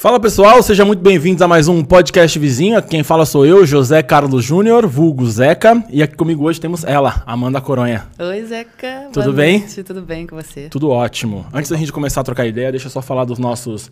Fala pessoal, sejam muito bem-vindos a mais um podcast vizinho. Quem fala sou eu, José Carlos Júnior, vulgo Zeca. E aqui comigo hoje temos ela, Amanda Coronha. Oi, Zeca. Tudo bem? Noite. Tudo bem com você? Tudo ótimo. Antes da gente começar a trocar ideia, deixa eu só falar dos nossos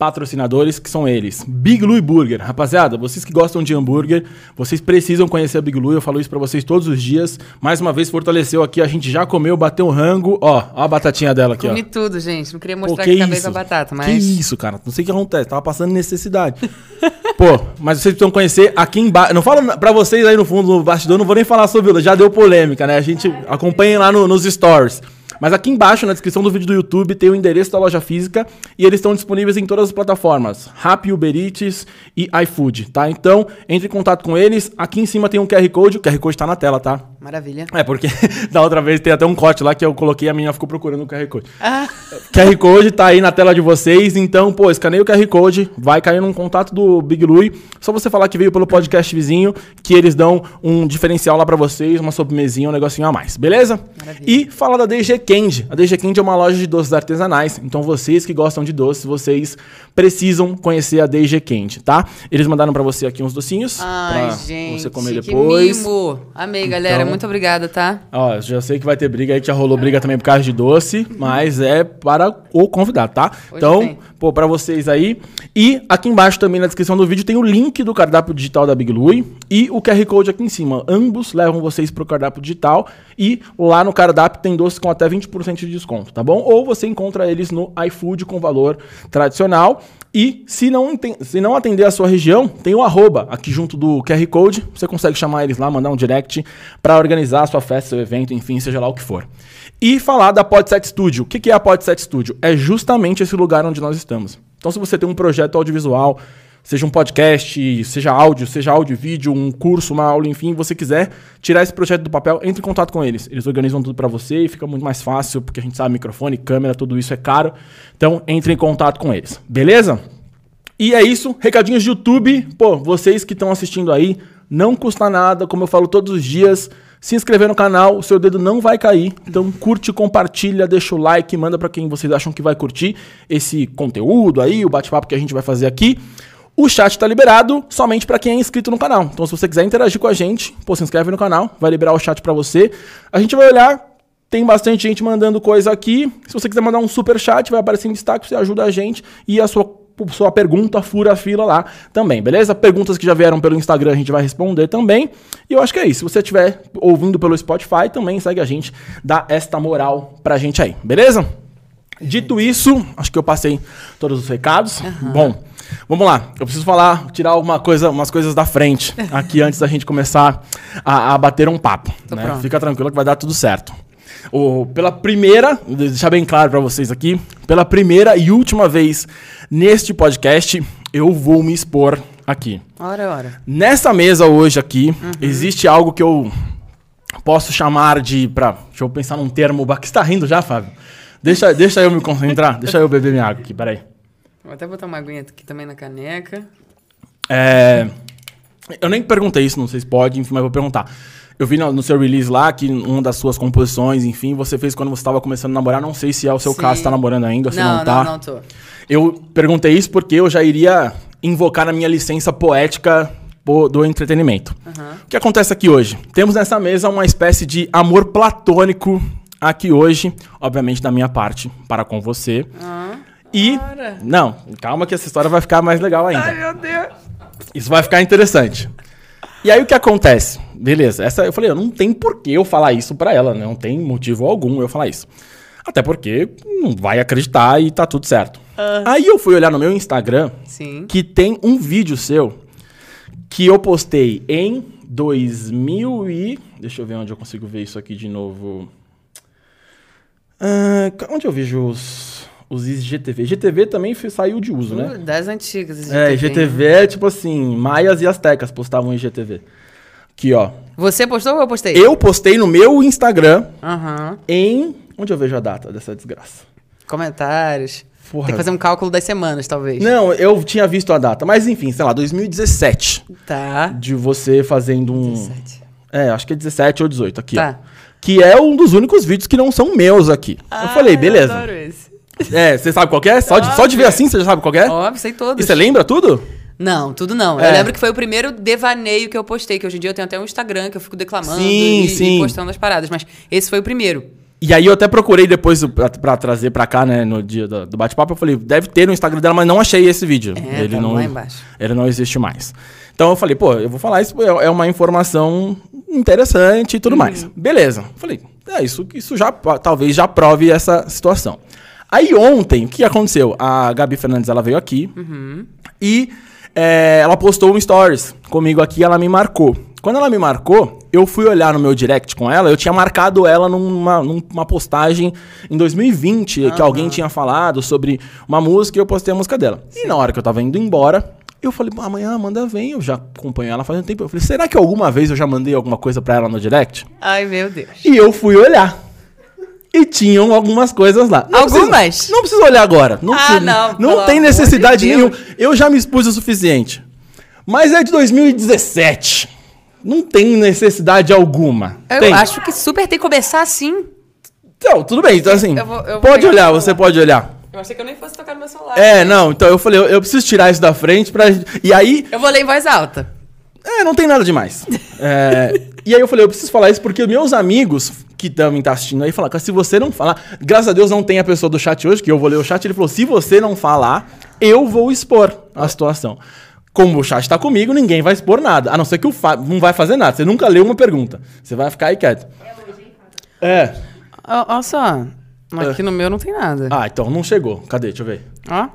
patrocinadores, que são eles. Big Louie Burger. Rapaziada, vocês que gostam de hambúrguer, vocês precisam conhecer a Big Louie. Eu falo isso pra vocês todos os dias. Mais uma vez, fortaleceu aqui. A gente já comeu, bateu um rango. Ó, ó a batatinha dela aqui, Comi ó. tudo, gente. Não queria Pô, mostrar que que acabei com a batata, mas... Que isso, cara? Não sei o que acontece. Tava passando necessidade. Pô, mas vocês precisam conhecer aqui embaixo. Não falo pra vocês aí no fundo, no bastidor, não vou nem falar sobre. Já deu polêmica, né? A gente acompanha lá no- nos stories. Mas aqui embaixo, na descrição do vídeo do YouTube, tem o endereço da loja física e eles estão disponíveis em todas as plataformas: Rappi, Uber Eats e iFood, tá? Então, entre em contato com eles. Aqui em cima tem um QR Code. O QR Code tá na tela, tá? Maravilha. É, porque da outra vez tem até um corte lá que eu coloquei e a menina ficou procurando o QR Code. Ah, QR Code tá aí na tela de vocês, então, pô, escaneia o QR Code, vai cair num contato do Big Louie. Só você falar que veio pelo podcast vizinho, que eles dão um diferencial lá pra vocês, uma sobremesinha, um negocinho a mais, beleza? Maravilha. E fala da DG Candy. A DG Candy é uma loja de doces artesanais, então vocês que gostam de doces, vocês precisam conhecer a DG Candy, tá? Eles mandaram pra você aqui uns docinhos ai, pra gente. você comer que depois. mimo. Amei, galera. Então- Muito obrigada, tá? Ó, já sei que vai ter briga aí, que já rolou briga também por causa de doce, mas é para o convidado, tá? Hoje então, tem. pô, pra vocês aí. E aqui embaixo também na descrição do vídeo tem o link do cardápio digital da Big Louie e o QR Code aqui em cima. Ambos levam vocês pro cardápio digital e lá no cardápio tem doces com até 20% de desconto, tá bom? Ou você encontra eles no iFood com valor tradicional. E se não, se não atender a sua região, tem o arroba aqui junto do QR Code. Você consegue chamar eles lá, mandar um direct para organizar a sua festa, seu evento, enfim, seja lá o que for. E falar da Podset Studio. O que é a Podset Studio? É justamente esse lugar onde nós estamos. Então, se você tem um projeto audiovisual, seja um podcast, seja áudio, seja áudio vídeo, um curso, uma aula, enfim, você quiser tirar esse projeto do papel, entre em contato com eles. Eles organizam tudo para você e fica muito mais fácil, porque a gente sabe microfone, câmera, tudo isso é caro. Então, entre em contato com eles. Beleza? E é isso, recadinhos de YouTube. Pô, vocês que estão assistindo aí, não custa nada, como eu falo todos os dias. Se inscrever no canal, o seu dedo não vai cair. Então curte, compartilha, deixa o like, manda pra quem vocês acham que vai curtir esse conteúdo aí, o bate-papo que a gente vai fazer aqui. O chat tá liberado somente pra quem é inscrito no canal. Então se você quiser interagir com a gente, pô, se inscreve no canal, vai liberar o chat pra você. A gente vai olhar, tem bastante gente mandando coisa aqui. Se você quiser mandar um super chat, vai aparecer em destaque, você ajuda a gente e a sua sua pergunta fura a fila lá também, beleza? Perguntas que já vieram pelo Instagram a gente vai responder também. E eu acho que é isso. Se você estiver ouvindo pelo Spotify, também segue a gente, dá esta moral pra gente aí, beleza? Dito isso, acho que eu passei todos os recados. Bom, vamos lá. Eu preciso falar, tirar alguma coisa, umas coisas da frente aqui antes da gente começar a, a bater um papo. Né? Fica tranquilo que vai dar tudo certo. O, pela primeira, vou deixar bem claro pra vocês aqui, pela primeira e última vez neste podcast, eu vou me expor aqui. Ora, ora. Nessa mesa hoje aqui, existe algo que eu posso chamar de. Pra, deixa eu pensar num termo. que você tá rindo já, Fábio? Deixa, deixa eu me concentrar, deixa eu beber minha água aqui, peraí. Vou até botar uma aguinha aqui também na caneca. É, eu nem perguntei isso, não sei se pode, enfim, mas vou perguntar. Eu vi no, no seu release lá que uma das suas composições, enfim, você fez quando você estava começando a namorar. Não sei se é o seu Sim. caso, se tá namorando ainda, ou se não, não, tá. não, não tô. Eu perguntei isso porque eu já iria invocar a minha licença poética po- do entretenimento. Aham. O que acontece aqui hoje? Temos nessa mesa uma espécie de amor platônico aqui hoje, obviamente da minha parte, para com você. Ah, E. Ora. Não, calma que essa história vai ficar mais legal ainda. Ai, meu Deus. Isso vai ficar interessante. E aí o que acontece? Beleza, essa eu falei, não tem por que eu falar isso pra ela, né? não tem motivo algum eu falar isso. Até porque não vai acreditar e tá tudo certo. Aí eu fui olhar no meu Instagram Sim. que tem um vídeo seu que eu postei em 2000 e... Deixa eu ver onde eu consigo ver isso aqui de novo. Ah, onde eu vejo os, os IGTV? GTV também saiu de uso, né? Uh, Das antigas. esse É, GTV, IGTV é tipo assim, maias e astecas postavam IGTV. Aqui, ó. Você postou ou eu postei? Eu postei no meu Instagram Aham. em... Onde eu vejo a data dessa desgraça? Comentários. Porra. Tem que fazer um cálculo das semanas, talvez. Não, eu tinha visto a data. Mas enfim, sei lá, 2017. Tá. De você fazendo um... 17. É, acho que é 17 ou 18 aqui, ó. Que é um dos únicos vídeos que não são meus aqui. eu falei, beleza. adoro esse. É, você sabe qual que é? Só de, só de ver assim, você já sabe qual é? Óbvio, sei todos. E você lembra tudo? Não, tudo não. É. Eu lembro que foi o primeiro devaneio que eu postei, que hoje em dia eu tenho até um Instagram que eu fico declamando Sim, e, sim. e postando as paradas, mas esse foi o primeiro. E aí eu até procurei depois pra, pra trazer pra cá, né, no dia do, do bate-papo, eu falei, deve ter no Instagram dela, mas não achei esse vídeo. É, ele tá não, lá embaixo. Ele não existe mais. Então eu falei, pô, eu vou falar isso, é é uma informação interessante e tudo mais. Beleza. Falei, é isso, isso já talvez já prove essa situação. Aí ontem, o que aconteceu? A Gabi Fernandes ela veio aqui e é, ela postou um stories comigo aqui, ela me marcou. Quando ela me marcou, eu fui olhar no meu direct com ela, eu tinha marcado ela numa, numa postagem em 2020, que alguém tinha falado sobre uma música e eu postei a música dela. E na hora que eu tava indo embora, eu falei, "Pô, amanhã a Amanda vem, eu já acompanho ela faz um tempo. Eu falei, será que alguma vez eu já mandei alguma coisa pra ela no direct? Ai, meu Deus. E eu fui olhar. E tinham algumas coisas lá. Não Algumas? precisa- não precisa olhar agora. Não, Ah, precisa- não, Não pelo tem necessidade de nenhuma. Eu já me expus o suficiente. Mas é de 2017. Não tem necessidade alguma. Eu tem. acho que super tem que começar assim. Então, tudo bem. Então, assim, Eu vou- eu vou pode olhar, você pode olhar. Eu achei que eu nem fosse tocar no meu celular. É, não, então eu falei, eu, eu preciso tirar isso da frente pra. E aí, Eu vou ler em voz alta. É, não tem nada demais. É, e aí eu falei, eu preciso falar isso porque meus amigos que também estão assistindo aí falaram, "Cara, se você não falar, graças a Deus não tem a pessoa do chat hoje, que eu vou ler o chat, ele falou, se você não falar, eu vou expor a situação. Como o chat tá comigo, ninguém vai expor nada, a não ser que o Fábio não vai fazer nada, você nunca leu uma pergunta, você vai ficar aí quieto. É. Ó só. Aqui no meu não tem nada. Ah, então não chegou. Cadê? Deixa eu ver. Ó.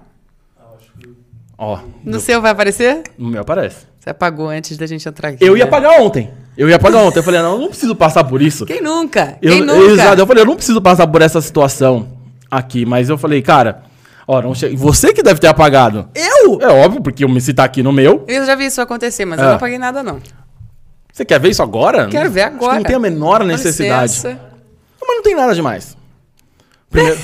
Ó, No seu vai aparecer? no meu aparece. Você apagou antes da gente entrar aqui. Eu ia né? pagar ontem. Eu ia pagar ontem. Eu falei, não, eu não preciso passar por isso. Quem nunca? Eu, Quem nunca? Exato, eu falei, eu não preciso passar por essa situação aqui, mas eu falei, cara, ó, não che... você que deve ter apagado. Eu? É óbvio, porque eu me citar aqui no meu. Eu já vi isso acontecer, mas eu É. não apaguei nada, não. Você quer ver isso agora? Quero ver Acho que agora. não tem a menor Com necessidade. licença. Mas não tem nada demais. Primeiro.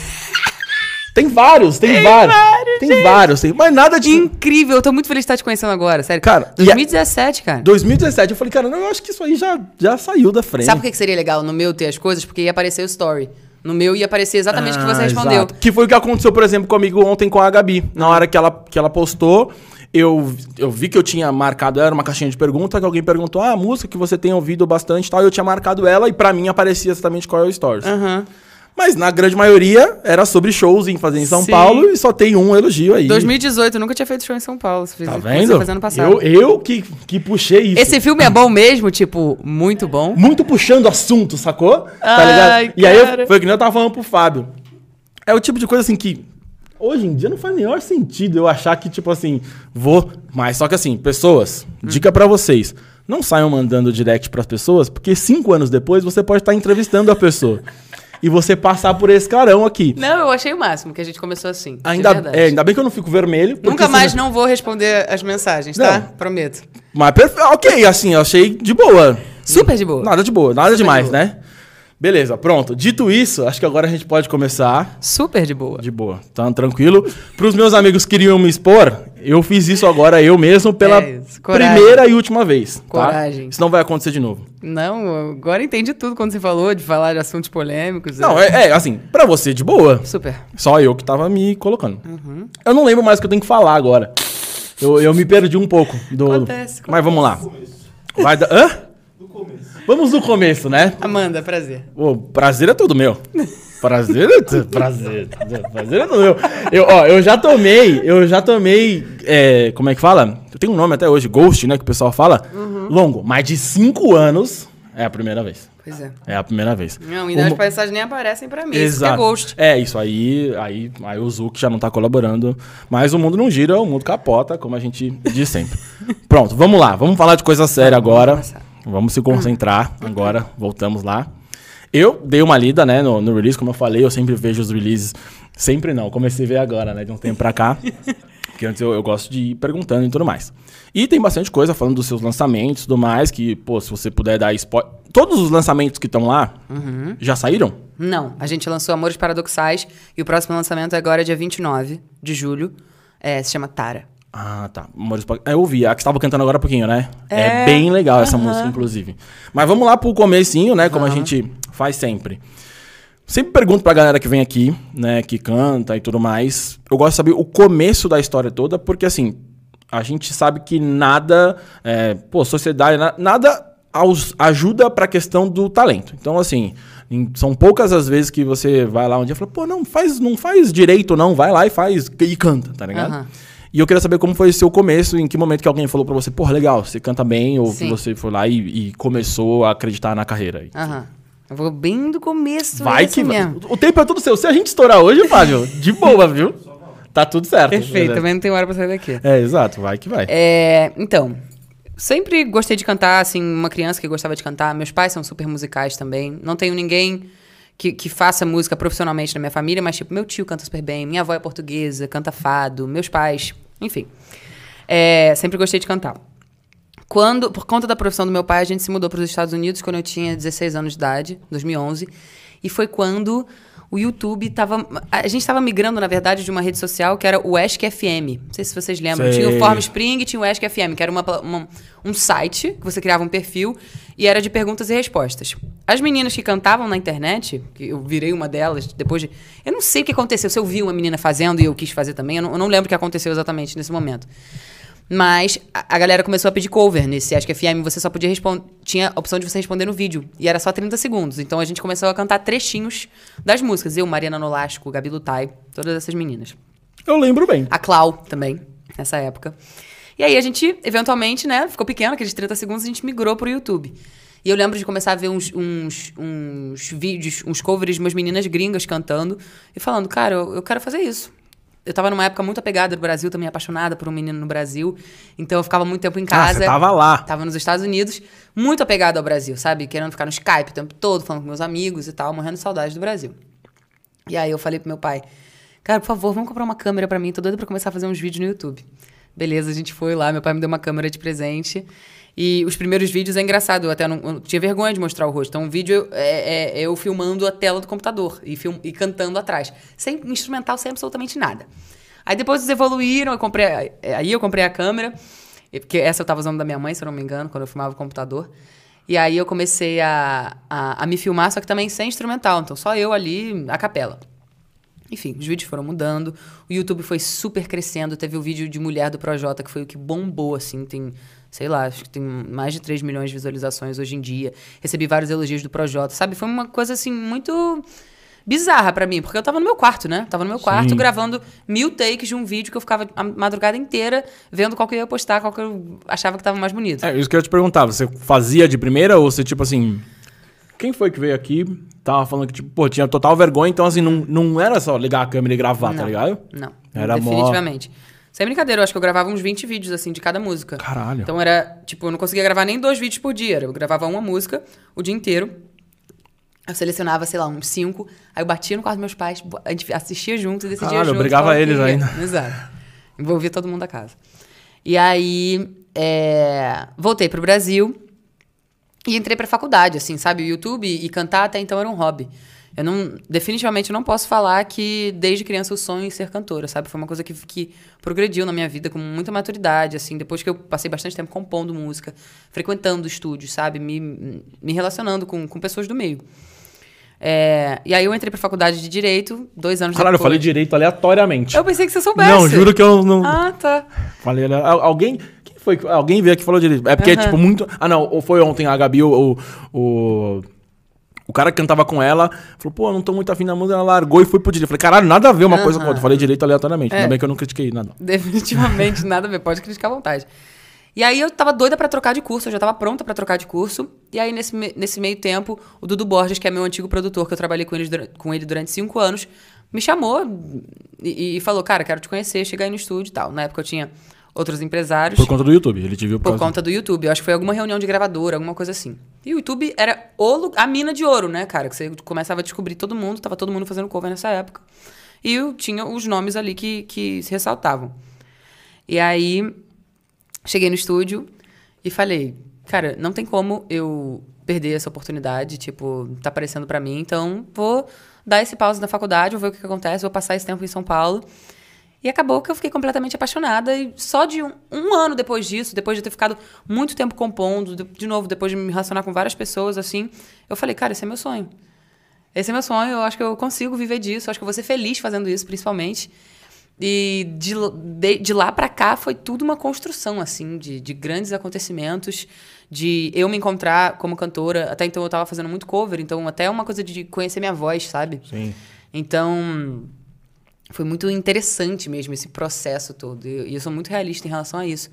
tem vários, tem, vários. tem vários, tem, mas nada de. Incrível, eu tô muito feliz de estar te conhecendo agora, sério. Cara, e a- 2017, cara. 2017, eu falei, cara, não, eu acho que isso aí já, já saiu da frente. Sabe por que que seria legal no meu ter as coisas? Porque ia aparecer o story. No meu ia aparecer exatamente o que você Ah, respondeu. exato. Que foi o que aconteceu, por exemplo, comigo ontem com a Gabi. Na hora que ela, que ela postou, eu, eu vi que eu tinha marcado ela, uma caixinha de pergunta, que alguém perguntou, ah, a música que você tem ouvido bastante e tal, eu tinha marcado ela e pra mim aparecia exatamente qual é o Stories. Aham. Mas na grande maioria era sobre shows em fazer em São Sim. Paulo e só tem um elogio aí. 2018, eu nunca tinha feito show em São Paulo. Fez Tá vendo? Fazendo passado. Eu, eu que, que puxei isso. Esse filme é bom mesmo, tipo, muito bom. Muito puxando assunto, sacou? tá Ai, ligado? E aí eu, cara. foi que nem eu tava falando pro Fábio. É o tipo de coisa assim que hoje em dia não faz nenhor sentido eu achar que, tipo assim, vou. Mas só que assim, pessoas, dica pra vocês. Não saiam mandando direct pras pessoas, porque cinco anos depois você pode estar entrevistando a pessoa. E você passar por esse carão aqui. Não, eu achei o máximo que a gente começou assim. Ainda, é, ainda bem que eu não fico vermelho. Nunca senão- mais não vou responder as mensagens, tá? Não. Prometo. Mas. Ok, assim, eu achei de boa. Super de boa. Nada de boa, nada Super demais, de boa. né? Beleza, pronto. Dito isso, acho que agora a gente pode começar Super de boa. de boa. Tá tranquilo. Para os meus amigos que queriam me expor, eu fiz isso agora eu mesmo pela É primeira e última vez. Tá? Coragem. Isso não vai acontecer de novo. Não, agora entendi tudo quando você falou de falar de assuntos polêmicos. Não, é, é, assim, pra você de boa, Super. só eu que tava me colocando. Uhum. Eu não lembro mais o que eu tenho que falar agora. Eu, eu me perdi um pouco do. Acontece, Mas vamos lá. Vai dar. Hã? Vamos do começo, né? Amanda, prazer. O prazer é todo meu. Prazer é prazer. Prazer é todo meu. Eu, ó, eu já tomei, eu já tomei, é, como é que fala? Tem um nome até hoje, Ghost, né, que o pessoal fala. Uhum. Longo, mais de cinco anos é a primeira vez. Pois é. É a primeira vez. Não, ainda as mensagens nem aparecem pra mim. Isso que é Exato. ghost. É, isso aí, aí, aí o Zuc já não tá colaborando. Mas o mundo não gira, o mundo capota, como a gente diz sempre. Pronto, vamos lá. Vamos falar de coisa séria agora. começar. Vamos se concentrar agora. Voltamos lá. Eu dei uma lida, né, no, no release, como eu falei, eu sempre vejo os releases. Sempre não, comecei a ver agora, né, de um tempo pra cá. Porque antes eu, eu gosto de ir perguntando e tudo mais. E tem bastante coisa falando dos seus lançamentos e tudo mais, que, pô, se você puder dar spoiler. Todos os lançamentos que estão lá Uhum. já saíram? Não, a gente lançou Amores Paradoxais e o próximo lançamento é agora dia 29 de julho. É, se chama Tara. Ah, tá. Pa- É, eu ouvi. A que estava cantando agora há pouquinho, né? É, É. bem legal essa Aham. música, inclusive. Mas vamos lá pro comecinho, né? Como a gente faz sempre. Sempre pergunto pra galera que vem aqui, né, que canta e tudo mais. Eu gosto de saber o começo da história toda, porque assim, a gente sabe que nada, é, pô, sociedade, na- nada aos- ajuda pra questão do talento. Então, assim, são poucas as vezes que você vai lá um dia e fala, pô, não faz, não faz direito, não, vai lá e faz e canta, tá ligado? Aham. E eu queria saber como foi o seu começo, em que momento que alguém falou pra você, porra, legal, você canta bem, ou Sim. você foi lá e, e começou a acreditar na carreira. Aham. Eu vou bem do começo. Vai esse que mesmo. O tempo é todo seu. Se a gente estourar hoje, Fábio, de boa, viu? Tá tudo certo. Perfeito, também não tem hora pra sair daqui. É, exato, vai que vai. É, então, sempre gostei de cantar, assim, uma criança que gostava de cantar. Meus pais são super musicais também. Não tenho ninguém que, que faça música profissionalmente na minha família, mas, tipo, meu tio canta super bem, minha avó é portuguesa, canta fado, meus pais, enfim. É, sempre gostei de cantar. Quando, por conta da profissão do meu pai, a gente se mudou para os Estados Unidos quando eu tinha 16 anos de idade, 2011. E foi quando o YouTube estava. A gente estava migrando, na verdade, de uma rede social que era o Ask FM. Não sei se vocês lembram. Sei. Tinha o Formspring e tinha o Ask FM, que era uma, uma- um site que você criava um perfil e era de perguntas e respostas. As meninas que cantavam na internet, que eu virei uma delas depois de. Eu não sei o que aconteceu, se eu vi uma menina fazendo e eu quis fazer também, eu não, eu não lembro o que aconteceu exatamente nesse momento. Mas a, a galera começou a pedir cover nesse Acho que FM. Você só podia responder. Tinha a opção de você responder no vídeo. E era só 30 segundos. Então a gente começou a cantar trechinhos das músicas. Eu, Mariana Nolasco, Gabi Lutai, todas essas meninas. Eu lembro bem. A Clau também, nessa época. E aí a gente, eventualmente, né, ficou pequeno, aqueles 30 segundos, a gente migrou pro YouTube. E eu lembro de começar a ver uns, uns, uns vídeos, uns covers de umas meninas gringas cantando e falando, cara, eu, eu quero fazer isso. Eu tava numa época muito apegada do Brasil, também apaixonada por um menino no Brasil. Então eu ficava muito tempo em Ah, casa. você tava lá. Tava nos Estados Unidos, muito apegada ao Brasil, sabe? Querendo ficar no Skype o tempo todo, falando com meus amigos e tal, morrendo de saudade do Brasil. E aí eu falei pro meu pai, cara, por favor, vamos comprar uma câmera pra mim, tô doida pra começar a fazer uns vídeos no YouTube. Beleza, a gente foi lá, meu pai me deu uma câmera de presente. E os primeiros vídeos é engraçado, eu até não, eu tinha vergonha de mostrar o rosto. Então, o vídeo é, é eu filmando a tela do computador e, film, e cantando atrás. Sem instrumental, sem absolutamente nada. Aí depois eles evoluíram, eu comprei, aí eu comprei a câmera, porque essa eu tava usando da minha mãe, se eu não me engano, quando eu filmava o computador. E aí eu comecei a, a, a me filmar, só que também sem instrumental. Então, só eu ali, a capela. Enfim, os vídeos foram mudando. O YouTube foi super crescendo. Teve o vídeo de mulher do Projota, que foi o que bombou, assim. Tem, sei lá, acho que tem mais de 3 milhões de visualizações hoje em dia. Recebi vários elogios do Projota, sabe? Foi uma coisa, assim, muito bizarra pra mim. Porque eu tava no meu quarto, né? Tava no meu quarto Sim. gravando mil takes de um vídeo que eu ficava a madrugada inteira vendo qual que eu ia postar, qual que eu achava que tava mais bonito. É, isso que eu te perguntar. Você fazia de primeira ou você, tipo assim. Quem foi que veio aqui? Tava falando que, tipo, pô, tinha total vergonha, então, assim, não, não era só ligar a câmera e gravar, tá Não. ligado? Não, Era mó- definitivamente. Sem brincadeira, eu acho que eu gravava uns 20 vídeos, assim, de cada música. Caralho. Então era, tipo, eu não conseguia gravar nem dois vídeos por dia. Eu gravava uma música o dia inteiro. Eu selecionava, sei lá, uns cinco. Aí eu batia no quarto dos meus pais, a gente assistia junto e decidia Caralho, junto. qual que eles ainda. Exato. Envolvia todo mundo da casa. E aí, é, voltei pro Brasil e entrei pra faculdade, assim, sabe? O YouTube e cantar até então era um hobby. Eu não, definitivamente não posso falar que desde criança eu sonho em ser cantora, sabe? Foi uma coisa que, que progrediu na minha vida com muita maturidade, assim, depois que eu passei bastante tempo compondo música, frequentando estúdios, sabe? Me, me relacionando com, com pessoas do meio. É, e aí eu entrei pra faculdade de Direito, dois anos Caralho, eu depois. falei direito aleatoriamente. Eu pensei que você soubesse. Não, juro que eu não. Ah, tá. Falei, ale- al- alguém. Quem foi? Alguém veio aqui e falou direito. É porque, Aham. tipo, muito. Ah, não, ou foi ontem a Gabi, o. o... O cara que cantava com ela falou, pô, eu não tô muito afim da música, ela largou e foi pro direito. Eu falei, caralho, nada a ver uma coisa com a outra. Eu Falei direito aleatoriamente. É. Ainda bem que eu não critiquei nada. Definitivamente nada a ver, pode criticar à vontade. E aí eu tava doida pra trocar de curso, eu já tava pronta pra trocar de curso. E aí nesse, nesse meio tempo, o Dudu Borges, que é meu antigo produtor, que eu trabalhei com ele, com ele durante cinco anos, me chamou e, e falou, cara, quero te conhecer, chega aí no estúdio e tal. Na época eu tinha outros empresários. Por conta do YouTube. Ele te viu por, Por causa- conta do YouTube. Eu acho que foi alguma reunião de gravadora, alguma coisa assim. E o YouTube era o a mina de ouro, né, cara? Que você começava a descobrir todo mundo, tava todo mundo fazendo cover nessa época. E eu tinha os nomes ali que, que se ressaltavam. E aí, cheguei no estúdio e falei, cara, não tem como eu perder essa oportunidade, tipo, tá aparecendo pra mim, então vou dar esse pause na faculdade, vou ver o que, que acontece, vou passar esse tempo em São Paulo. E acabou que eu fiquei completamente apaixonada. E só de um, um ano depois disso, depois de ter ficado muito tempo compondo, de, de novo, depois de me relacionar com várias pessoas, assim, eu falei, cara, esse é meu sonho. Esse é meu sonho, eu acho que eu consigo viver disso, eu acho que eu vou ser feliz fazendo isso, principalmente. E de, de, de lá para cá foi tudo uma construção, assim, de, de grandes acontecimentos, de eu me encontrar como cantora. Até então eu tava fazendo muito cover, então até uma coisa de conhecer minha voz, sabe? Sim. Então, foi muito interessante mesmo esse processo todo. E eu sou muito realista em relação a isso.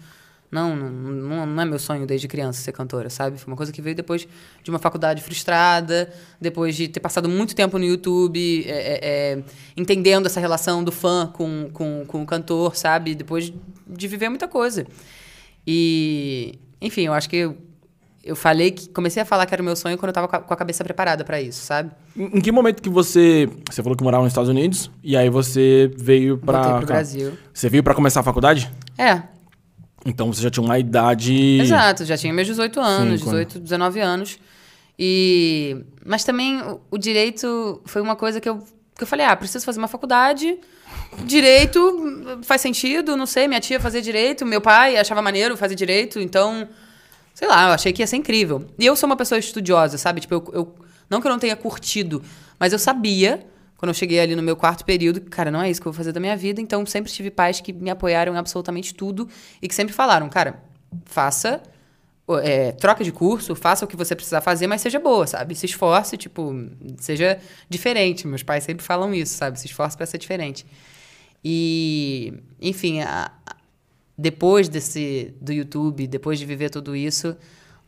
Não, não, não é meu sonho desde criança ser cantora, sabe? Foi uma coisa que veio depois de uma faculdade frustrada, depois de ter passado muito tempo no YouTube, é, é, é, entendendo essa relação do fã com, com, com o cantor, sabe? Depois de viver muita coisa. E, enfim, eu acho que eu, falei que comecei a falar que era o meu sonho quando eu tava com a cabeça preparada para isso, sabe? Em, em que momento que você. Você falou que morava nos Estados Unidos, e aí você veio. Voltei pro Brasil. Você veio para começar a faculdade? É, Então você já tinha uma idade. Exato, já tinha meus 18 anos, quando- 18, 19 anos. E mas também o, o direito foi uma coisa que eu que eu falei, ah, preciso fazer uma faculdade. Direito faz sentido, não sei, minha tia fazia direito, meu pai achava maneiro fazer direito, então sei lá, eu achei que ia ser incrível. E eu sou uma pessoa estudiosa, sabe? Tipo, eu, eu- não que eu não tenha curtido, mas eu sabia quando eu cheguei ali no meu quarto período, que, cara, não é isso que eu vou fazer da minha vida, então sempre tive pais que me apoiaram em absolutamente tudo e que sempre falaram, cara, faça é, troca de curso, faça o que você precisar fazer, mas seja boa, sabe? Se esforce, tipo, seja diferente. Meus pais sempre falam isso, sabe? Se esforce para ser diferente. E, enfim, a- depois desse do YouTube, depois de viver tudo isso,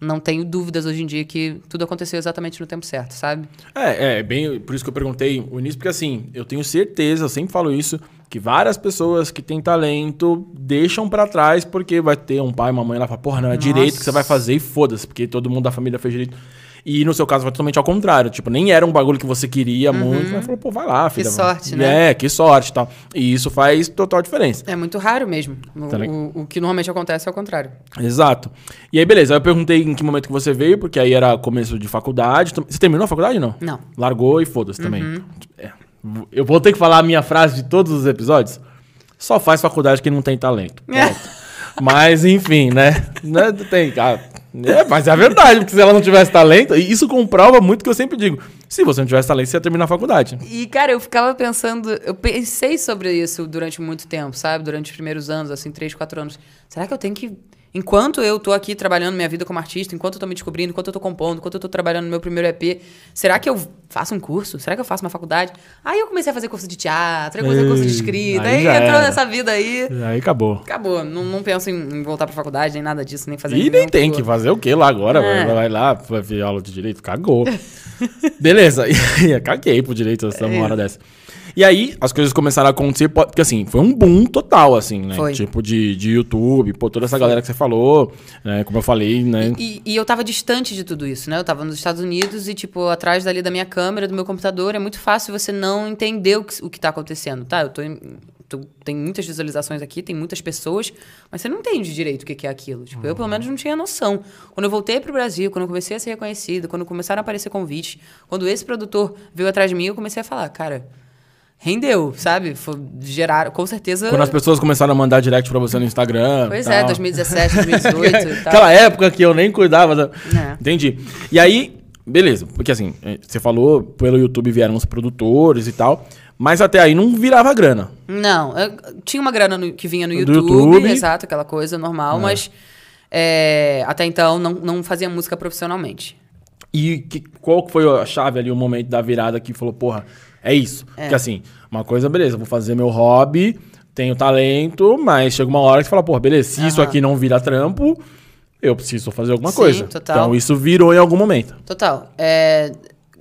não tenho dúvidas hoje em dia que tudo aconteceu exatamente no tempo certo, sabe? É, é, bem, por isso que eu perguntei o início, porque assim, eu tenho certeza, eu sempre falo isso, que várias pessoas que têm talento deixam pra trás porque vai ter um pai, uma mãe lá fala, porra, não é Nossa. direito que você vai fazer e foda-se, porque todo mundo da família fez direito. E no seu caso foi totalmente ao contrário, tipo, nem era um bagulho que você queria muito, mas falou, pô, vai lá, filha. sorte, né? É, que sorte e tal. E isso faz total diferença. É muito raro mesmo. O, Tá o- o que normalmente acontece é o contrário. Exato. E aí, beleza, aí eu perguntei em que momento que você veio, porque aí era começo de faculdade. Você terminou a faculdade ou não? Não. Largou e foda-se também. É. Eu vou ter que falar a minha frase de todos os episódios? Só faz faculdade quem não tem talento. Ponto. Mas, enfim, né? né? Tem, ah, é, mas é a verdade, porque se ela não tivesse talento, isso comprova muito o que eu sempre digo. Se você não tivesse talento, você ia terminar a faculdade. E, cara, eu ficava pensando, eu pensei sobre isso durante muito tempo, sabe? Durante os primeiros anos, assim, três, quatro anos. Será que eu tenho que. Enquanto eu tô aqui trabalhando minha vida como artista, enquanto eu tô me descobrindo, enquanto eu tô compondo, enquanto eu tô trabalhando no meu primeiro EP, será que eu faço um curso? Será que eu faço uma faculdade? Aí eu comecei a fazer curso de teatro, aí comecei curso de escrita, aí aí, entrou era. nessa vida aí. Aí acabou. Acabou. Não, não penso em, em voltar pra faculdade, nem nada disso, nem fazer E nem tem curso. que fazer o que lá agora? É. Vai, lá, vai ver aula de direito? Cagou. Beleza. Caguei pro direito essa É. hora dessa. E aí, as coisas começaram a acontecer, po- porque assim, foi um boom total, assim, né? Foi. Tipo de, de YouTube, pô, toda essa galera que você falou, né? Como eu falei, né? E, e eu tava distante de tudo isso, né? Eu tava nos Estados Unidos e, tipo, atrás dali da minha câmera, do meu computador, é muito fácil você não entender o que, o que tá acontecendo, tá? Eu tô, em- Tem muitas visualizações aqui, tem muitas pessoas, mas você não entende direito o que é aquilo. Tipo, eu, pelo menos, não tinha noção. Quando eu voltei pro Brasil, quando eu comecei a ser reconhecida, quando começaram a aparecer convites, quando esse produtor veio atrás de mim, eu comecei a falar, cara, rendeu, sabe? Foi, geraram, com certeza... Quando as pessoas começaram a mandar direct pra você no Instagram. Pois é, 2017, 2018 e tal. Aquela época que eu nem cuidava da... É. Entendi. E aí, beleza. Porque assim, eh, você falou, pelo YouTube vieram os produtores e tal. Mas até aí não virava grana. Não, tinha uma grana no- que vinha no YouTube, YouTube. exato, aquela coisa normal, mas é, até então não, não fazia música profissionalmente. E que, qual foi a chave ali, o momento da virada que falou, porra, é isso. Porque assim, uma coisa, beleza, vou fazer meu hobby, tenho talento, mas chega uma hora que você fala, porra, beleza, se isso aqui não vira trampo, eu preciso fazer alguma Sim, coisa. total. Então isso virou em algum momento. Total. É,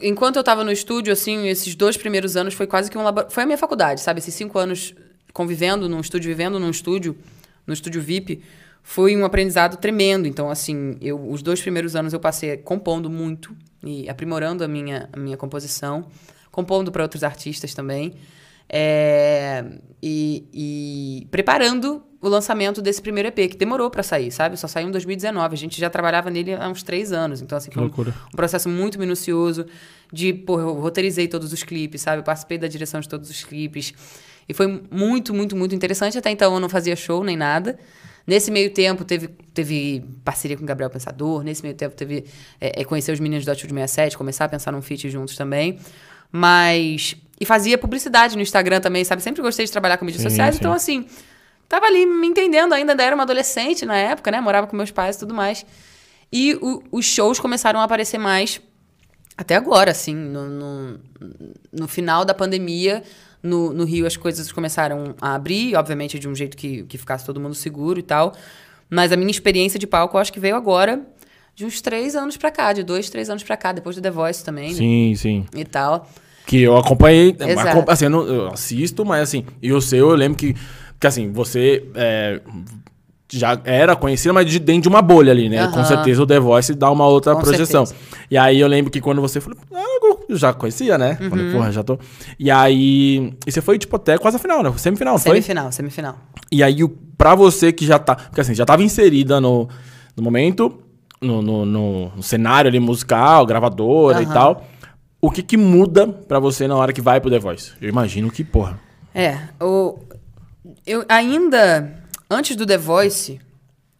enquanto eu tava no estúdio, assim, esses dois primeiros anos foi quase que um laboratório. Foi a minha faculdade, sabe? Esses cinco anos convivendo num estúdio, vivendo num estúdio, no estúdio VIP, foi um aprendizado tremendo. Então, assim, eu, os dois primeiros anos eu passei compondo muito e aprimorando a minha, a minha composição, compondo para outros artistas também. É, e, e preparando o lançamento desse primeiro EP, que demorou pra sair, sabe? Só saiu em 2019. A gente já trabalhava nele há uns três anos. Então, assim, foi um, um processo muito minucioso de, pô, eu roteirizei todos os clipes, sabe? Eu participei da direção de todos os clipes. E foi muito, muito, muito interessante. Até então eu não fazia show nem nada. Nesse meio tempo teve, teve parceria com o Gabriel Pensador. Nesse meio tempo teve é, conhecer os meninos do Atitude 67, começar a pensar num feat juntos também. Mas. E fazia publicidade no Instagram também, sabe? Sempre gostei de trabalhar com mídias Sim, sociais. sim. Então, assim, tava ali me entendendo ainda, ainda era uma adolescente na época, né? Morava com meus pais e tudo mais. E o- os shows começaram a aparecer mais até agora, assim, no, no, no final da pandemia, no, no Rio as coisas começaram a abrir, obviamente de um jeito que, que ficasse todo mundo seguro e tal. Mas a minha experiência de palco, eu acho que veio agora de uns três anos pra cá, de dois, três anos pra cá, depois do The Voice também, né? Sim, sim. E tal. Que eu acompanhei. Exato. Assim, eu, não- eu assisto, mas assim, e o seu, eu lembro que. Que assim, você é, já era conhecida, mas de dentro de uma bolha ali, né? Com Aham. certeza o The Voice dá uma outra Com projeção. certeza. E aí eu lembro que quando você falou, ah, eu já conhecia, né? Uhum. Falei, porra, já tô. E aí. E você foi, tipo, até quase a final, né? Semifinal, foi? Semifinal, semifinal. E aí, pra você que já tá. Porque assim, já tava inserida no, no momento, no, no, no- cenário ali musical, gravadora e Aham. tal. O que que muda pra você na hora que vai pro The Voice? Eu imagino que, porra. É, o, eu ainda, antes do The Voice,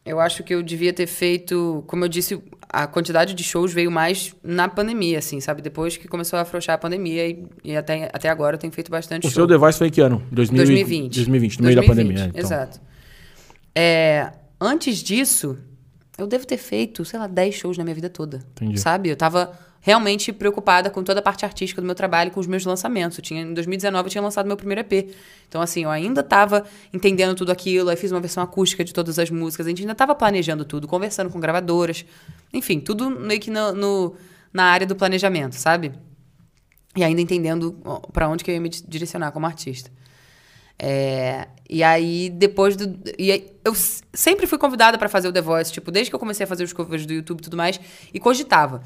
eu acho que eu devia ter feito, como eu disse, a quantidade de shows veio mais na pandemia, assim, sabe? Depois que começou a afrouxar a pandemia e, e até, até agora eu tenho feito bastante O show. seu The Voice foi em que ano? 2000 e- 2020. 2020, no meio da 2020, pandemia. então. Exato. É, antes disso, eu devo ter feito, sei lá, 10 shows na minha vida toda. Entendi. Sabe? Eu tava realmente preocupada com toda a parte artística do meu trabalho, com os meus lançamentos. Eu tinha, em 2019 eu tinha lançado meu primeiro EP. Então, assim, eu ainda tava entendendo tudo aquilo, aí fiz uma versão acústica de todas as músicas, a gente ainda tava planejando tudo, conversando com gravadoras. Enfim, tudo meio que no, no- na área do planejamento, sabe? E ainda entendendo ó, pra onde que eu ia me di- direcionar como artista. É, e aí, depois do. E aí, eu sempre fui convidada pra fazer o The Voice, tipo, desde que eu comecei a fazer os covers do YouTube e tudo mais, e cogitava.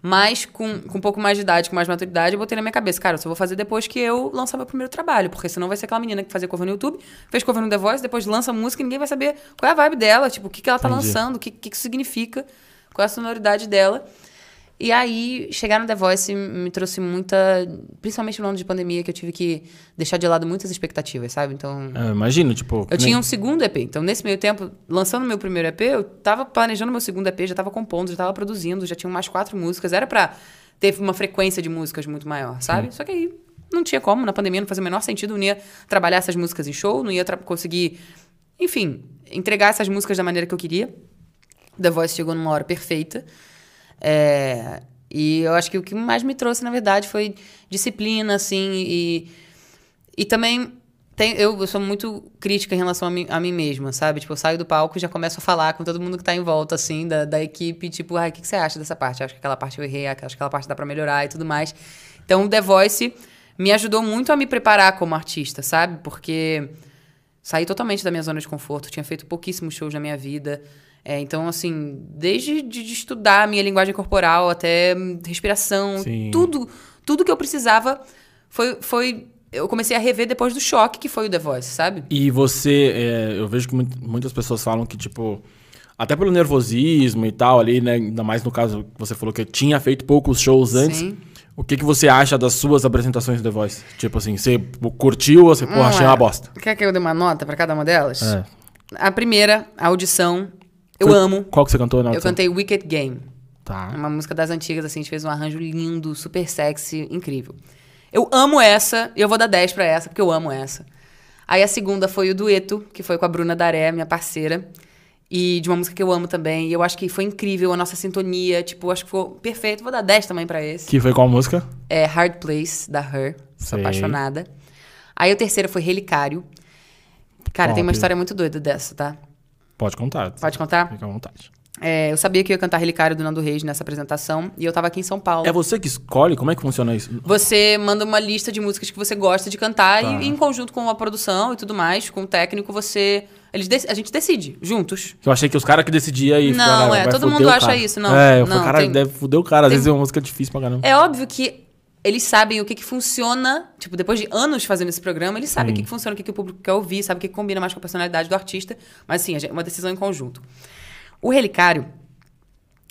Mas com, com um pouco mais de idade, com mais maturidade, eu botei na minha cabeça, cara, eu só vou fazer depois que eu lançar meu primeiro trabalho, porque senão vai ser aquela menina que fazia cover no YouTube, fez cover no The Voice, depois lança música e ninguém vai saber qual é a vibe dela, tipo, o que, que ela tá Entendi. lançando, o que, que isso significa, qual é a sonoridade dela. E aí, chegar no The Voice me trouxe muita. Principalmente no ano de pandemia, que eu tive que deixar de lado muitas expectativas, sabe? Então. É, imagino, tipo. Eu tinha um segundo EP. Então, nesse meio tempo, lançando meu primeiro EP, eu tava planejando meu segundo EP, já tava compondo, já tava produzindo, já tinha mais quatro músicas. Era pra ter uma frequência de músicas muito maior, sabe? Só que aí não tinha como, na pandemia não fazia o menor sentido, não ia trabalhar essas músicas em show, não ia conseguir, enfim, entregar essas músicas da maneira que eu queria. The Voice chegou numa hora perfeita. É, e eu acho que o que mais me trouxe, na verdade, foi disciplina, assim, e, e também tem, eu, eu sou muito crítica em relação a mim, a mim mesma, sabe? Tipo, eu saio do palco e já começo a falar com todo mundo que tá em volta, assim, da, da equipe, tipo, ai, o que, que você acha dessa parte? Acho que aquela parte eu errei, acho que aquela parte dá pra melhorar e tudo mais. Então, o The Voice me ajudou muito a me preparar como artista, sabe? Porque saí totalmente da minha zona de conforto, tinha feito pouquíssimos shows na minha vida. É, então, assim, desde de, de estudar a minha linguagem corporal até respiração, Sim. tudo, tudo que eu precisava foi, foi. Eu comecei a rever depois do choque que foi o The Voice, sabe? E você, é, eu vejo que muitas pessoas falam que, tipo, até pelo nervosismo e tal ali, né? Ainda mais no caso que você falou que tinha feito poucos shows antes. Sim. O que, que você acha das suas apresentações do The Voice? Tipo assim, você curtiu ou você, porra, achei uma bosta? Quer que eu dê uma nota pra cada uma delas? É. A primeira, a audição. Eu Foi- amo. Qual que você cantou na Eu cantei Wicked Game. Tá. Uma música das antigas, assim, a gente fez um arranjo lindo, super sexy, incrível. Eu amo essa, e eu vou dar 10 pra essa, porque eu amo essa. Aí a segunda foi o dueto, que foi com a Bruna Daré, minha parceira. E de uma música que eu amo também. E eu acho que foi incrível a nossa sintonia. Tipo, acho que ficou perfeito. Vou dar 10 também pra esse. Que foi qual música? É Hard Place, da Her. Sou Sei. apaixonada. Aí o terceiro foi Relicário. Cara, tem uma história muito doida dessa, tá? Pode contar. Pode contar? Fica à vontade. É, eu sabia que eu ia cantar Relicário do Nando Reis nessa apresentação. E eu tava aqui em São Paulo. É você que escolhe? Como é que funciona isso? Você manda uma lista de músicas que você gosta de cantar Tá. e em conjunto com a produção e tudo mais, com o técnico, você. Eles a gente decide, juntos. Eu achei que os caras que decidiam aí. Não, cara, é, todo mundo o acha cara. isso, não, É, eu não, falei, caralho, tem- deve fuder o cara. Às tem- vezes é uma música difícil pra caramba. É óbvio que eles sabem o que, que funciona. Tipo, depois de anos fazendo esse programa, eles sabem o que, que funciona, o que, que o público quer ouvir, sabe o que, que combina mais com a personalidade do artista. Mas sim, é uma decisão em conjunto. O Relicário.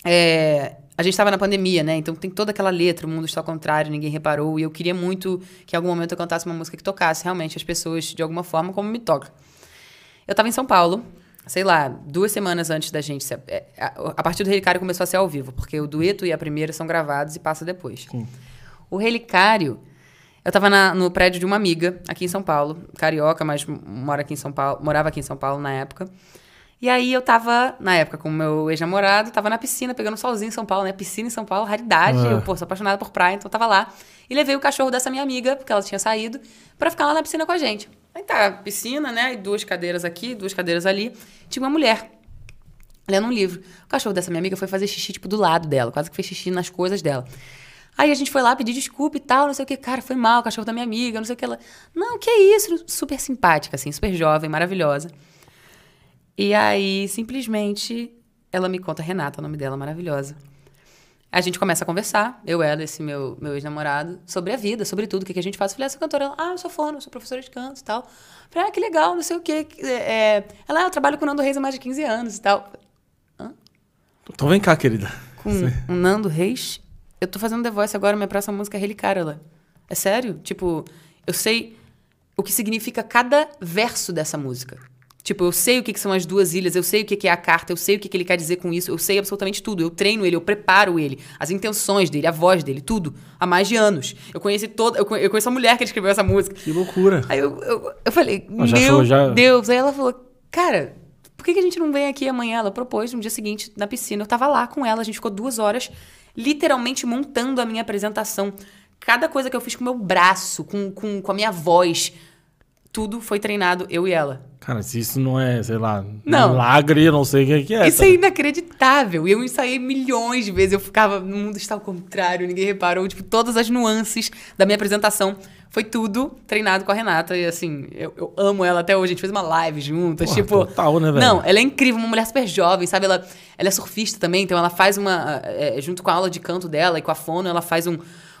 é, a gente estava na pandemia, né? Então tem toda aquela letra, o mundo está ao contrário, ninguém reparou. E eu queria muito que em algum momento eu cantasse uma música que tocasse realmente as pessoas de alguma forma, como me toca. Eu estava em São Paulo, sei lá, duas semanas antes da gente. é, A a partir do Relicário começou a ser ao vivo, porque o dueto e a primeira são gravados e passa depois. O Relicário Eu tava na- no prédio de uma amiga, aqui em São Paulo, carioca, mas mora aqui em São Paulo, morava aqui em São Paulo na época. E aí eu tava, na época, com o meu ex-namorado, tava na piscina, pegando solzinho em São Paulo, né? Piscina em São Paulo, raridade. Ah. Eu, pô, sou apaixonada por praia, então eu tava lá. E levei o cachorro dessa minha amiga, porque ela tinha saído, pra ficar lá na piscina com a gente. Aí tá, piscina, né? E duas cadeiras aqui, duas cadeiras ali. Tinha uma mulher lendo um livro. O cachorro dessa minha amiga foi fazer xixi, tipo, do lado dela. Quase que fez xixi nas coisas dela. Aí a gente foi lá pedir desculpa e tal, não sei o que. Cara, foi mal, o cachorro da minha amiga, não sei o que. Ela, não, que é isso? Super simpática, assim, super jovem, maravilhosa. E aí, simplesmente, ela me conta, Renata, o nome dela, maravilhosa. A gente começa a conversar, eu, ela, esse meu, meu ex-namorado, sobre a vida, sobre tudo, o que, que a gente faz. Eu falei, ah, sou cantora. Ela, ah, eu sou fono, sou professora de canto e tal. Eu falei, ah, que legal, não sei o quê. É, ela, ah, eu trabalho com o Nando Reis há mais de 15 anos e tal. Então vem cá, querida. Com o Nando Reis? Eu tô fazendo The Voice agora, minha próxima música é Relicarela. É sério? Tipo, eu sei o que significa cada verso dessa música. Tipo, eu sei o que, que são as duas ilhas, eu sei o que, que é a carta, eu sei o que, que ele quer dizer com isso, eu sei absolutamente tudo. Eu treino ele, eu preparo ele, as intenções dele, a voz dele, tudo. Há mais de anos. Eu conheci toda. Eu conhe- eu conheço a mulher que escreveu essa música. Que loucura. Aí eu, eu, eu falei, já meu foi, já- Deus. Aí ela falou, cara, por que, que a gente não vem aqui amanhã? Ela propôs no dia seguinte, na piscina. Eu tava lá com ela, a gente ficou duas horas, literalmente montando a minha apresentação. Cada coisa que eu fiz com o meu braço, com, com, com a minha voz, tudo foi treinado, eu e ela. Cara, se isso não é, sei lá, Não. milagre, eu não sei o que que é. Isso tá? é inacreditável. E eu ensaiei milhões de vezes. Eu ficava, no mundo está ao contrário, ninguém reparou. Tipo, todas as nuances da minha apresentação. Foi tudo treinado com a Renata. E assim, eu, eu amo ela até hoje. A gente fez uma live juntas. Porra, tipo. total, né, velho? Não, ela é incrível, uma mulher super jovem, sabe? Ela, ela é surfista também, então ela faz uma. é, junto com a aula de canto dela e com a fono, ela faz um.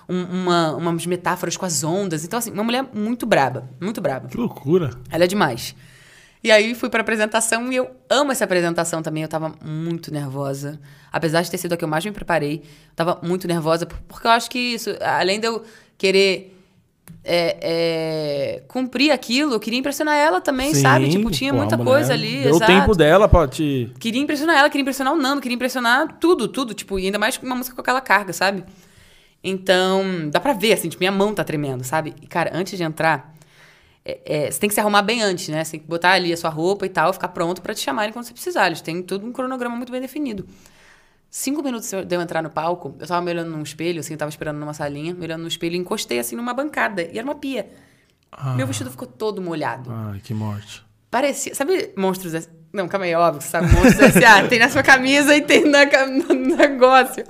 Um- uma, umas metáforas com as ondas. Então, assim, uma mulher muito braba. Muito braba. Que loucura. Ela é demais. E aí fui pra apresentação e eu amo essa apresentação também. Eu tava muito nervosa. Apesar de ter sido a que eu mais me preparei, eu tava muito nervosa, por- porque eu acho que isso, além de eu querer é, é, cumprir aquilo, eu queria impressionar ela também, sabe? Tipo, tinha pô, muita coisa ali. Deu o tempo dela pra te. Queria impressionar ela, queria impressionar o Nando, queria impressionar tudo, tudo. Tipo, e ainda mais com uma música com aquela carga, sabe? Então, dá pra ver, assim, tipo, minha mão tá tremendo, sabe? E, cara, antes de entrar, é, é, você tem que se arrumar bem antes, né? Você tem que botar ali a sua roupa e tal, ficar pronto pra te chamarem quando você precisar. Eles têm todo um cronograma muito bem definido. Cinco minutos de eu entrar no palco, eu tava me olhando num espelho, assim, eu tava esperando numa salinha, me olhando no espelho e encostei, assim, numa bancada. E era uma pia. Meu vestido ficou todo molhado. Ai, que morte. Parecia. Sabe monstros Não, calma aí, óbvio que você sabe monstros S.A. tem na sua camisa e tem na, no negócio.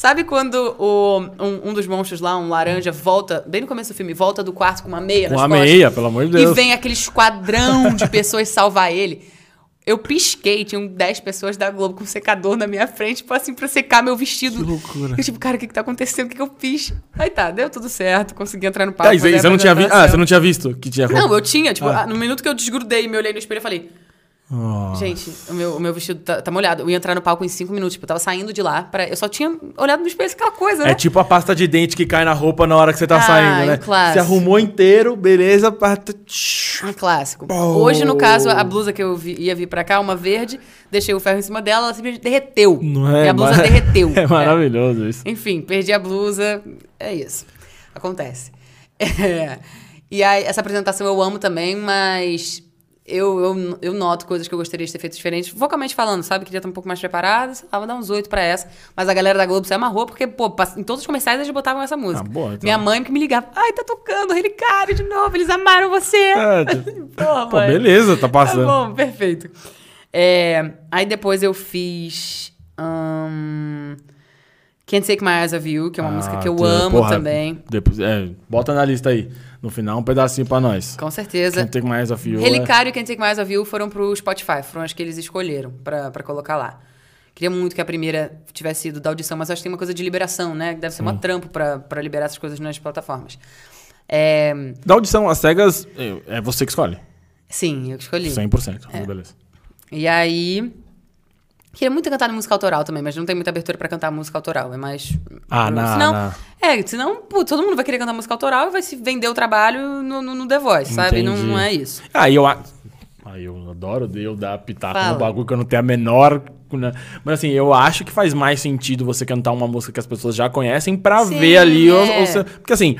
Sabe quando o, um, um dos monstros lá, um laranja, volta, bem no começo do filme, volta do quarto com uma meia Com nas a costas? meia, pelo amor de E Deus. vem aquele esquadrão de pessoas salvar ele. Eu pisquei, tinham 10 pessoas da Globo com secador na minha frente, tipo assim, pra secar meu vestido. Que loucura. Eu, tipo, cara, o que que tá acontecendo? O que que eu fiz? Aí tá, deu tudo certo, consegui entrar no palco. Tá, e você, não tinha visto. Ah, você não tinha visto que tinha roupa? Não, eu tinha, tipo, Ah. no minuto que eu desgrudei e me olhei no espelho, eu falei, Ah, gente, o meu, o meu vestido tá, tá molhado. Eu ia entrar no palco em cinco minutos, tipo, eu tava saindo de lá, pra, eu só tinha olhado no espelho, aquela coisa, né? É tipo a pasta de dente que cai na roupa na hora que você tá Ah, saindo, né? clássico. Você arrumou inteiro, beleza. pá, tá- Um clássico. Pô. Hoje, no caso, a blusa que eu vi- ia vir pra cá, uma verde, deixei o ferro em cima dela, ela simplesmente derreteu. Não é? E a blusa Mar- derreteu. É maravilhoso isso. Enfim, perdi a blusa. É isso. Acontece. É. E aí, essa apresentação eu amo também, mas eu, eu, eu noto coisas que eu gostaria de ter feito diferentes. Vocalmente falando, sabe? Queria estar um pouco mais preparada. Ah, vou dar uns oito pra essa. Mas a galera da Globo se amarrou, porque, pô, em todos os comerciais eles botavam essa música. Ah, boa, então. Minha mãe que me ligava. Ai, tá tocando Relicário de novo, eles amaram você. É, Porra, Pô, mãe. beleza, tá passando. Tá bom, perfeito. É, aí depois eu fiz. hum, Can't Take My Eyes Off You, que é uma Ah, música que eu amo porra, também. Depois, é, bota na lista aí. No final, um pedacinho pra nós. Com certeza. Can't Take My Eyes Off You. é- Relicário e Can't Take My Eyes Off You foram pro Spotify, foram as que eles escolheram pra, pra colocar lá. Queria muito que a primeira tivesse sido da audição, mas acho que tem uma coisa de liberação, né? Deve ser uma trampo pra, pra liberar essas coisas nas plataformas. É, Da audição, as cegas, é é você que escolhe. sim, eu que escolhi. 100%. É. Beleza. E aí. Queria muito ter cantado música autoral também, mas não tem muita abertura pra cantar música autoral. É mais. Ah, senão, na- É, senão, pô, todo mundo vai querer cantar música autoral e vai se vender o trabalho no, no, no The Voice, sabe? Não, não é isso. Aí eu. a- Aí eu adoro eu dar pitaco Fala. no bagulho que eu não tenho a menor. Mas assim, eu acho que faz mais sentido você cantar uma música que as pessoas já conhecem pra Sim, ver ali. é. ou porque assim,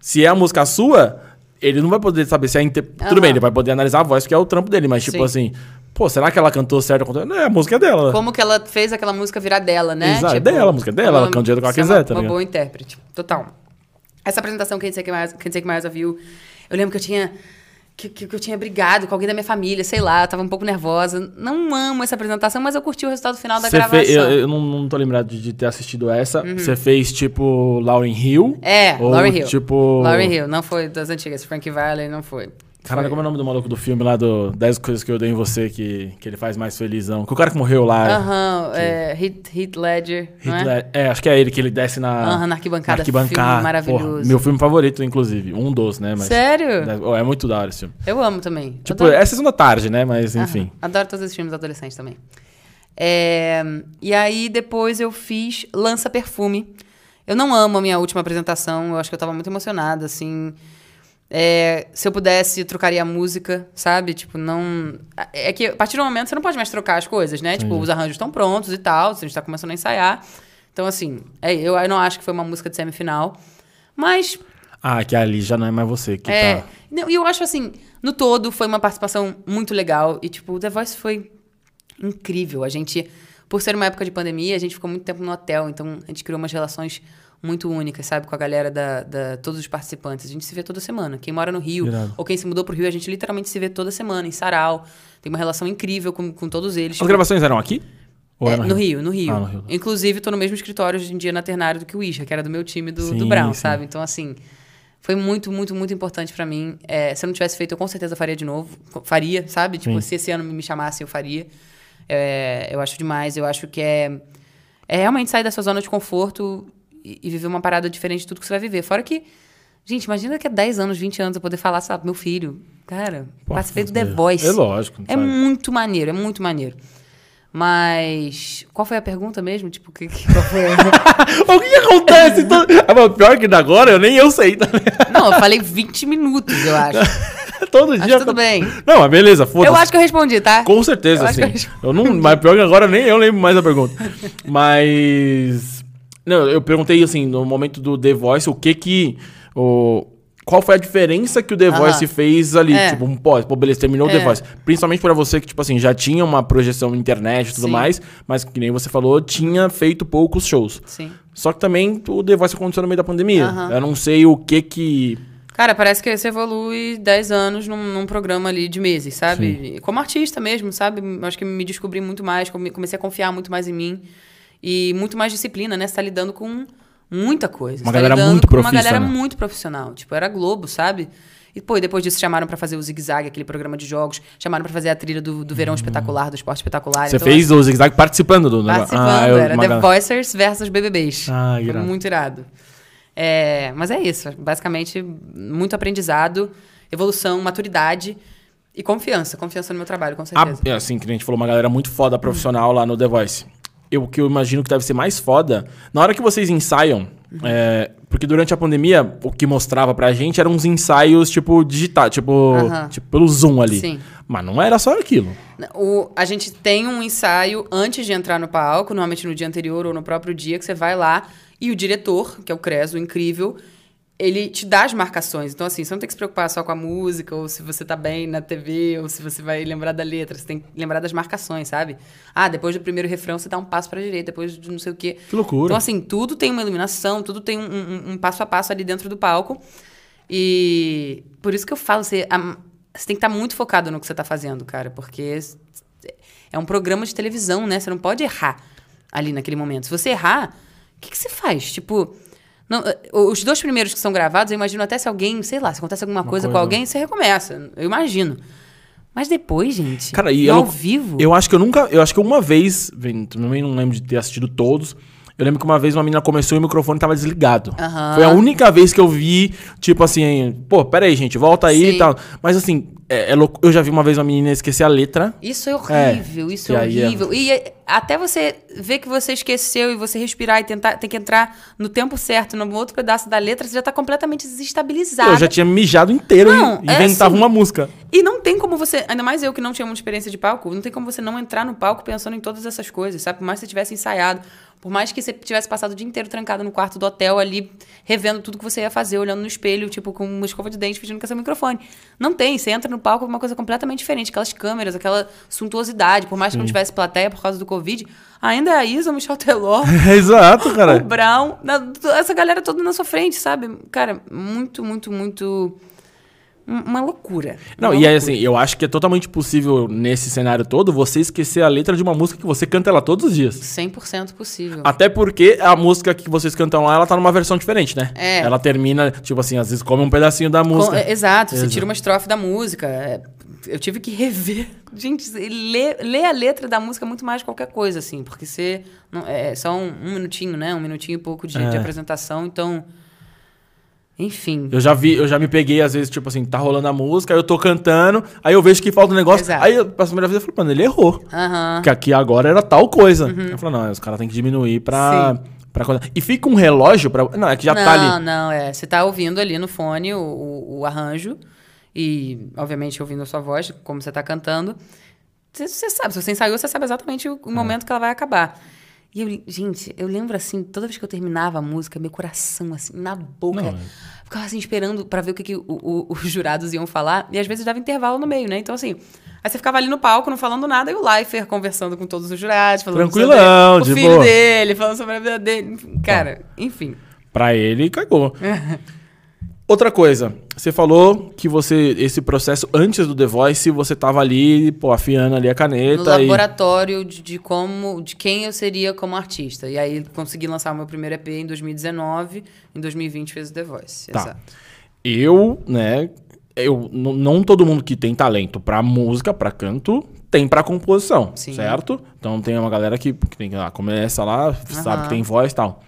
Se é a música sua, ele não vai poder saber se é. Inter... Tudo Aham. bem, ele vai poder analisar a voz, porque é o trampo dele, mas tipo Sim. assim. Pô, será que ela cantou certo? Não, é a música dela. Como que ela fez aquela música virar dela, né? Exato, é dela, a música é dela, ela canta do jeito que ela ser quiser, uma, tá Uma ligado? boa intérprete, total. Essa apresentação que a Sei que mais, que que mais viu, eu lembro que eu tinha que, que, que eu tinha brigado com alguém da minha família, sei lá, eu tava um pouco nervosa. Não amo essa apresentação, mas eu curti o resultado final da Você gravação. fez, eu, eu não, não tô lembrado de, ter assistido essa. Você fez tipo Lauren Hill? Uhum. É, ou, Lauryn Hill. Tipo. Lauren Hill, não foi das antigas. Frank Valley não foi. Caralho, como é o nome do maluco do filme lá do 10 coisas que eu dei em você que, que ele faz mais felizão? Que o cara que morreu lá. Aham, é, Heath, Heath Ledger, é? Hitler- é? acho que é ele que ele desce na. Aham, na arquibancada, arquibancada. filme maravilhoso. Porra, meu filme favorito, inclusive. Um dos, né? Mas, Sério? É, é muito da hora esse filme. Eu amo também. Tipo, Adoro- é sessão da tarde, né? Mas enfim. Aham, Adoro todos os filmes adolescentes também. É, e aí depois eu fiz Lança Perfume. Eu não amo a minha última apresentação, eu acho que eu tava muito emocionada, assim. É, se eu pudesse, eu trocaria a música, sabe? Tipo, não. É que a partir do momento você não pode mais trocar as coisas, né? Tipo, os arranjos estão prontos e tal, a gente tá começando a ensaiar. Então, assim, é, eu, eu não acho que foi uma música de semifinal. Mas Ah, que ali já não é mais você que é. tá. Não, e eu acho assim, no todo foi uma participação muito legal. E, tipo, o The Voice foi incrível. A gente, por ser uma época de pandemia, a gente ficou muito tempo no hotel, então a gente criou umas relações muito únicas, sabe, com a galera da, da todos os participantes. A gente se vê toda semana. Quem mora no Rio, Irado. ou quem se mudou pro Rio, a gente literalmente se vê toda semana, em Sarau. Tem uma relação incrível com, com todos eles. As gravações eram aqui? Ou É, no Rio, no Rio. Ah, no Rio. Inclusive, tô no mesmo escritório hoje em dia na Ternário do que o Isha, que era do meu time do, do Sim, Brown, sim. sabe? Então, assim, foi muito, muito, muito importante pra mim. É, se eu não tivesse feito, eu com certeza faria de novo. Faria, sabe? Tipo, Sim. se esse ano me chamasse, eu faria. É, eu acho demais. Eu acho que é, é realmente sair da sua zona de conforto e, e viver uma parada diferente de tudo que você vai viver. Fora que, gente, imagina daqui a 10 anos, 20 anos eu poder falar, sabe, meu filho, cara, Pô, participei do The é- Voice. É lógico. É sabe? muito maneiro, é muito maneiro. Mas. Qual foi a pergunta mesmo? Tipo, que, que- qual foi a- o que, que acontece? Todo- Ah, pior que agora, eu nem eu sei. Tá? Não, eu falei 20 minutos, eu acho. Todo Mas dia. tudo bem. Não, mas beleza, foda-se. Eu acho que eu respondi, tá? Com certeza, Eu acho sim. que Eu não, mas pior que agora nem eu lembro mais da pergunta. Mas. Não, eu perguntei assim, no momento do The Voice, o que que. O, qual foi a diferença que o The Aham. Voice fez ali? É. Tipo, um pós, pô, beleza, terminou o The É. Voice. Principalmente pra você que, tipo assim, já tinha uma projeção na internet e tudo Sim. mais, mas que nem você falou, tinha feito poucos shows. Sim. Só que também o The Voice aconteceu no meio da pandemia. Aham. Eu não sei o que que. Cara, parece que você evolui 10 anos num, num programa ali de meses, sabe? Como artista mesmo, sabe? Acho que me descobri muito mais, come- comecei a confiar muito mais em mim. E muito mais disciplina, né? Você tá lidando com muita coisa. Uma tá galera lidando muito com Uma galera né? muito profissional. Tipo, era Globo, sabe? E, pô, e depois disso chamaram pra fazer o Zig Zag, aquele programa de jogos. Chamaram pra fazer a trilha do, do Verão Espetacular, do Esporte Espetacular. Hum. Você Então, fez o Zig Zag participando do negócio? Participando, eu- era The galera- Voicers versus BBBs. Ah, Foi irado. muito irado. É, mas é isso, basicamente muito aprendizado, evolução, maturidade e confiança, confiança no meu trabalho, com certeza. Ah, é, assim, que a gente falou, uma galera muito foda profissional lá no The Voice. Eu, o que eu imagino que deve ser mais foda, na hora que vocês ensaiam, Uhum. é, porque durante a pandemia, o que mostrava pra gente eram uns ensaios, tipo, digital, tipo, Aham. tipo pelo Zoom ali. Sim. Mas não era só aquilo. O, a gente tem um ensaio antes de entrar no palco, normalmente no dia anterior ou no próprio dia, que você vai lá e o diretor, que é o Creso, incrível, ele te dá as marcações. Então, assim, você não tem que se preocupar só com a música, ou se você tá bem na TV, ou se você vai lembrar da letra. Você tem que lembrar das marcações, sabe? Ah, depois do primeiro refrão você dá um passo pra direita, depois de não sei o quê. Que loucura. Então, assim, tudo tem uma iluminação, tudo tem um, um- um passo a passo ali dentro do palco. E por isso que eu falo, você, a- você tem que estar muito focado no que você está fazendo, cara, porque é um programa de televisão, né? Você não pode errar ali naquele momento. Se você errar, o que, que você faz? Tipo, não, eh, os dois primeiros que são gravados, eu imagino até se alguém, sei lá, se acontece alguma coisa, com coisa. alguém, você recomeça. Eu imagino. Mas depois, gente, Cara, e eu, ao vivo. Eu acho que eu nunca. Eu acho que uma vez. Também não lembro de ter assistido todos. Eu lembro que uma vez uma menina começou e o microfone tava desligado. Aham. Foi a única vez que eu vi, tipo assim, pô, pera aí, gente, volta aí Sim. e tal. Mas assim, é, é louco. Eu já vi uma vez uma menina esquecer a letra. Isso é horrível, isso que é é- horrível. E é- até você ver que você esqueceu e você respirar e tentar, tem que entrar no tempo certo, no outro pedaço da letra, você já tá completamente desestabilizado. Eu já tinha mijado inteiro Não, e é inventava assim. uma música. E não tem como você, ainda mais eu que não tinha muita experiência de palco, não tem como você não entrar no palco pensando em todas essas coisas, sabe? Por mais que você tivesse ensaiado, por mais que você tivesse passado o dia inteiro trancado no quarto do hotel ali, revendo tudo que você ia fazer, olhando no espelho, tipo, com uma escova de dente, fingindo que é seu microfone. Não tem, você entra no palco com uma coisa completamente diferente, aquelas câmeras, aquela suntuosidade, por mais que não tivesse plateia por causa do Covid, ainda é a Isa, o Michel Teló, Exato, o cara. Brown, na- essa galera toda na sua frente, sabe? Cara, muito, muito, muito... um- Uma loucura. Não, Uma e aí loucura. assim, eu acho que é totalmente possível nesse cenário todo você esquecer a letra de uma música que você canta ela todos os dias. 100% possível. Até porque a música que vocês cantam lá, ela tá numa versão diferente, né? É. Ela termina, tipo assim, às vezes come um pedacinho da Com- música. é, exato, você Exato. tira uma estrofe da música. é, Eu tive que rever. Gente, ler, ler a letra da música é muito mais que qualquer coisa, assim, porque você. Não, é só um, um minutinho, né? Um minutinho e pouco de, É. de apresentação, então. Enfim. Eu já vi, eu já me peguei, às vezes, tipo assim, tá rolando a música, aí eu tô cantando, aí eu vejo que falta um negócio. Exato. Aí, eu, pela primeira vez, eu falei, mano, ele errou. Aham. Que aqui agora era tal coisa. Eu falei, não, os caras têm que diminuir pra. Uhum. Sim. pra. E fica um relógio pra. Não, é que já não, tá ali. não, é. Você tá ouvindo ali no fone o, o, o arranjo e, obviamente, ouvindo a sua voz, como você tá cantando. Você, você sabe, se você ensaiou, você sabe exatamente o, o É. momento que ela vai acabar. E eu, gente, eu lembro assim, toda vez que eu terminava a música, meu coração, assim, na boca. Não, é. Ficava assim, esperando pra ver o que, que o- o- os jurados iam falar. E às vezes dava intervalo no meio, né? Então, assim, aí você ficava ali no palco, não falando nada, e o Leifert conversando com todos os jurados, falando Tranquilão, sobre de o filho boa. dele, falando sobre a vida dele. Cara, enfim. Pra ele, cagou. Outra coisa, você falou que você, esse processo antes do The Voice, você tava ali, pô, afiando ali a no caneta e... laboratório de, de como de quem eu seria como artista. E aí consegui lançar o meu primeiro EP em 2019, em 2020 fez o The Voice. Tá. Exato. Eu, né, eu, não todo mundo que tem talento pra música, pra canto, tem pra composição, Sim. certo? Então tem uma galera que, que tem começa lá, sabe que tem voz e tal.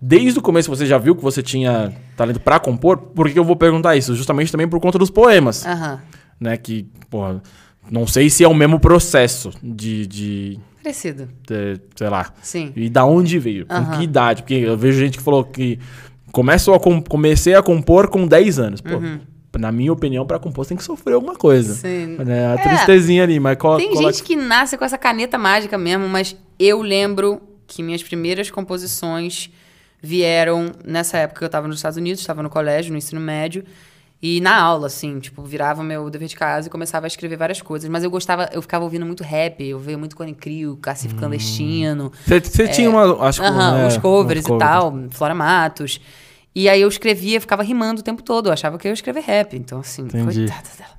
Desde o começo você já viu que você tinha talento pra compor? Por que eu vou perguntar isso? Justamente também por conta dos poemas, Aham. né, que, porra, não sei se é o mesmo processo de, de, Parecido. de, sei lá, Sim. e da onde veio? Com Aham. que idade? Porque eu vejo gente que falou que começo a com- comecei a compor com 10 anos. Pô, na minha opinião, pra compor você tem que sofrer alguma coisa. Uhum. Sim. Né? A É. tristezinha ali, mas qual, Tem gente que nasce com essa caneta mágica mesmo, mas eu lembro que minhas primeiras composições vieram nessa época que eu tava nos Estados Unidos, estava no colégio, no ensino médio. E na aula, assim, tipo, virava meu dever de casa e começava a escrever várias coisas. Mas eu gostava, eu ficava ouvindo muito rap, eu via muito Cone Crew, Cacife Clandestino. Você, você tinha uma. Acho, que, É. Aham, né, os covers uns e tal, Flora Matos. E aí eu escrevia, ficava rimando o tempo todo. Eu achava que eu ia escrever rap. Então, assim, Entendi. coitada dela.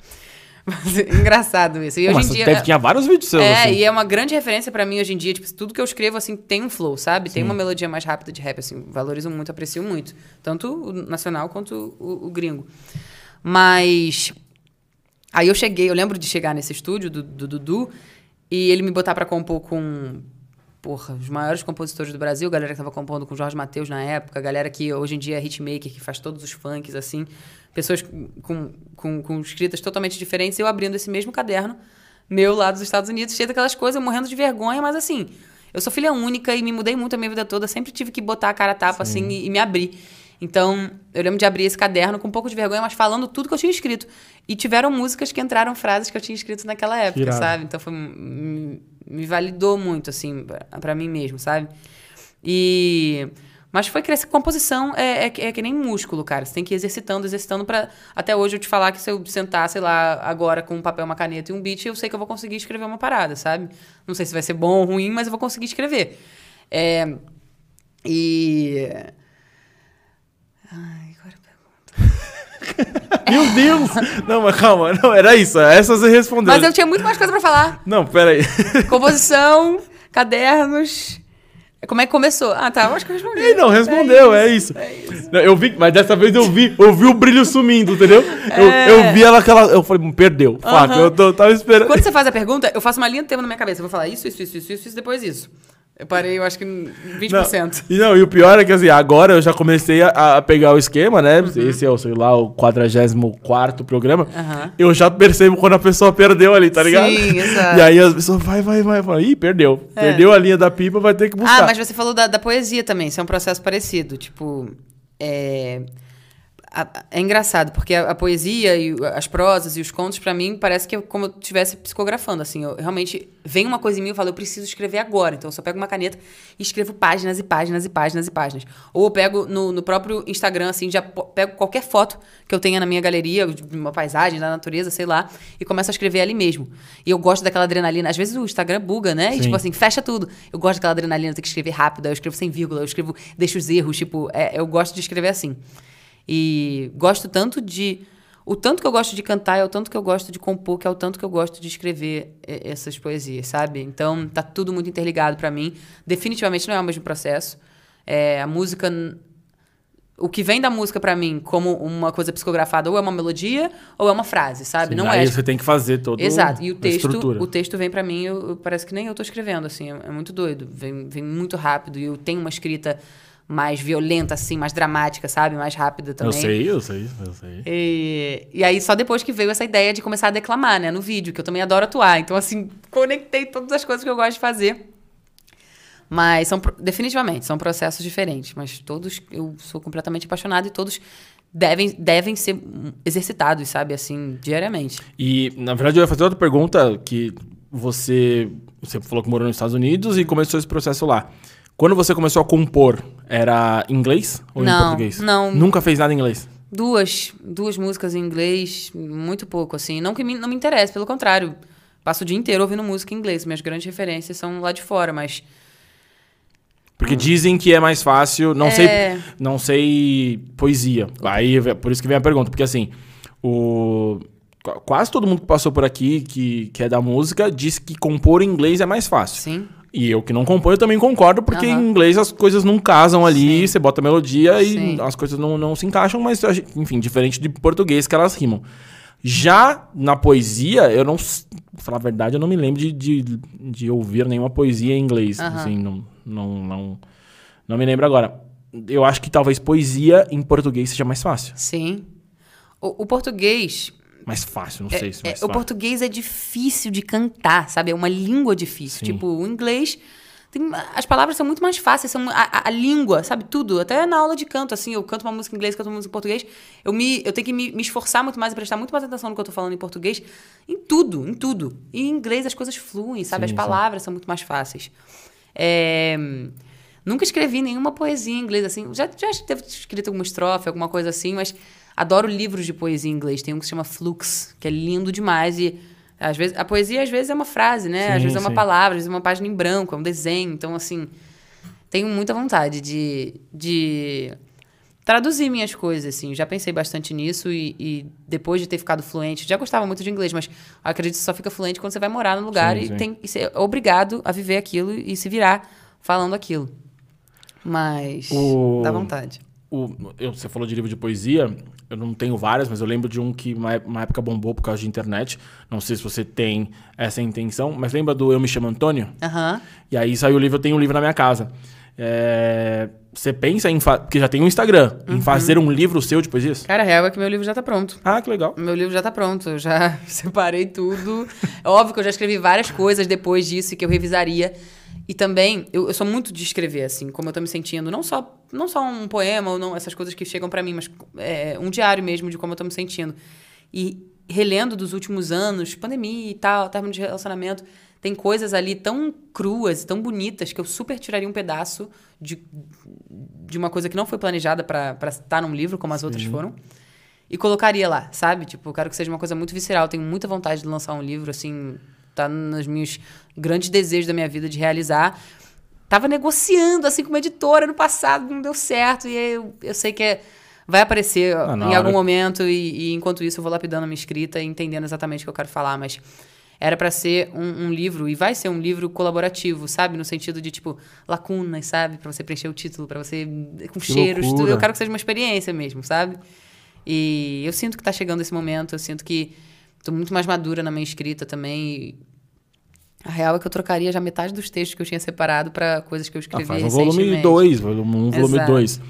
Mas, engraçado isso. E Pô, hoje em dia. teve, tinha vários vídeos seus. É, assim. e é uma grande referência pra mim hoje em dia. Tipo, tudo que eu escrevo, assim, tem um flow, sabe? Tem uma melodia mais rápida de rap, assim. Valorizo muito, aprecio muito. Tanto o nacional quanto o, o gringo. Mas. Aí eu cheguei, eu lembro de chegar nesse estúdio do, do Dudu e ele me botar pra compor com. Porra, os maiores compositores do Brasil, galera que tava compondo com Jorge Mateus na época, galera que hoje em dia é hitmaker, que faz todos os funks, assim. Pessoas com, com, com escritas totalmente diferentes. Eu abrindo esse mesmo caderno, meu lá dos Estados Unidos, cheio daquelas coisas, morrendo de vergonha, mas assim, eu sou filha única e me mudei muito a minha vida toda, sempre tive que botar a cara a tapa, assim, e, e me abrir. Então, eu lembro de abrir esse caderno com um pouco de vergonha, mas falando tudo que eu tinha escrito. E tiveram músicas que entraram frases que eu tinha escrito naquela época, irado. sabe? Então, foi, me, me validou muito, assim, pra mim mesmo, sabe? E... Mas foi crescer. Composição é, é, que- é que nem músculo, cara. Você tem que ir exercitando, exercitando pra... Até hoje eu te falar que se eu sentar, sei lá, agora com um papel, uma caneta e um beat, eu sei que eu vou conseguir escrever uma parada, sabe? Não sei se vai ser bom ou ruim, mas eu vou conseguir escrever. É... E... Ai, agora... Meu Deus! não, mas calma, não, era isso. Essa você respondeu. Mas eu tinha muito mais coisa pra falar. Não, pera aí. Composição, cadernos... Como é que começou? Ah, tá. Eu acho que eu respondi. Ei, não, respondeu, é isso. É isso. Não, Eu vi, mas dessa vez eu vi, eu vi o brilho sumindo, entendeu? Eu, É. eu vi ela aquela. Eu falei, perdeu. Faca, Aham. eu tava esperando. Quando você faz a pergunta, eu faço uma linha do tempo na minha cabeça. Eu vou falar isso, isso, isso, isso, isso, isso depois isso. Eu parei, eu acho que em 20%. Não, e, não, e o pior é que assim, agora eu já comecei a, a pegar o esquema, né? Uhum. Esse é o, sei lá, o 44 programa. Aham. Eu já percebo quando a pessoa perdeu ali, tá ligado? Sim, exato. E aí as pessoas vai, vai, vai. Fala, Ih, perdeu. É. Perdeu a linha da pipa, vai ter que buscar. Ah, mas você falou da, da poesia também, isso é um processo parecido. Tipo, é, a- é engraçado, porque a, a poesia e as prosas e os contos, pra mim, parece que é como eu estivesse psicografando, assim. Eu realmente, vem uma coisa em mim e eu falo, eu preciso escrever agora. Então, eu só pego uma caneta e escrevo páginas e páginas e páginas e páginas. Ou eu pego no, no próprio Instagram, assim, já pego qualquer foto que eu tenha na minha galeria, de uma paisagem, da natureza, sei lá, e começo a escrever ali mesmo. E eu gosto daquela adrenalina. Às vezes o Instagram buga, né? E Sim. tipo assim, fecha tudo. Eu gosto daquela adrenalina, ter que escrever rápido, eu escrevo sem vírgula, eu escrevo, deixo os erros, tipo, é, eu gosto de escrever assim. E gosto tanto de. O tanto que eu gosto de cantar é o tanto que eu gosto de compor, que é o tanto que eu gosto de escrever eh, essas poesias, sabe? Então tá tudo muito interligado pra mim. Definitivamente não é o mesmo processo. É, a música. O que vem da música pra mim como uma coisa psicografada ou é uma melodia ou é uma frase, sabe? Sim, não aí é você tem que fazer todo Exato. E o texto, estrutura. o texto vem pra mim, eu, eu- parece que nem eu tô escrevendo, assim, é, é muito doido. Vem, vem muito rápido. E eu tenho uma escrita mais violenta, assim, mais dramática, sabe? Mais rápida também. Eu sei, eu sei, eu sei. E, e aí, só depois que veio essa ideia de começar a declamar, né? No vídeo, que eu também adoro atuar. Então, assim, conectei todas as coisas que eu gosto de fazer. Mas são, definitivamente, são processos diferentes. Mas todos, eu sou completamente apaixonada e todos devem, devem ser exercitados, sabe? Assim, diariamente. E, na verdade, eu ia fazer outra pergunta que você, você falou que morou nos Estados Unidos e começou esse processo lá. Quando você começou a compor, era em inglês ou em Não, português? não. Nunca fez nada em inglês? Duas, duas músicas em inglês, muito pouco, assim. Não que me, não me interesse, pelo contrário. Passo o dia inteiro ouvindo música em inglês. Minhas grandes referências são lá de fora, mas Porque dizem que é mais fácil, não É. sei, não sei poesia. Aí é por isso que vem a pergunta, porque assim, o qu- quase todo mundo que passou por aqui que, que é da música diz que compor em inglês é mais fácil. sim. E eu que não componho, eu também concordo, porque em inglês as coisas não casam ali, você bota melodia Sim. e as coisas não, não se encaixam, mas, enfim, diferente de português que elas rimam. Já na poesia, eu não. Pra falar a verdade, eu não me lembro de, de, de ouvir nenhuma poesia em inglês. Aham. Assim, não, não, não, não me lembro agora. Eu acho que talvez poesia em português seja mais fácil. Sim. O, o português. Mais fácil, não é- sei se é- o fácil. português é difícil de cantar, sabe? É uma língua difícil. Sim. Tipo, o inglês. tem- as palavras são muito mais fáceis, são a, a- língua, sabe? Tudo. Até na aula de canto, assim, eu canto uma música em inglês, canto uma música em português. Eu, me, eu tenho que me, me esforçar muito mais e prestar muito mais atenção no que eu tô falando em português. Em tudo, em tudo. E em inglês as coisas fluem, sabe? Sim, as sim. palavras são muito mais fáceis. É, Nunca escrevi nenhuma poesia em inglês, assim. Já, já ter escrito alguma estrofe, alguma coisa assim, mas adoro livros de poesia em inglês. Tem um que se chama Flux, que é lindo demais. E às vezes, a poesia, às vezes, é uma frase, né? Sim, às vezes é uma sim. palavra, às vezes é uma página em branco, é um desenho. Então, assim, tenho muita vontade de, de traduzir minhas coisas, assim. Já pensei bastante nisso e, e depois de ter ficado fluente, já gostava muito de inglês, mas acredito que só fica fluente quando você vai morar no lugar Sim, e tem e ser obrigado a viver aquilo e se virar falando aquilo. Mas O- dá vontade. O- eu- você falou de livro de poesia, eu não tenho várias, mas eu lembro de um que uma, uma época bombou por causa de internet. Não sei se você tem essa intenção, mas lembra do Eu Me Chamo Antônio? Aham. E aí saiu o livro, eu tenho um livro na minha casa. É, você pensa em. Porque já tem um Instagram, Uhum. em fazer um livro seu de poesias? Cara, a real é que meu livro já tá pronto. Ah, que legal. Meu livro já tá pronto, eu já separei tudo. É óbvio que eu já escrevi várias coisas depois disso e que eu revisaria. E também, eu, eu sou muito de escrever, assim, como eu tô me sentindo. Não só, não só um poema ou não, essas coisas que chegam pra mim, mas é, um diário mesmo de como eu tô me sentindo. E relendo dos últimos anos, pandemia e tal, término de relacionamento, tem coisas ali tão cruas, tão bonitas, que eu super tiraria um pedaço de, de uma coisa que não foi planejada pra estar num livro, como as outras foram. E colocaria lá, sabe? Tipo, eu quero que seja uma coisa muito visceral. Tenho muita vontade de lançar um livro, assim, tá nos meus grandes desejos da minha vida de realizar. Tava negociando, assim, com uma editora no passado, não deu certo. E aí eu, eu sei que é- vai aparecer Ah, em hora- algum momento. E, e enquanto isso eu vou lapidando a minha escrita e entendendo exatamente o que eu quero falar. Mas era pra ser um, um livro, e vai ser um livro colaborativo, sabe? No sentido de, tipo, lacunas, sabe? Pra você preencher o título, pra você... Com cheiros, tudo. loucura. Eu quero que seja uma experiência mesmo, sabe? E eu sinto que tá chegando esse momento, eu sinto que tô muito mais madura na minha escrita também. A real é que eu trocaria já metade dos textos que eu tinha separado pra coisas que eu Ah, escrevi faz um volume recentemente. 2, um volume Exato. 2.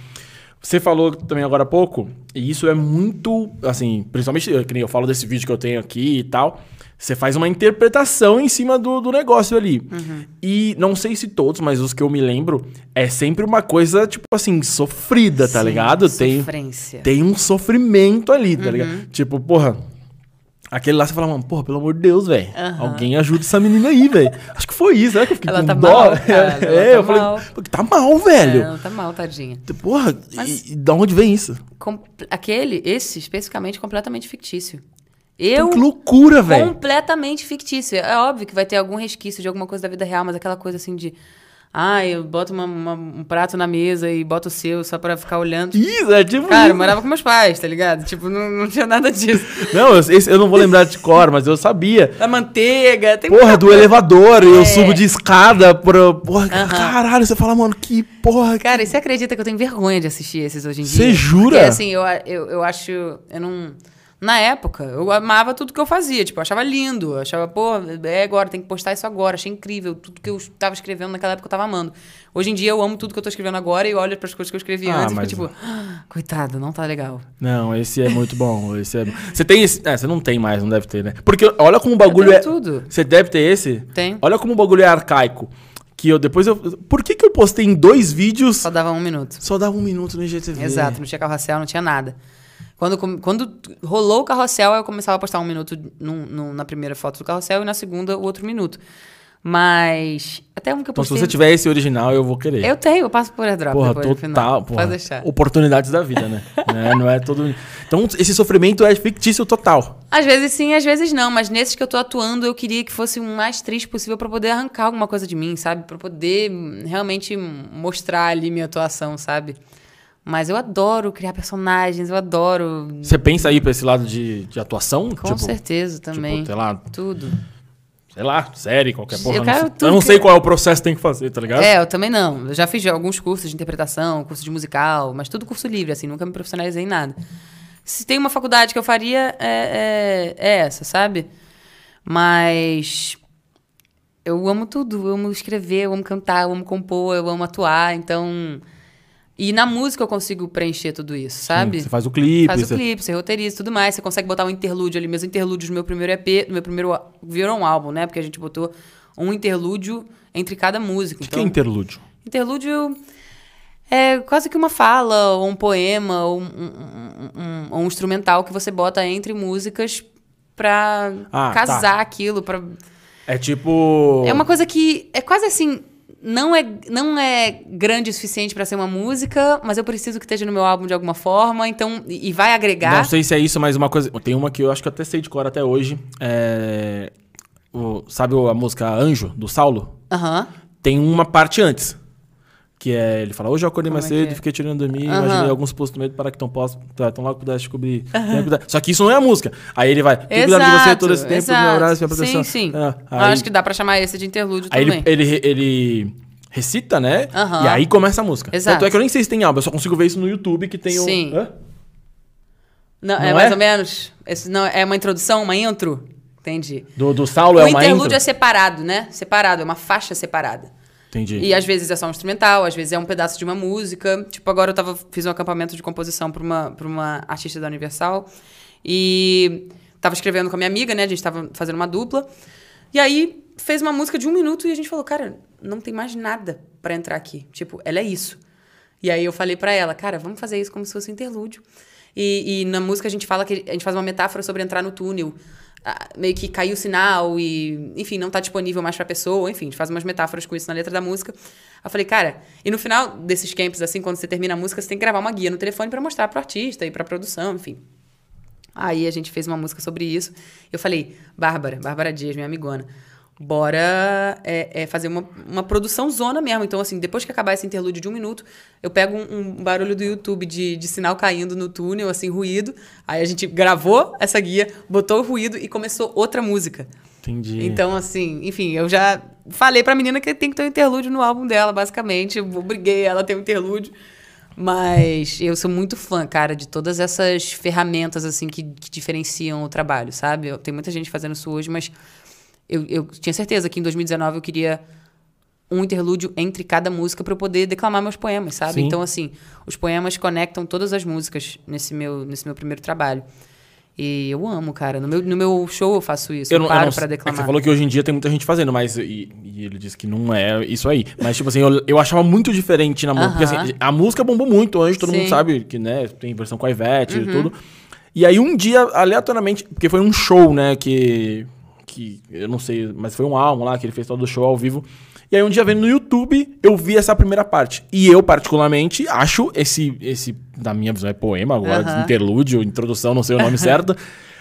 Você falou também agora há pouco, e isso é muito, assim, principalmente, que nem eu falo desse vídeo que eu tenho aqui e tal, você faz uma interpretação em cima do, do negócio ali. Uhum. E não sei se todos, mas os que eu me lembro, é sempre uma coisa, tipo assim, sofrida, tá Sim, ligado? Tem, Sofrência. tem um sofrimento ali, Uhum. tá ligado? Tipo, porra. Aquele lá você fala, mano, porra, pelo amor de Deus, velho. Aham. Alguém ajuda essa menina aí, velho. Acho que foi isso, né? Que eu fiquei Ela com tá dó. mal, cara, ela é, tá eu falei, mal. "Pô, tá mal, velho. É, Não, tá mal, tadinha. Porra, Mas- e, e da onde vem isso? Com- Aquele, esse, especificamente, completamente fictício. Eu. que loucura, velho. Completamente fictício. É óbvio que vai ter algum resquício de alguma coisa da vida real, mas aquela coisa assim de. Ah, eu boto uma- uma- um prato na mesa e boto o seu só pra ficar olhando. Isso, é tipo. Cara, eu morava com meus pais, tá ligado? Tipo, não, não tinha nada disso. Não, eu, esse eu não vou lembrar de cor, mas eu sabia. Da manteiga, tem Porra, do coisa. elevador, eu É. subo de escada pra. Porra, Aham. caralho, você fala, mano, que porra. Cara, e você acredita que eu tenho vergonha de assistir esses hoje em dia? Você jura? Porque, assim, eu, eu, eu acho... Eu não... Na época, eu amava tudo que eu fazia. Tipo, eu achava lindo. Eu achava, pô, é agora, tem que postar isso agora. Achei incrível. Tudo que eu tava escrevendo naquela época eu tava amando. Hoje em dia eu amo tudo que eu tô escrevendo agora e olho pras coisas que eu escrevi Ah, antes e mas- fico tipo, "Ah, coitado, não tá legal. Não, esse é muito bom. Esse é... Você tem esse. É, você não tem mais, não deve ter, né? Porque olha como o bagulho é. tudo. Você deve ter esse? Tem. Olha como o bagulho é arcaico. Que eu depois eu. Por que, que eu postei em dois vídeos? Só dava um minuto. Só dava um minuto no IGTV. Exato, não tinha carrossel, não tinha nada. Quando, quando rolou o carrossel, eu começava a postar um minuto num- num- na primeira foto do carrossel e na segunda o outro minuto. Mas. Até um que eu Então, se postei. você tiver esse original, eu vou querer. Eu tenho, eu passo por airdrop Porra, depois total. Porra, Pode deixar. Oportunidades da vida, né? né? Não é todo. Então, esse sofrimento é fictício total. Às vezes sim, às vezes não, mas nesses que eu tô atuando, eu queria que fosse o mais triste possível pra poder arrancar alguma coisa de mim, sabe? Pra poder realmente mostrar ali minha atuação, sabe? Mas eu adoro criar personagens, eu adoro. Você pensa aí pra esse lado de, de atuação? Com certeza também. Tipo, sei lá, Tudo. sei lá, série, qualquer porra. Eu não sei. eu não que- sei qual é o processo que tem que fazer, tá ligado? É, eu também não. Eu já fiz alguns cursos de interpretação, curso de musical, mas tudo curso livre, assim, nunca me profissionalizei em nada. Se tem uma faculdade que eu faria, é, é, é essa, sabe? Mas eu amo tudo. Eu amo escrever, eu amo cantar, eu amo compor, eu amo atuar, então. E na música eu consigo preencher tudo isso, sabe? Você faz o clipe. Faz o você- clipe, você roteiriza e tudo mais. Você consegue botar um interlúdio ali. Meus interlúdios do meu primeiro EP, do meu primeiro. Virou um álbum, né? Porque a gente botou um interlúdio entre cada música. O que Então, é interlúdio? interlúdio é quase que uma fala, ou um poema, ou um, um- um- um instrumental que você bota entre músicas pra Ah, casar aquilo. Pra... É tipo. É uma coisa que é quase assim. Não é, não é grande o suficiente pra ser uma música, mas eu preciso que esteja no meu álbum de alguma forma, então. E vai agregar. Não sei se é isso, mas uma coisa. Tem uma que eu acho que eu até sei de cor até hoje. É. o- sabe a música Anjo, do Saulo? Aham. Tem uma parte antes. Que é, ele fala, hoje eu acordei mais é cedo, é? fiquei tirando dormir, imaginei alguns postos do medo para que tão posso, tá, tão logo pudesse descobrir. cuidado. Só que isso não é a música. Aí ele vai, "Tenho cuidado de você todo esse tempo, exato. meu abraço, minha proteção. Sim, sim. Ah, aí acho que dá pra chamar esse de interlúdio aí também. ele, ele, ele recita, né? E aí começa a música. Exato. Tanto é que eu nem sei se tem álbum, eu só consigo ver isso no YouTube que tem o... Sim. Hã? Não, Não é mais é? ou menos. Esse não, é uma introdução, uma intro? Entendi. Do, do Saulo o é uma interlúdio intro? é separado, né? Separado, é uma faixa separada. Entendi. E às vezes é só um instrumental, às vezes é um pedaço de uma música. Tipo, agora eu tava, fiz um acampamento de composição pra uma, pra uma artista da Universal. E tava escrevendo com a minha amiga, né? A gente tava fazendo uma dupla. E aí fez uma música de um minuto e a gente falou, cara, não tem mais nada pra entrar aqui. Tipo, ela é isso. E aí eu falei pra ela, cara, vamos fazer isso como se fosse um interlúdio. E, e na música a gente fala que a gente faz uma metáfora sobre entrar no túnel. Ah, meio que caiu o sinal e, enfim, não tá disponível mais pra pessoa. Enfim, faz umas metáforas com isso na letra da música. Eu falei, cara, e no final desses camps, assim, quando você termina a música, você tem que gravar uma guia no telefone pra mostrar pro artista e pra produção, enfim. Aí a gente fez uma música sobre isso. Eu falei, Bárbara, Bárbara Dias, minha amigona, bora é, é, fazer uma, uma produção zona mesmo. Então, assim, depois que acabar esse interlúdio de um minuto, eu pego um, um barulho do YouTube de, de sinal caindo no túnel, assim, ruído. Aí a gente gravou essa guia, botou o ruído e começou outra música. Entendi. Então, assim, enfim, eu já falei pra menina que tem que ter um interlúdio no álbum dela, basicamente. Eu obriguei ela a ter um interlúdio. Mas eu sou muito fã, cara, de todas essas ferramentas, assim, que, que diferenciam o trabalho, sabe? Tem muita gente fazendo isso hoje, mas eu, eu tinha certeza que em 2019 eu queria um interlúdio entre cada música para eu poder declamar meus poemas, sabe? Sim. Então, assim, os poemas conectam todas as músicas nesse meu, nesse meu primeiro trabalho. E eu amo, cara. No meu, no meu show eu faço isso. Eu, não- paro não- pra é declamar. você falou que hoje em dia tem muita gente fazendo, mas. E, e ele disse que não é isso aí. Mas, tipo assim, eu, eu achava muito diferente na música. Porque Aham. assim, a música bombou muito antes, todo mundo Sim. Uhum. sabe que, né, tem versão com a Ivete e tudo. E aí um dia, aleatoriamente, porque foi um show, né, que. Que eu não sei, mas foi um álbum lá que ele fez todo o show ao vivo. E aí um dia vendo no YouTube, eu vi essa primeira parte. E eu, particularmente, acho esse, esse da minha visão, é poema agora, Aham. interlúdio, introdução, não sei o nome certo,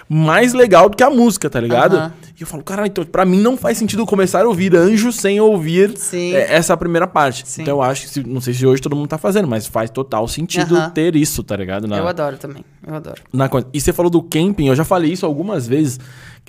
mais legal do que a música, tá ligado? Aham. E eu falo, cara, então, pra mim não faz sentido começar a ouvir Anjo sem ouvir Sim. é, essa primeira parte. Sim. Então eu acho que, não sei se hoje todo mundo tá fazendo, mas faz total sentido Aham. ter isso, tá ligado? Na- Eu adoro também. Eu adoro. na. E você falou do camping, eu já falei isso algumas vezes.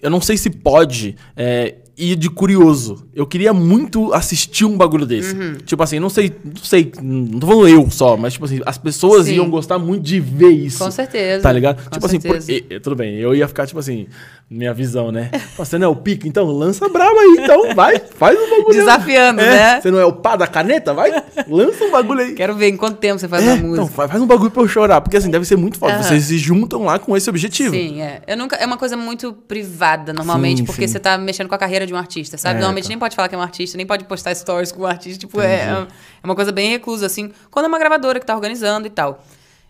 Eu não sei se pode é, ir de curioso. Eu queria muito assistir um bagulho desse. Uhum. Tipo assim, não sei, não sei, não tô falando eu só, mas tipo assim, as pessoas Sim. iam gostar muito de ver isso. Com certeza. Tá ligado? Com tipo assim, por- certeza. e- tudo bem, eu ia ficar tipo assim, minha visão, né? Você não é o pica, então lança braba aí, então vai, faz um bagulho. Desafiando, É, né? Você não é o pá da caneta? Vai, lança um bagulho aí. Quero ver em quanto tempo você faz É, uma então, música. faz, faz um bagulho pra eu chorar, porque assim, deve ser muito foda. Aham. Vocês se juntam lá com esse objetivo. Sim, é. Eu nunca, é uma coisa muito privada, normalmente, Sim, porque sim. você tá mexendo com a carreira de um artista, sabe? É, Normalmente tá. nem pode falar que é um artista, nem pode postar stories com o artista. Tipo, é, é uma coisa bem reclusa, assim. Quando é uma gravadora que tá organizando e tal.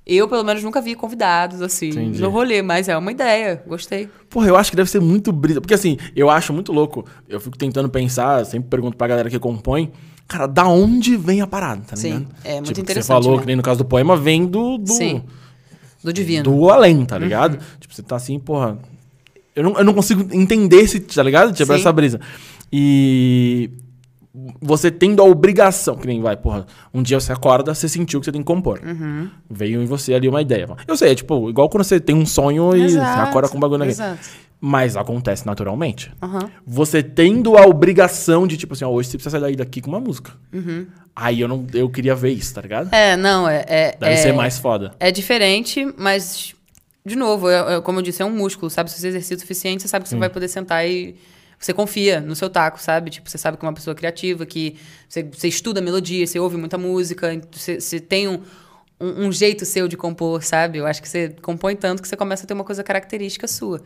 Eu, pelo menos, nunca vi convidados, assim, Entendi. no rolê, mas é uma ideia. Gostei. Porra, eu acho que deve ser muito brisa. Porque assim, eu acho muito louco. Eu fico tentando pensar, sempre pergunto pra galera que compõe. Cara, da onde vem a parada, tá Sim, ligado? é muito tipo, interessante, Você falou né? que nem no caso do poema, vem do. do Sim. Do divino. do além, tá ligado? Tipo, você tá assim, porra. Eu não, eu não consigo entender esse, tá ligado? Tipo, Sim. essa brisa. E você tendo a obrigação, que nem vai, porra, um dia você acorda, você sentiu que você tem que compor. Uhum. Veio em você ali uma ideia. Eu sei, é tipo, igual quando você tem um sonho e você Exato, acorda com um bagulho aqui. exato. Mas acontece naturalmente. Aham. Você tendo a obrigação de, tipo assim, ó, hoje você precisa sair daqui com uma música. Uhum. Aí eu não eu queria ver isso, tá ligado? É, não, é. é Deve é- ser mais foda. É diferente, mas, de novo, é- é- como eu disse, é um músculo, sabe? Se você exercita o suficiente, você sabe que você vai poder sentar e. Você confia no seu taco, sabe? Tipo, você sabe que é uma pessoa criativa, que você, você estuda melodia, você ouve muita música, você, você tem um, um, um jeito seu de compor, sabe? Eu acho que você compõe tanto que você começa a ter uma coisa característica sua.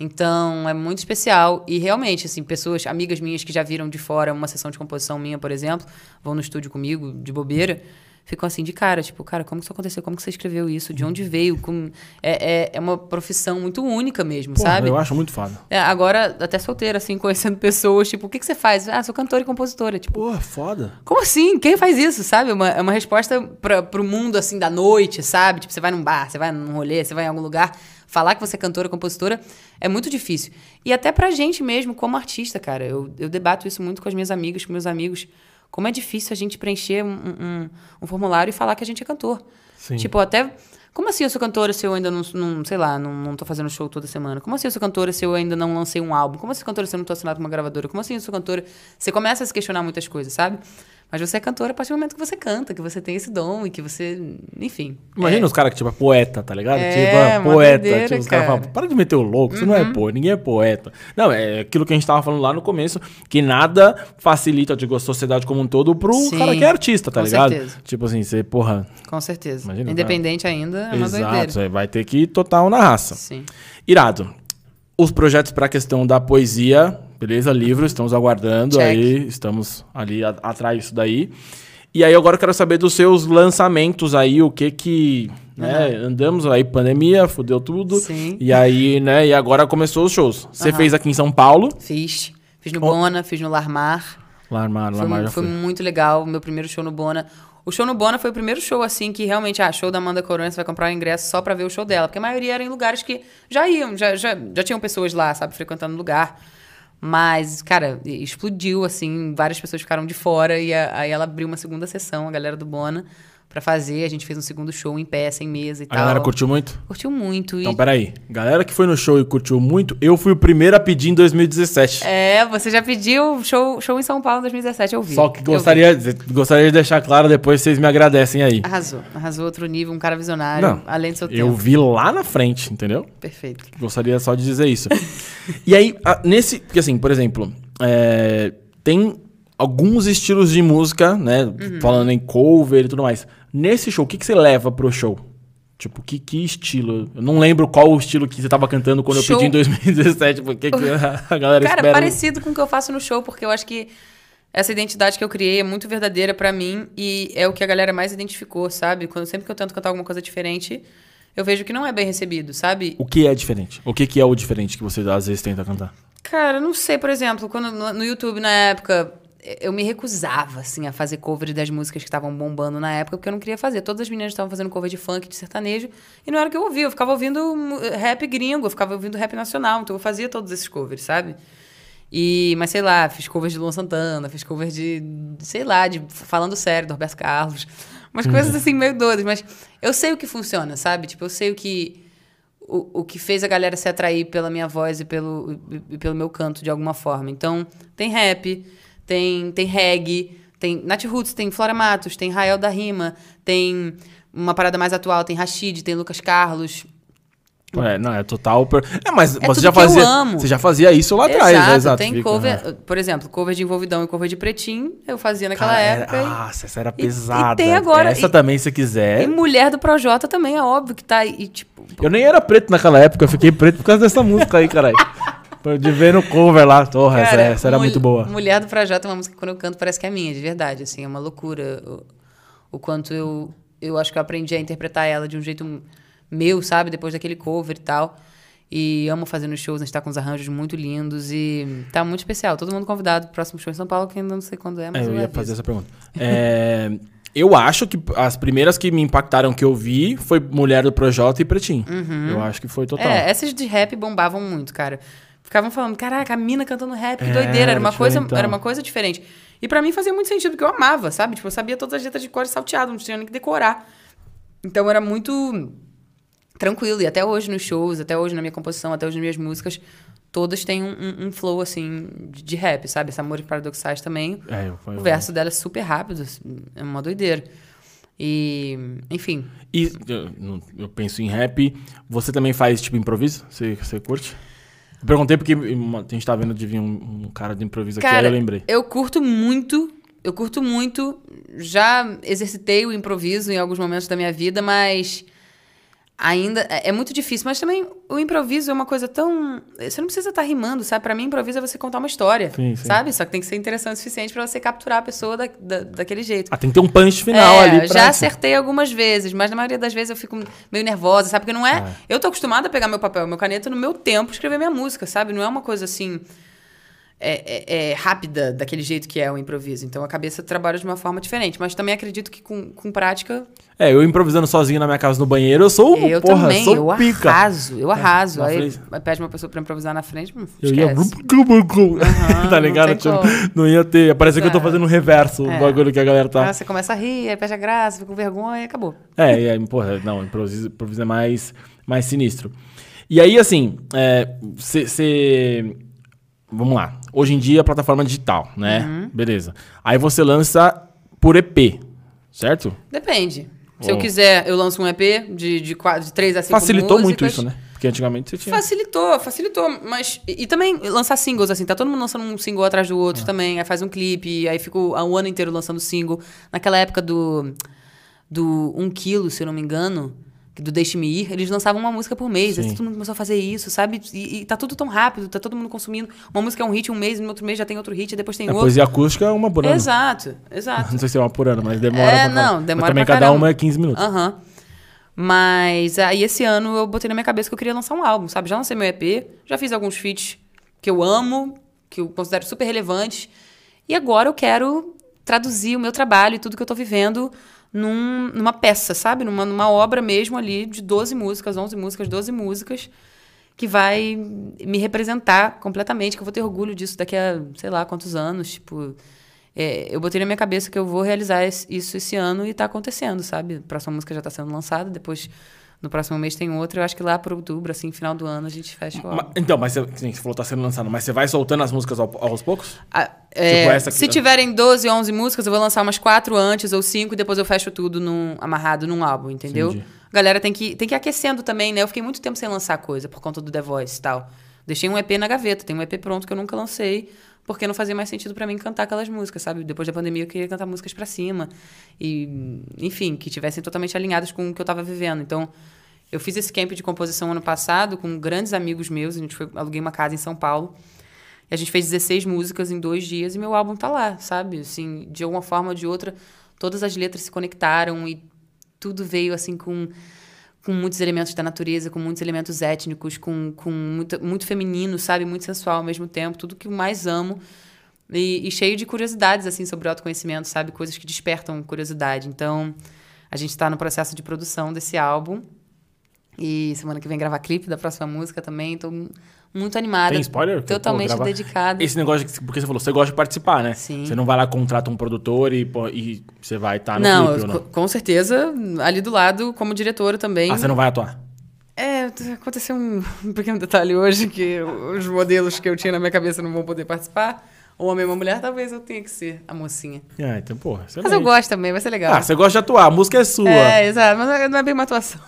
Então, é muito especial. E realmente, assim, pessoas, amigas minhas que já viram de fora uma sessão de composição minha, por exemplo, vão no estúdio comigo, de bobeira, ficam assim de cara, tipo, cara, como que isso aconteceu? Como que você escreveu isso? De onde veio? Com... É, é, é uma profissão muito única mesmo, sabe? Eu acho muito foda. É, agora, até solteira, assim, conhecendo pessoas, tipo, o que, que você faz? Ah, sou cantora e compositora. Tipo, Porra, foda. como assim? Quem faz isso, sabe? É uma, é uma resposta pra, pro mundo, assim, da noite, sabe? Tipo, você vai num bar, você vai num rolê, você vai em algum lugar, falar que você é cantora, compositora, é muito difícil. E até pra gente mesmo, como artista, cara. Eu, eu debato isso muito com as minhas amigas, com meus amigos. Como é difícil a gente preencher um, um, um formulário e falar que a gente é cantor. Sim. Tipo, até... Como assim eu sou cantora se eu ainda não, não sei lá, não, não tô fazendo show toda semana? Como assim eu sou cantora se eu ainda não lancei um álbum? Como assim eu sou cantora se eu não tô assinado com uma gravadora? Como assim eu sou cantora? Você começa a se questionar muitas coisas, sabe? Mas você é cantora a partir do momento que você canta, que você tem esse dom e que você. Enfim. Imagina os caras que, tipo, é poeta, tá ligado? É, tipo, é uma poeta. doideira, tipo, os caras cara. falam, para de meter o louco, você não é poeta, ninguém é poeta. Não, é aquilo que a gente tava falando lá no começo, que nada facilita, digo, a sociedade como um todo pro Sim, cara que é artista, tá com ligado? certeza. Tipo assim, você, porra, Com certeza. Imagina, Independente ainda, é uma exato, doideira. vai ter que ir total na raça. Sim. Irado. Os projetos para a questão da poesia, beleza? Livro, estamos aguardando Check. aí, estamos ali a- atrás disso daí. E aí agora eu quero saber dos seus lançamentos aí, o que que, né, andamos aí, pandemia, fudeu tudo. Sim. E aí, né, e agora começou os shows. Você fez aqui em São Paulo. Fiz. Fiz no Oh. Bona, fiz no Larmar. Larmar, Foi, Larmar já foi foi. muito legal, meu primeiro show no Bona. O show no Bona foi o primeiro show, assim, que realmente, ah, show da Amanda Corona, você vai comprar o ingresso só pra ver o show dela. Porque a maioria era em lugares que já iam, já, já, já tinham pessoas lá, sabe, frequentando o lugar. Mas, cara, explodiu, assim, várias pessoas ficaram de fora e a- aí ela abriu uma segunda sessão, a galera do Bona, pra fazer. A gente fez um segundo show em pé, sem mesa e A tal. galera curtiu muito? Curtiu muito. Então, e... peraí. Galera que foi no show e curtiu muito, eu fui o primeiro a pedir em 2017. É, você já pediu show, show em São Paulo em 2017, eu vi. Só que Eu gostaria, gostaria de deixar claro, depois vocês me agradecem aí. Arrasou. Arrasou outro nível, um cara visionário, Não, além do seu Eu tempo. vi lá na frente, entendeu? Perfeito. Gostaria só de dizer isso. e aí, a- nesse. Porque assim, por exemplo, é, tem alguns estilos de música, né? Uhum. Falando em cover e tudo mais. Nesse show, o que, que você leva pro show? Tipo, que, que estilo? Eu não lembro qual o estilo que você tava cantando quando Show- eu pedi em 2017. Porque que a galera Cara, espera. parecido com o que eu faço no show, porque eu acho que essa identidade que eu criei é muito verdadeira pra mim e é o que a galera mais identificou, sabe? Quando sempre que eu tento cantar alguma coisa diferente, eu vejo que não é bem recebido, sabe? O que é diferente? O que, que é o diferente que você às vezes tenta cantar? Cara, não sei, por exemplo, quando no, no YouTube na época eu me recusava assim a fazer cover das músicas que estavam bombando na época, porque eu não queria fazer. Todas as meninas estavam fazendo cover de funk, de sertanejo, e não era o que eu ouvia, eu ficava ouvindo mu- rap gringo, eu ficava ouvindo rap nacional, então eu fazia todos esses covers, sabe? E, mas sei lá, fiz covers de Luan Santana, fiz covers de, sei lá, de Falando Sério, do Roberto Carlos. Umas coisas assim meio doidas, mas eu sei o que funciona, sabe? Tipo, eu sei o que o, o que fez a galera se atrair pela minha voz e pelo, e pelo meu canto de alguma forma. Então, tem rap, tem, tem reggae, tem Nath Roots, tem Flora Matos, tem Rael da Rima, tem uma parada mais atual, tem Rashid, tem Lucas Carlos. É, não, é total. per- É, mas É você já fazia. amo. Você já fazia isso lá atrás, exato, né? Exato. tem fica, cover, né? por exemplo, cover de envolvidão e cover de pretinho, eu fazia naquela Cara, era- época. e- Nossa, essa era e- e pesada. tem agora- Essa e- também, se quiser. E mulher do Projota também, é óbvio que tá aí, e, tipo, Eu nem era preto naquela época, eu fiquei preto por causa dessa música aí, caralho. De ver no cover lá, porra, essa, Cara, essa era muito boa. Mulher do Projota é uma música que quando eu canto parece que é minha, de verdade, assim, é uma loucura. O, o quanto eu, eu acho que eu aprendi a interpretar ela de um jeito meu, sabe? Depois daquele cover e tal. E amo fazer nos shows, a gente tá com uns arranjos muito lindos e tá muito especial. Todo mundo convidado pro próximo show em São Paulo, que ainda não sei quando é, É, mas eu eu, ia fazer essa pergunta. É, eu acho que as primeiras que me impactaram que eu vi foi Mulher do Projota e Pretinho. Eu acho que foi total. Uhum. É, essas de rap bombavam muito, cara. Ficavam falando, caraca, a mina cantando rap, que É, doideira. Era uma, coisa, diferentão. era uma coisa diferente. E pra mim fazia muito sentido, porque eu amava, sabe? Tipo, eu sabia todas as letras de cor salteado, não tinha nem que decorar. Então era muito tranquilo. E até hoje nos shows, até hoje na minha composição, até hoje nas minhas músicas, todas têm um, um- um flow, assim, de, de rap, sabe? Esse Amores Paradoxais também. É, eu, O verso dela é super rápido, assim, é uma doideira. E, enfim, E eu, eu penso em rap. Você também faz tipo improviso? Você, você curte? Eu perguntei porque a gente tá vendo de vir um, um cara de improviso aqui, aí Cara, eu lembrei. eu curto muito, eu curto muito. Já exercitei o improviso em alguns momentos da minha vida, mas ainda é é muito difícil. Mas também o improviso é uma coisa tão. Você não precisa estar rimando, sabe? Pra mim, improviso é você contar uma história, Sim, sim. sabe? Só que tem que ser interessante o suficiente pra você capturar a pessoa da, da- daquele jeito. Ah, tem que ter um punch final É, ali pra... já acertei algumas vezes, mas na maioria das vezes eu fico meio nervosa, sabe? Porque não é. Ah. Eu tô acostumada a pegar meu papel, meu caneta no meu tempo, escrever minha música, sabe? Não é uma coisa assim. É, é- é rápida daquele jeito que é o improviso. Então a cabeça trabalha de uma forma diferente. Mas também acredito que com, com prática. É, eu improvisando sozinho na minha casa no banheiro, eu sou, eu porra, também, sou eu pica. arraso, eu arraso. na Aí frente. pede uma pessoa pra improvisar na frente, hum, Eu ia... esquece. tá não ligado? tem Tipo, não ia ter... Parece que eu tô É. fazendo um reverso, o É. bagulho que a galera tá... Ah, você começa a rir, aí perde a graça, fica com vergonha e acabou. É, e aí, porra, não, improviso, improviso é mais, mais sinistro. E aí, assim, você. Vamos lá. Hoje em dia, plataforma digital, né? Uhum. Beleza. Aí você lança por EP, certo? Depende. Se eu quiser, eu lanço um EP de, de, quatro, de três a cinco Facilitou muito músicas. isso, né? Porque antigamente você tinha. Facilitou, facilitou. Mas. E, e também lançar singles, assim, tá todo mundo lançando um single atrás do outro Ah. também. Aí faz um clipe, aí fico há um ano inteiro lançando single. Naquela época do. Do 1 um quilo, se eu não me engano, do Deixe-me Ir, eles lançavam uma música por mês. Aí todo mundo começou a fazer isso, sabe? E, e tá tudo tão rápido, tá todo mundo consumindo. Uma música é um hit um mês, no outro mês já tem outro hit, depois tem A outro. poesia acústica é uma por ano. Exato, exato. Não sei se é uma por ano, mas demora É, pra não, demora Mas também cada caramba. uma é 15 minutos. Aham. Mas aí esse ano eu botei na minha cabeça que eu queria lançar um álbum, sabe? Já lancei meu EP, já fiz alguns feats que eu amo, que eu considero super relevantes. E agora eu quero traduzir o meu trabalho e tudo que eu tô vivendo num- numa peça, sabe? Numa, numa obra mesmo ali de 12 músicas, 11 músicas, 12 músicas, que vai me representar completamente, que eu vou ter orgulho disso daqui a sei lá quantos anos. Tipo, é, eu botei na minha cabeça que eu vou realizar isso esse ano e tá acontecendo, sabe? A próxima música já tá sendo lançada, depois no próximo mês tem outra. Eu acho que lá por outubro, assim, final do ano, a gente fecha o álbum. Então, mas você, sim, você falou que tá sendo lançado, mas você vai soltando as músicas ao- aos poucos? Ah, é, Tipo essa aqui, se né? tiverem 12, 11 músicas, eu vou lançar umas quatro antes ou cinco e depois eu fecho tudo num, amarrado num álbum, entendeu? Entendi. A galera tem que, tem que ir aquecendo também, né? Eu fiquei muito tempo sem lançar coisa por conta do The Voice e tal. Deixei um EP na gaveta, tem um EP pronto que eu nunca lancei, porque não fazia mais sentido pra mim cantar aquelas músicas, sabe? Depois da pandemia eu queria cantar músicas pra cima. E, enfim, que tivessem totalmente alinhadas com o que eu tava vivendo. Então, eu fiz esse camp de composição ano passado com grandes amigos meus. A gente foi, aluguei uma casa em São Paulo. E a gente fez 16 músicas em dois dias e meu álbum tá lá, sabe? Assim, de alguma forma ou de outra, todas as letras se conectaram e tudo veio assim com, com muitos elementos da natureza, com muitos elementos étnicos, com, com muito, muito feminino, sabe? Muito sensual ao mesmo tempo, tudo que mais amo. E, e cheio de curiosidades, assim, sobre o autoconhecimento, sabe? Coisas que despertam curiosidade. Então, a gente está no processo de produção desse álbum. E semana que vem gravar clipe da próxima música também. Tô muito animada. Tem spoiler? Pô, Totalmente grava- dedicada. Esse negócio, que- porque você falou, você gosta de participar, né? Sim. Você não vai lá, contrata um produtor e, e você vai estar no não, clipe ou não? co- com certeza, ali do lado, como diretora também. Ah, você não vai atuar? É, aconteceu um pequeno detalhe hoje que os modelos que eu tinha na minha cabeça não vão poder participar. Homem e uma mulher, talvez eu tenha que ser a mocinha. Ah, então, porra, você Mas eu gosto também, vai ser legal. Ah, você gosta de atuar, a música é sua. É, exato, mas é- não é bem uma atuação.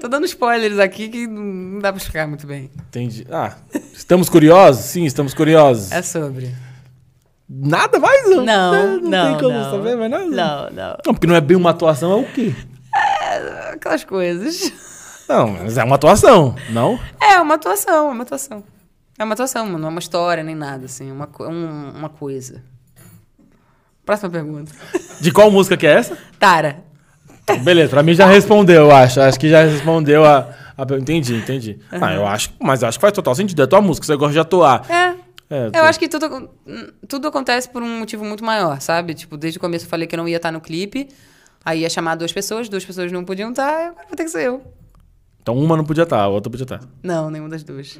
Tô dando spoilers aqui que não dá pra explicar muito bem. Entendi. Ah, estamos curiosos? Sim, estamos curiosos. É sobre. Nada mais? Não, não, não, tem como não. saber, mas nada. Não, não. Não, porque não é bem uma atuação, é o quê? Aquelas coisas. Não, mas é uma atuação, não? É, uma atuação, uma atuação. É uma atuação, não é uma história nem nada, assim, uma, co- um- uma coisa. Próxima pergunta. De qual música que é essa? Tara. Beleza, pra mim já respondeu, eu acho. Acho que já respondeu a. a entendi, entendi. Ah, eu acho. Mas eu acho que faz total sentido. É tua música, você gosta de atuar. É. É, Eu acho que tudo, tudo acontece por um motivo muito maior, sabe? Tipo, desde o começo eu falei que eu não ia estar no clipe. Aí ia chamar duas pessoas, duas pessoas não podiam estar, agora vou ter que ser eu. Então uma não podia estar, a outra podia estar. Não, nenhuma das duas.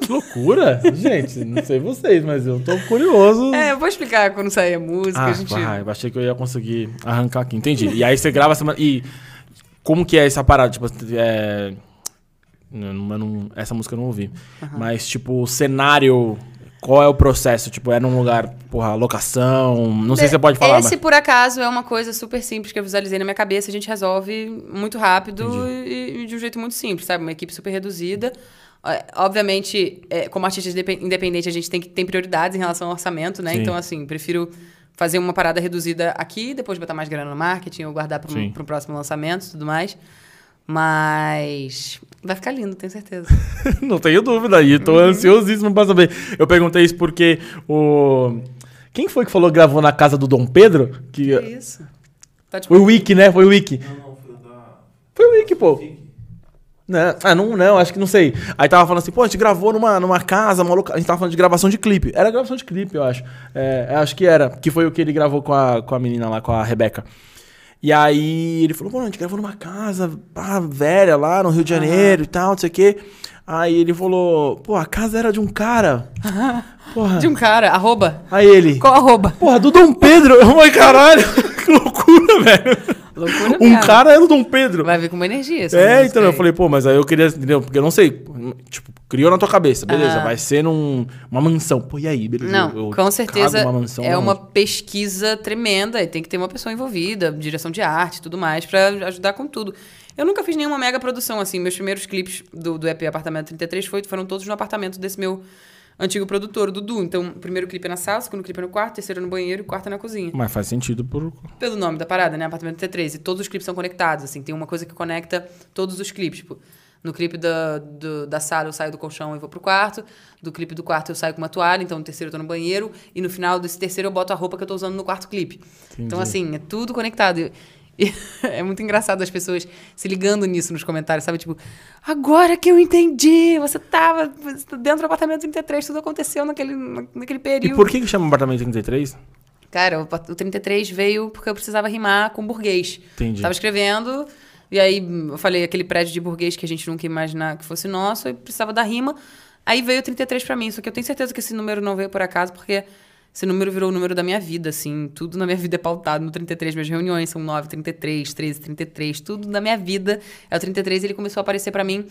Que loucura! Gente, não sei vocês, mas eu tô curioso. É, eu vou explicar quando sair a música, ah, a gente. vai, eu achei que eu ia conseguir arrancar aqui. Entendi. E aí você grava a semana. E como que é essa parada? Tipo, é. não- não- essa música eu não ouvi. Mas, tipo, o cenário. Qual é o processo? Tipo, é num lugar, porra, locação. Não sei se você pode falar, Esse, mas. por acaso, é uma coisa super simples que eu visualizei na minha cabeça. A gente resolve muito rápido e, e de um jeito muito simples, sabe? Uma equipe super reduzida. É, Obviamente, é, como artista indepe- independente, a gente tem que tem prioridades em relação ao orçamento, né? Sim. Então, assim, prefiro fazer uma parada reduzida aqui, depois botar mais grana no marketing ou guardar para um próximo lançamento e tudo mais. Mas vai ficar lindo, tenho certeza. não tenho dúvida. E tô ansiosíssimo pra saber. Eu perguntei isso porque o. Quem foi que falou que gravou na casa do Dom Pedro? Que... Que isso? Tá Foi o Wiki, né? Foi o Wiki. Foi o Wiki, pô. Não, ah, não, não, acho que não sei. Aí tava falando assim, pô, a gente gravou numa, numa casa, maluca. A gente tava falando de gravação de clipe. Era gravação de clipe, eu acho. É, acho que era. Que foi o que ele gravou com a, com a menina lá, com a Rebeca. E aí ele falou, pô, a gente gravou numa casa velha lá no Rio de Janeiro e tal, não sei o quê. Aí ele falou, pô, a casa era de um cara. Porra. de um cara, arroba. Aí ele, Qual arroba? porra, do Dom Pedro. Eu falei, caralho, que loucura, velho. Loucura Um mesmo. cara é do Dom Pedro. Vai vir com uma energia. essa É, então eu aí. falei, pô, mas aí eu queria, entendeu? Porque eu não sei, tipo, criou na tua cabeça, beleza, Aham. vai ser num, uma mansão. Pô, e aí, beleza? Não, eu- eu com certeza uma mansão é uma pesquisa tremenda e tem que ter uma pessoa envolvida, direção de arte e tudo mais, pra ajudar com tudo. Eu nunca fiz nenhuma mega produção, assim. Meus primeiros clipes do, do EP Apartamento 33 foi, foram todos no apartamento desse meu antigo produtor, Dudu. Então, o primeiro clipe é na sala, segundo clipe é no quarto, terceiro no banheiro e o quarto é na cozinha. Mas faz sentido por... Pelo nome da parada, né? Apartamento T3. E todos os clipes são conectados, assim. Tem uma coisa que conecta todos os clipes. Tipo, no clipe da, do- da sala eu saio do colchão e vou pro quarto. Do clipe do quarto eu saio com uma toalha. Então no terceiro eu tô no banheiro. E no final desse terceiro eu boto a roupa que eu tô usando no quarto clipe. Então, assim, é tudo conectado. E- e é muito engraçado as pessoas se ligando nisso nos comentários, sabe? Tipo, agora que eu entendi! Você tava dentro do apartamento 33, tudo aconteceu naquele, naquele E período. por que que chama apartamento 33? Cara, o, o 33 veio porque eu precisava rimar com burguês. Entendi. Tava escrevendo, e aí eu falei aquele prédio de burguês que a gente nunca ia imaginar que fosse nosso, e precisava da rima. Aí veio o 33 pra mim, só que eu tenho certeza que esse número não veio por acaso, porque esse número virou o número da minha vida, assim. Tudo na minha vida é pautado no 33. Minhas reuniões são 9, 33, 13, 33. Tudo na minha vida é o 33. E ele começou a aparecer para mim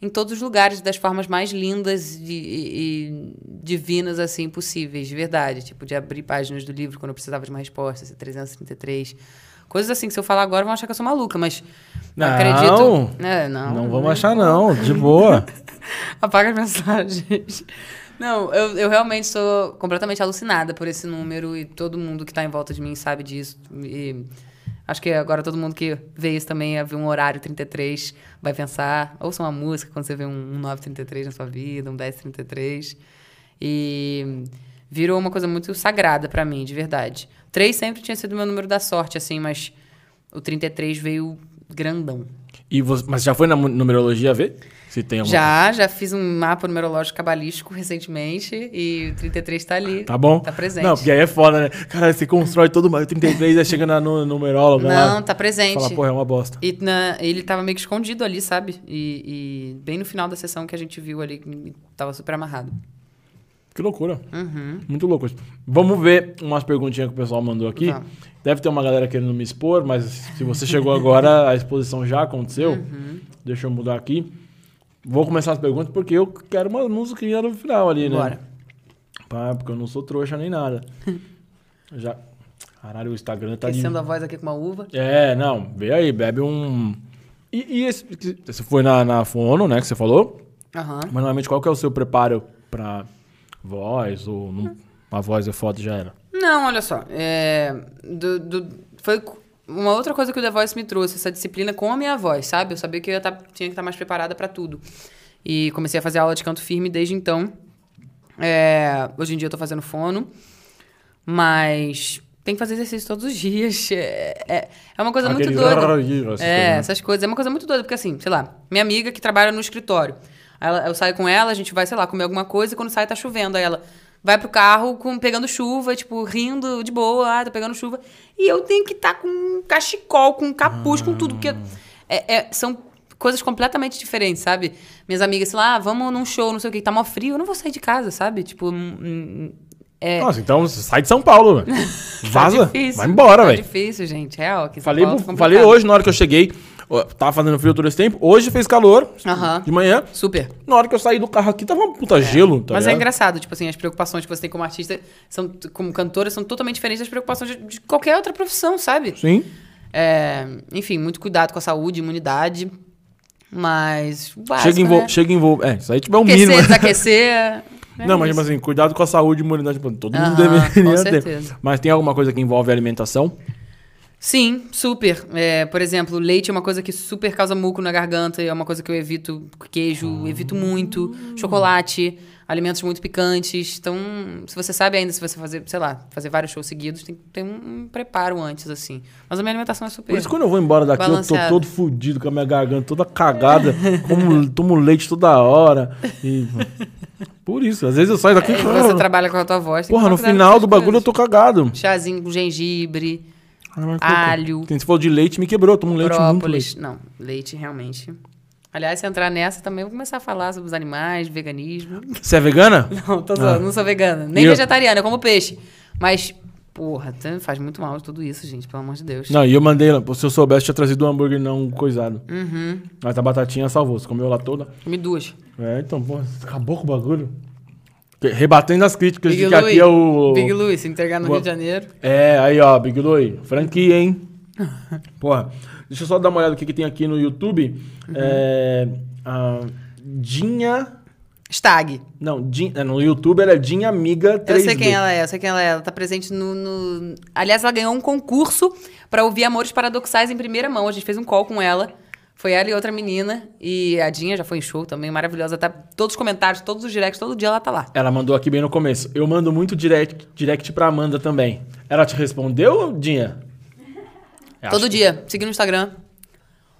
em todos os lugares, das formas mais lindas e, e, divinas, assim, possíveis, de verdade. Tipo, de abrir páginas do livro quando eu precisava de uma resposta, esse 333. Coisas assim que se eu falar agora vão achar que eu sou maluca, mas Não, acredito. É, não, Não vamos achar, não. De boa. Apaga as mensagens. Não, eu, eu realmente sou completamente alucinada por esse número e todo mundo que está em volta de mim sabe disso. E acho que agora todo mundo que vê isso também, vê um horário 33, vai pensar, ouça uma música quando você vê um, um 933 na sua vida, um 1033. E virou uma coisa muito sagrada para mim, de verdade. 3 sempre tinha sido meu número da sorte, assim, mas o 33 veio grandão. E você, mas já foi na numerologia ver? Se tem alguma Já, já fiz um mapa numerológico cabalístico recentemente e o 33 tá ali. Tá bom? Tá presente. Não, porque aí é foda, né? Cara, você constrói todo o 33, aí chega na nu- numeróloga lá. Não, tá presente. Fala, porra, é uma bosta. E na- ele tava meio que escondido ali, sabe? E, e bem no final da sessão que a gente viu ali, que tava super amarrado. Que loucura. Uhum. Muito louco isso. Vamos ver umas perguntinhas que o pessoal mandou aqui. Deve ter uma galera querendo me expor, mas se você chegou agora, a exposição já aconteceu. Uhum. Deixa eu mudar aqui. Vou começar as perguntas porque eu quero uma musiquinha no final ali, né? Bora. Pá, porque eu não sou trouxa nem nada. já. Caralho, o Instagram tá de... Aquecendo a voz aqui com uma uva. É, não, vê aí, bebe um. E, e esse, você foi na, na fono, né, que você falou? Aham. Mas normalmente qual que é o seu preparo pra voz? Ou não- a voz é e já era? Não, olha só. É, do, do- foi uma outra coisa que o The Voice me trouxe, essa disciplina com a minha voz, sabe? Eu sabia que eu tá- tinha que estar mais preparada para tudo. E comecei a fazer aula de canto firme desde então. É, hoje em dia eu tô fazendo fono, mas tem que fazer exercício todos os dias. É, é, é uma coisa Aqueles muito doida. essas É, coisas, né? essas coisas. É uma coisa muito doida, porque assim, sei lá, minha amiga que trabalha no escritório. Ela, eu saio com ela, a gente vai, sei lá, comer alguma coisa e quando sai tá chovendo. Aí ela vai pro carro com, pegando chuva, tipo, rindo de boa, ah, tá pegando chuva. E eu tenho que estar com um cachecol, com um capuz, com tudo, porque é- é- são coisas completamente diferentes, sabe? Minhas amigas, sei lá, ah, vamos num show, não sei o que, tá mó frio, eu não vou sair de casa, sabe? Tipo, hum, hum, é, Nossa, então sai de São Paulo, velho. Vaza. Tá difícil. vai embora, tá velho. difícil, gente, real. São Falei, tá falei hoje, na hora que eu cheguei, tava fazendo frio todo esse tempo. Hoje fez calor, Aham. de manhã. Super. Na hora que eu saí do carro aqui, tava um puta gelo, tá Mas é ligado? engraçado, tipo assim, as preocupações que você tem como artista, são, como cantora, são totalmente diferentes das preocupações de, de qualquer outra profissão, sabe? Sim. É, enfim, muito cuidado com a saúde, imunidade. Mas. o Básico, chega em voo, né? chega em voo. É, isso aí tipo é o Aquecer, mínimo. desaquecer. é Não, mas isso. tipo assim, cuidado com a saúde e imunidade. Tipo, todo mundo Aham, deveria com ter. certeza. Mas tem alguma coisa que envolve alimentação? Sim, super. É, por exemplo, leite é uma coisa que super causa muco na garganta, é uma coisa que eu evito. Queijo, evito muito. Chocolate, alimentos muito picantes. Então, se você sabe ainda, se você fazer, sei lá, fazer vários shows seguidos, tem que ter um, preparo antes, assim. Mas a minha alimentação é super. Por isso, quando eu vou embora daqui, eu tô todo fudido com a minha garganta toda cagada, como, tomo leite toda hora. E... Por isso, às vezes eu saio daqui. É, você trabalha com a tua voz. Porra, no final do bagulho eu coisas. tô cagado. Chazinho com gengibre, Alho. Quem se falou de leite me quebrou, eu tomo leite muito própolis. leite. Não, leite realmente. Aliás, se entrar nessa também, eu vou começar a falar sobre os animais, veganismo. Você é vegana? Não, tô zoando, não sou vegana. Nem eu- vegetariana, eu como peixe. Mas, porra, tá- faz muito mal tudo isso, gente, pelo amor de Deus. Não, e eu mandei, se eu soubesse, tinha trazido um hambúrguer não coisado. Uhum. Mas a batatinha salvou, você comeu lá toda. Comi duas. É, então, pô, acabou com o bagulho. Rebatendo as críticas Big de que aqui Louie. é o. Big Louie, se entregar no Boa. Rio de Janeiro. É, aí ó, Big Louie, franquia, hein? Porra, deixa eu só dar uma olhada no que, que tem aqui no YouTube. Uhum. É. A Dinha. Stag. Não, Din- é, no YouTube ela é Dinha Amiga 3D. Eu sei quem ela é, eu sei quem ela é. Ela tá presente no. no- Aliás, ela ganhou um concurso pra ouvir Amores Paradoxais em primeira mão. A gente fez um call com ela. Foi ela e outra menina. E a Dinha já foi em show também, maravilhosa. Tá todos os comentários, todos os directs, todo dia ela tá lá. Ela mandou aqui bem no começo. Eu mando muito direct, direct pra Amanda também. Ela te respondeu, Dinha? Eu todo dia. Seguindo no Instagram.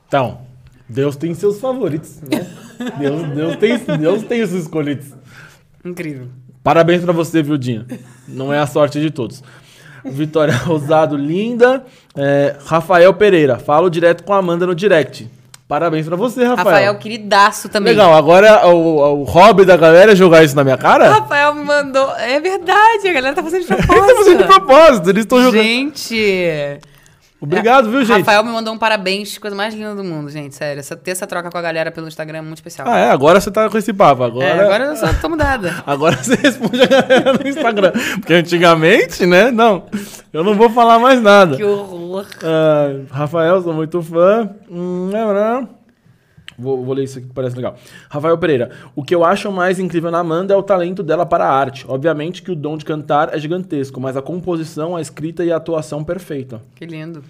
Então, Deus tem seus favoritos, né? Deus, Deus, tem, Deus tem os escolhidos. Incrível. Parabéns pra você, viu, Dinha? Não é a sorte de todos. Vitória Rosado, linda. É, Rafael Pereira, falo direto com a Amanda no direct. Parabéns pra você, Rafael. Rafael, queridaço também. Legal, agora o, o hobby da galera é jogar isso na minha cara? Rafael me mandou. É verdade, a galera tá fazendo de Eles propósito. estão fazendo de propósito, eles estão jogando. Gente. Obrigado, viu, gente? Rafael me mandou um parabéns, coisa mais linda do mundo, gente. Sério. Essa, ter essa troca com a galera pelo Instagram é muito especial. Ah, é, agora você tá com esse papo. Agora, É, agora eu só tô mudada. Agora você responde a galera no Instagram. Porque antigamente, né? Não. Eu não vou falar mais nada. Que horror. Ah, Rafael, sou muito fã. Hum, não, não. Vou, vou ler isso aqui que parece legal. Rafael Pereira. O que eu acho mais incrível na Amanda é o talento dela para a arte. Obviamente que o dom de cantar é gigantesco, mas a composição, a escrita e a atuação perfeita. Que lindo.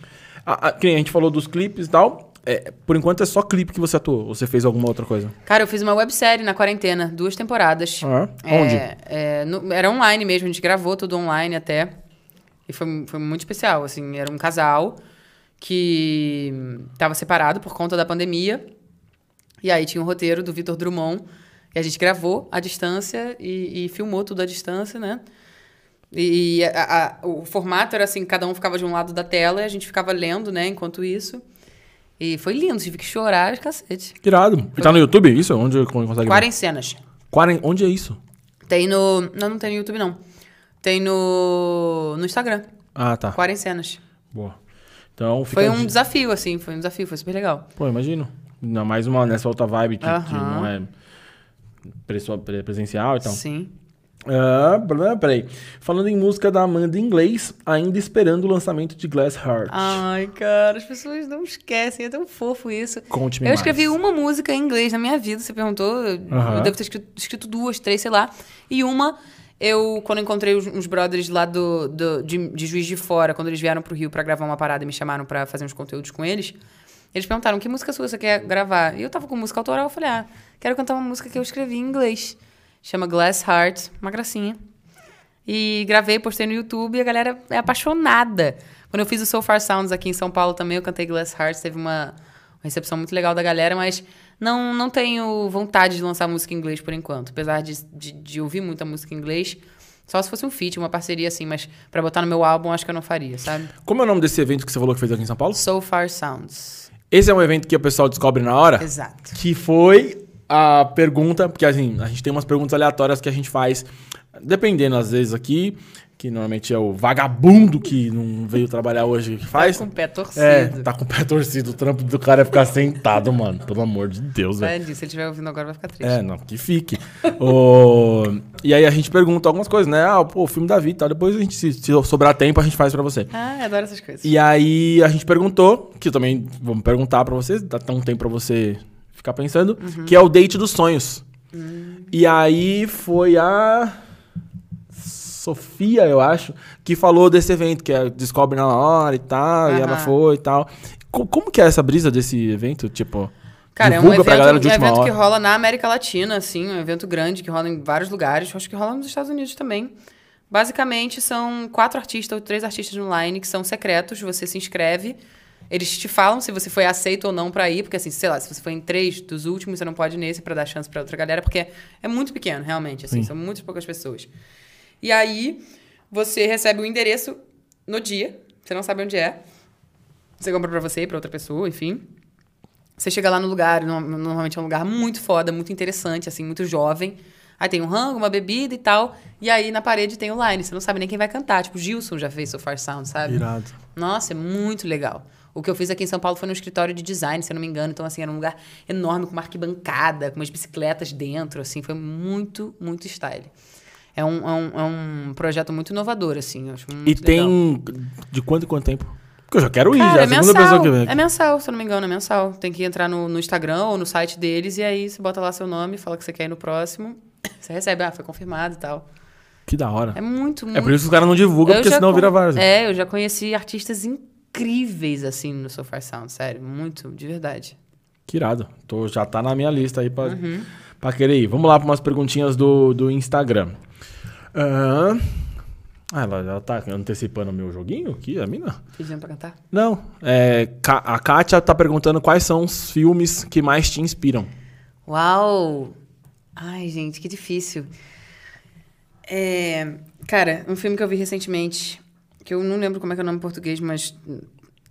A, a, a gente falou dos clipes e tal. É, por enquanto é só clipe que você atuou. Ou você fez alguma outra coisa? Cara, eu fiz uma websérie na quarentena, duas temporadas. Ah, É, onde? é, no- era online mesmo, a gente gravou tudo online até. E foi, foi muito especial, assim. Era um casal que hum, tava separado por conta da pandemia. E aí tinha um roteiro do Vitor Drummond. E a gente gravou à distância e, e filmou tudo à distância, né? E a- a- o formato era assim, cada um ficava de um lado da tela e a gente ficava lendo, né, enquanto isso. E foi lindo, tive que chorar de cacete. Irado. E tá no YouTube isso? Onde consegue? Quarencenas. Quaren... Onde é isso? Tem no. Não, não tem no YouTube, não. Tem no. No Instagram. Ah, tá. Quarencenas. Boa. Então fica... Foi um desafio, assim. Foi um desafio, foi super legal. Pô, imagino. Ainda mais uma nessa outra vibe que, que Aham. não é presencial e tal. Sim. Ah, peraí. Falando em música da Amanda em inglês, ainda esperando o lançamento de Glass Heart. Ai, cara, as pessoas não esquecem. É tão fofo isso. Conte-me Eu escrevi mais. uma música em inglês na minha vida, você perguntou. Eu Aham. devo ter escrito, escrito duas, três, sei lá. E uma, eu, quando encontrei os, uns brothers lá do, do- de, de Juiz de Fora, quando eles vieram pro Rio pra gravar uma parada e me chamaram pra fazer uns conteúdos com eles, eles perguntaram que música sua você quer gravar. E eu tava com música autoral, eu falei, ah, quero cantar uma música que eu escrevi em inglês. Chama Glass Heart, uma gracinha. E gravei, postei no YouTube e a galera é apaixonada. Quando eu fiz o So Far Sounds aqui em São Paulo também, eu cantei Glass Hearts, teve uma, recepção muito legal da galera, mas não, não tenho vontade de lançar música em inglês por enquanto. Apesar de, de, de ouvir muita música em inglês, só se fosse um feat, uma parceria assim, mas pra botar no meu álbum acho que eu não faria, sabe? Como é o nome desse evento que você falou que fez aqui em São Paulo? So Far Sounds. Esse é um evento que o pessoal descobre na hora? Exato. Que foi a pergunta, porque assim, a gente tem umas perguntas aleatórias que a gente faz, dependendo às vezes aqui, que normalmente é o vagabundo que não veio trabalhar hoje que faz. Tá com o pé torcido. É, tá com o pé torcido. O trampo do cara é ficar sentado, mano. Pelo amor de Deus, velho. Se ele estiver ouvindo agora vai ficar triste. É, não, que fique. O- E aí a gente pergunta algumas coisas, né? Ah, pô, o filme da vida e tal. Depois a gente, se, se sobrar tempo, a gente faz pra você. Ah, eu adoro essas coisas. E aí a gente perguntou, que eu também vamos perguntar pra vocês, dá tão tempo pra você ficar pensando, que é o date dos sonhos. E aí foi a Sofia, eu acho, que falou desse evento, que é Descobre na hora e tal, e ela foi e tal. Co- Como que é essa brisa desse evento? Tipo, Cara, é um evento, um evento que rola na América Latina, assim, um evento grande que rola em vários lugares. Acho que rola nos Estados Unidos também. Basicamente, são quatro artistas ou três artistas online que são secretos. Você se inscreve, eles te falam se você foi aceito ou não pra ir, porque assim, sei lá, se você foi em três dos últimos, você não pode ir nesse pra dar chance pra outra galera, porque é muito pequeno, realmente, assim, são muito poucas pessoas. E aí, você recebe o endereço no dia, você não sabe onde é. Você compra pra você e pra outra pessoa, enfim. Você chega lá no lugar, no- normalmente é um lugar muito foda, muito interessante, assim, muito jovem. Aí tem um rango, uma bebida e tal. E aí na parede tem o line. Você não sabe nem quem vai cantar. Tipo, Gilson já fez So Far Sound, sabe? Irado. Nossa, é muito legal. O que eu fiz aqui em São Paulo foi no escritório de design, se eu não me engano. Então, assim, era um lugar enorme, com uma arquibancada, com umas bicicletas dentro, assim. Foi muito, muito style. É um, é um, é um projeto muito inovador, assim. Acho muito E legal. tem. De quanto em quanto tempo? Porque eu já quero ir, Cara, já. é a segunda pessoa mensal. que vem. aqui. É mensal, se eu não me engano, é mensal. Tem que entrar no, no Instagram ou no site deles e aí você bota lá seu nome, fala que você quer ir no próximo. Você recebe, ah, foi confirmado e tal. Que da hora. É muito, muito. É por isso que os caras não divulgam, porque senão con- vira várzea. É, eu já conheci artistas incríveis, assim, no So Far Sound, sério. Muito, de verdade. Que irado. Tô, já tá na minha lista aí pra, Uhum. pra querer ir. Vamos lá pra umas perguntinhas do, do Instagram. Ah, ela já tá antecipando o meu joguinho aqui, a mina? Pedindo pra cantar? Não. É, a Kátia tá perguntando quais são os filmes que mais te inspiram. Uau! Ai, gente, que difícil. É, cara, um filme que eu vi recentemente, que eu não lembro como é que é o nome em português, mas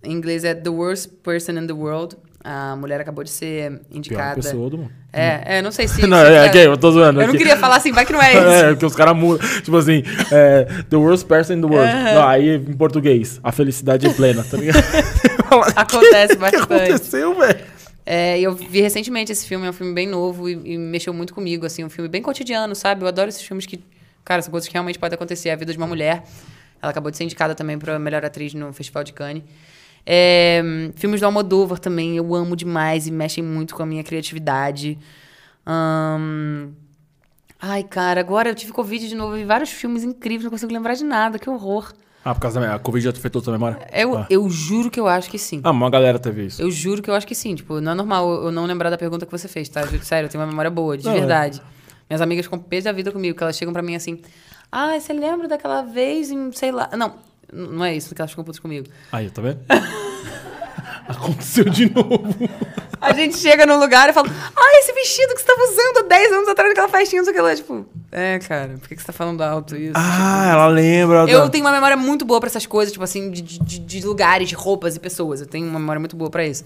em inglês é The Worst Person in the World. A mulher acabou de ser Pior indicada. pessoa do mundo. É, é, não sei se. Não, se é, ok, eu tô zoando. Eu não aqui. queria falar assim, vai que não é esse. É, porque os caras mudam. Tipo assim, é, the worst person in the world. Não, aí em português, a felicidade é plena, tá ligado? Acontece O que bastante. aconteceu, velho? É, eu vi recentemente esse filme, é um filme bem novo e, e mexeu muito comigo, assim, um filme bem cotidiano, sabe? Eu adoro esses filmes que, cara, são coisas que realmente podem acontecer. A vida de uma mulher. Ela acabou de ser indicada também para melhor atriz no Festival de Cannes. É, filmes do Almodóvar também, eu amo demais e mexem muito com a minha criatividade. Ahn, Ai, cara, agora eu tive Covid de novo, vi vários filmes incríveis, não consigo lembrar de nada, que horror. Ah, por causa da a Covid já afetou tua memória? Eu, Ah. eu juro que eu acho que sim. Ah, uma galera teve isso. Eu juro que eu acho que sim. Tipo, não é normal eu não lembrar da pergunta que você fez, tá? Sério, eu tenho uma memória boa, de Não, é. verdade. Minhas amigas ficam pés da vida comigo, que elas chegam pra mim assim. Ah, você lembra daquela vez em, sei lá. Não, não é isso que elas ficam putas comigo. Aí, tá vendo? Aconteceu de novo. A gente chega num lugar e fala, ah, esse vestido que você tava usando há 10 anos atrás naquela festinha, não sei o que lá. Tipo, é, cara, por que que você tá falando alto isso? Ah, ela lembra. Eu da- tenho uma memória muito boa pra essas coisas, tipo assim, de, de, de lugares, de roupas e pessoas. Eu tenho uma memória muito boa pra isso.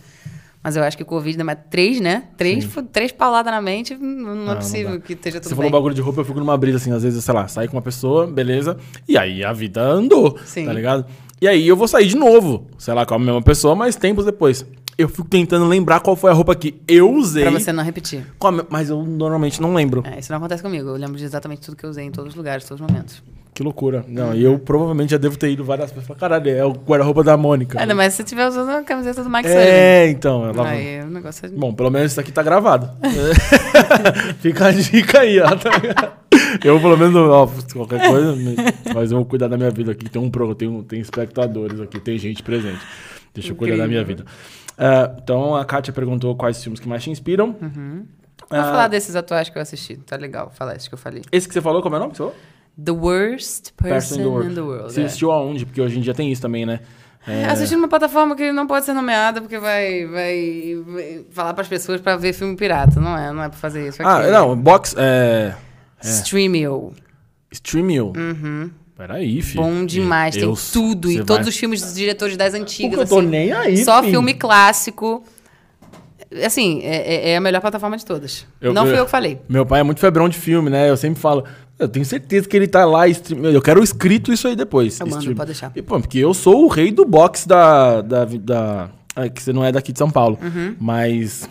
Mas eu acho que o Covid ainda mais três, né? Três, três paladas na mente, não, não Ah, é não possível dá. que esteja tudo Você bem. falou bagulho de roupa, eu fico numa brisa, assim, às vezes, sei lá, sair com uma pessoa, beleza, e aí a vida andou, Sim. tá ligado? E aí eu vou sair de novo, sei lá, com a mesma pessoa, mas tempos depois. Eu fico tentando lembrar qual foi a roupa que eu usei, Pra você não repetir. mas eu normalmente não lembro. É, isso não acontece comigo. Eu lembro de exatamente tudo que eu usei em todos os lugares, todos os momentos. Que loucura. Não, e eu provavelmente já devo ter ido várias vezes. Falar, caralho, é o guarda-roupa da Mônica. Ainda mais se você estiver usando a camiseta do Mike Sullivan. É, então. Ela... Aí o negócio é... Bom, pelo menos isso aqui tá gravado. Fica a dica aí, ó. tá eu, pelo menos, ó, qualquer coisa, mas eu vou cuidar da minha vida aqui. Tem um pro, tem, tem espectadores aqui, tem gente presente. Deixa eu cuidar da minha vida. Ah, então, a Kátia perguntou quais filmes que mais te inspiram. Vamos Ah. falar desses atuais que eu assisti. Tá legal falar isso que eu falei. Esse que você falou, como é o nome? The Worst Person, in the World. Você é. assistiu aonde? Porque hoje em dia tem isso também, né? É, Assistindo uma plataforma que não pode ser nomeada porque vai, vai, vai falar pras pessoas pra ver filme pirata. Não é, não é pra fazer isso. Ah, aqui. não, box. É. Streamio. Streamio. Peraí, filho. Bom demais. Eu- Tem tudo. E todos vai- os filmes dos diretores das antigas. Porque eu tô assim. nem aí, Só filho. filme clássico. Assim, é, é- é a melhor plataforma de todas. Eu- não fui eu- eu que falei. Meu pai é muito febrão de filme, né? Eu sempre falo, eu tenho certeza que ele tá lá stream... Eu quero escrito isso aí depois. Eu mando, pode deixar. E, pô, porque eu sou o rei do box da. da, da... É que você não é daqui de São Paulo. Uhum. Mas.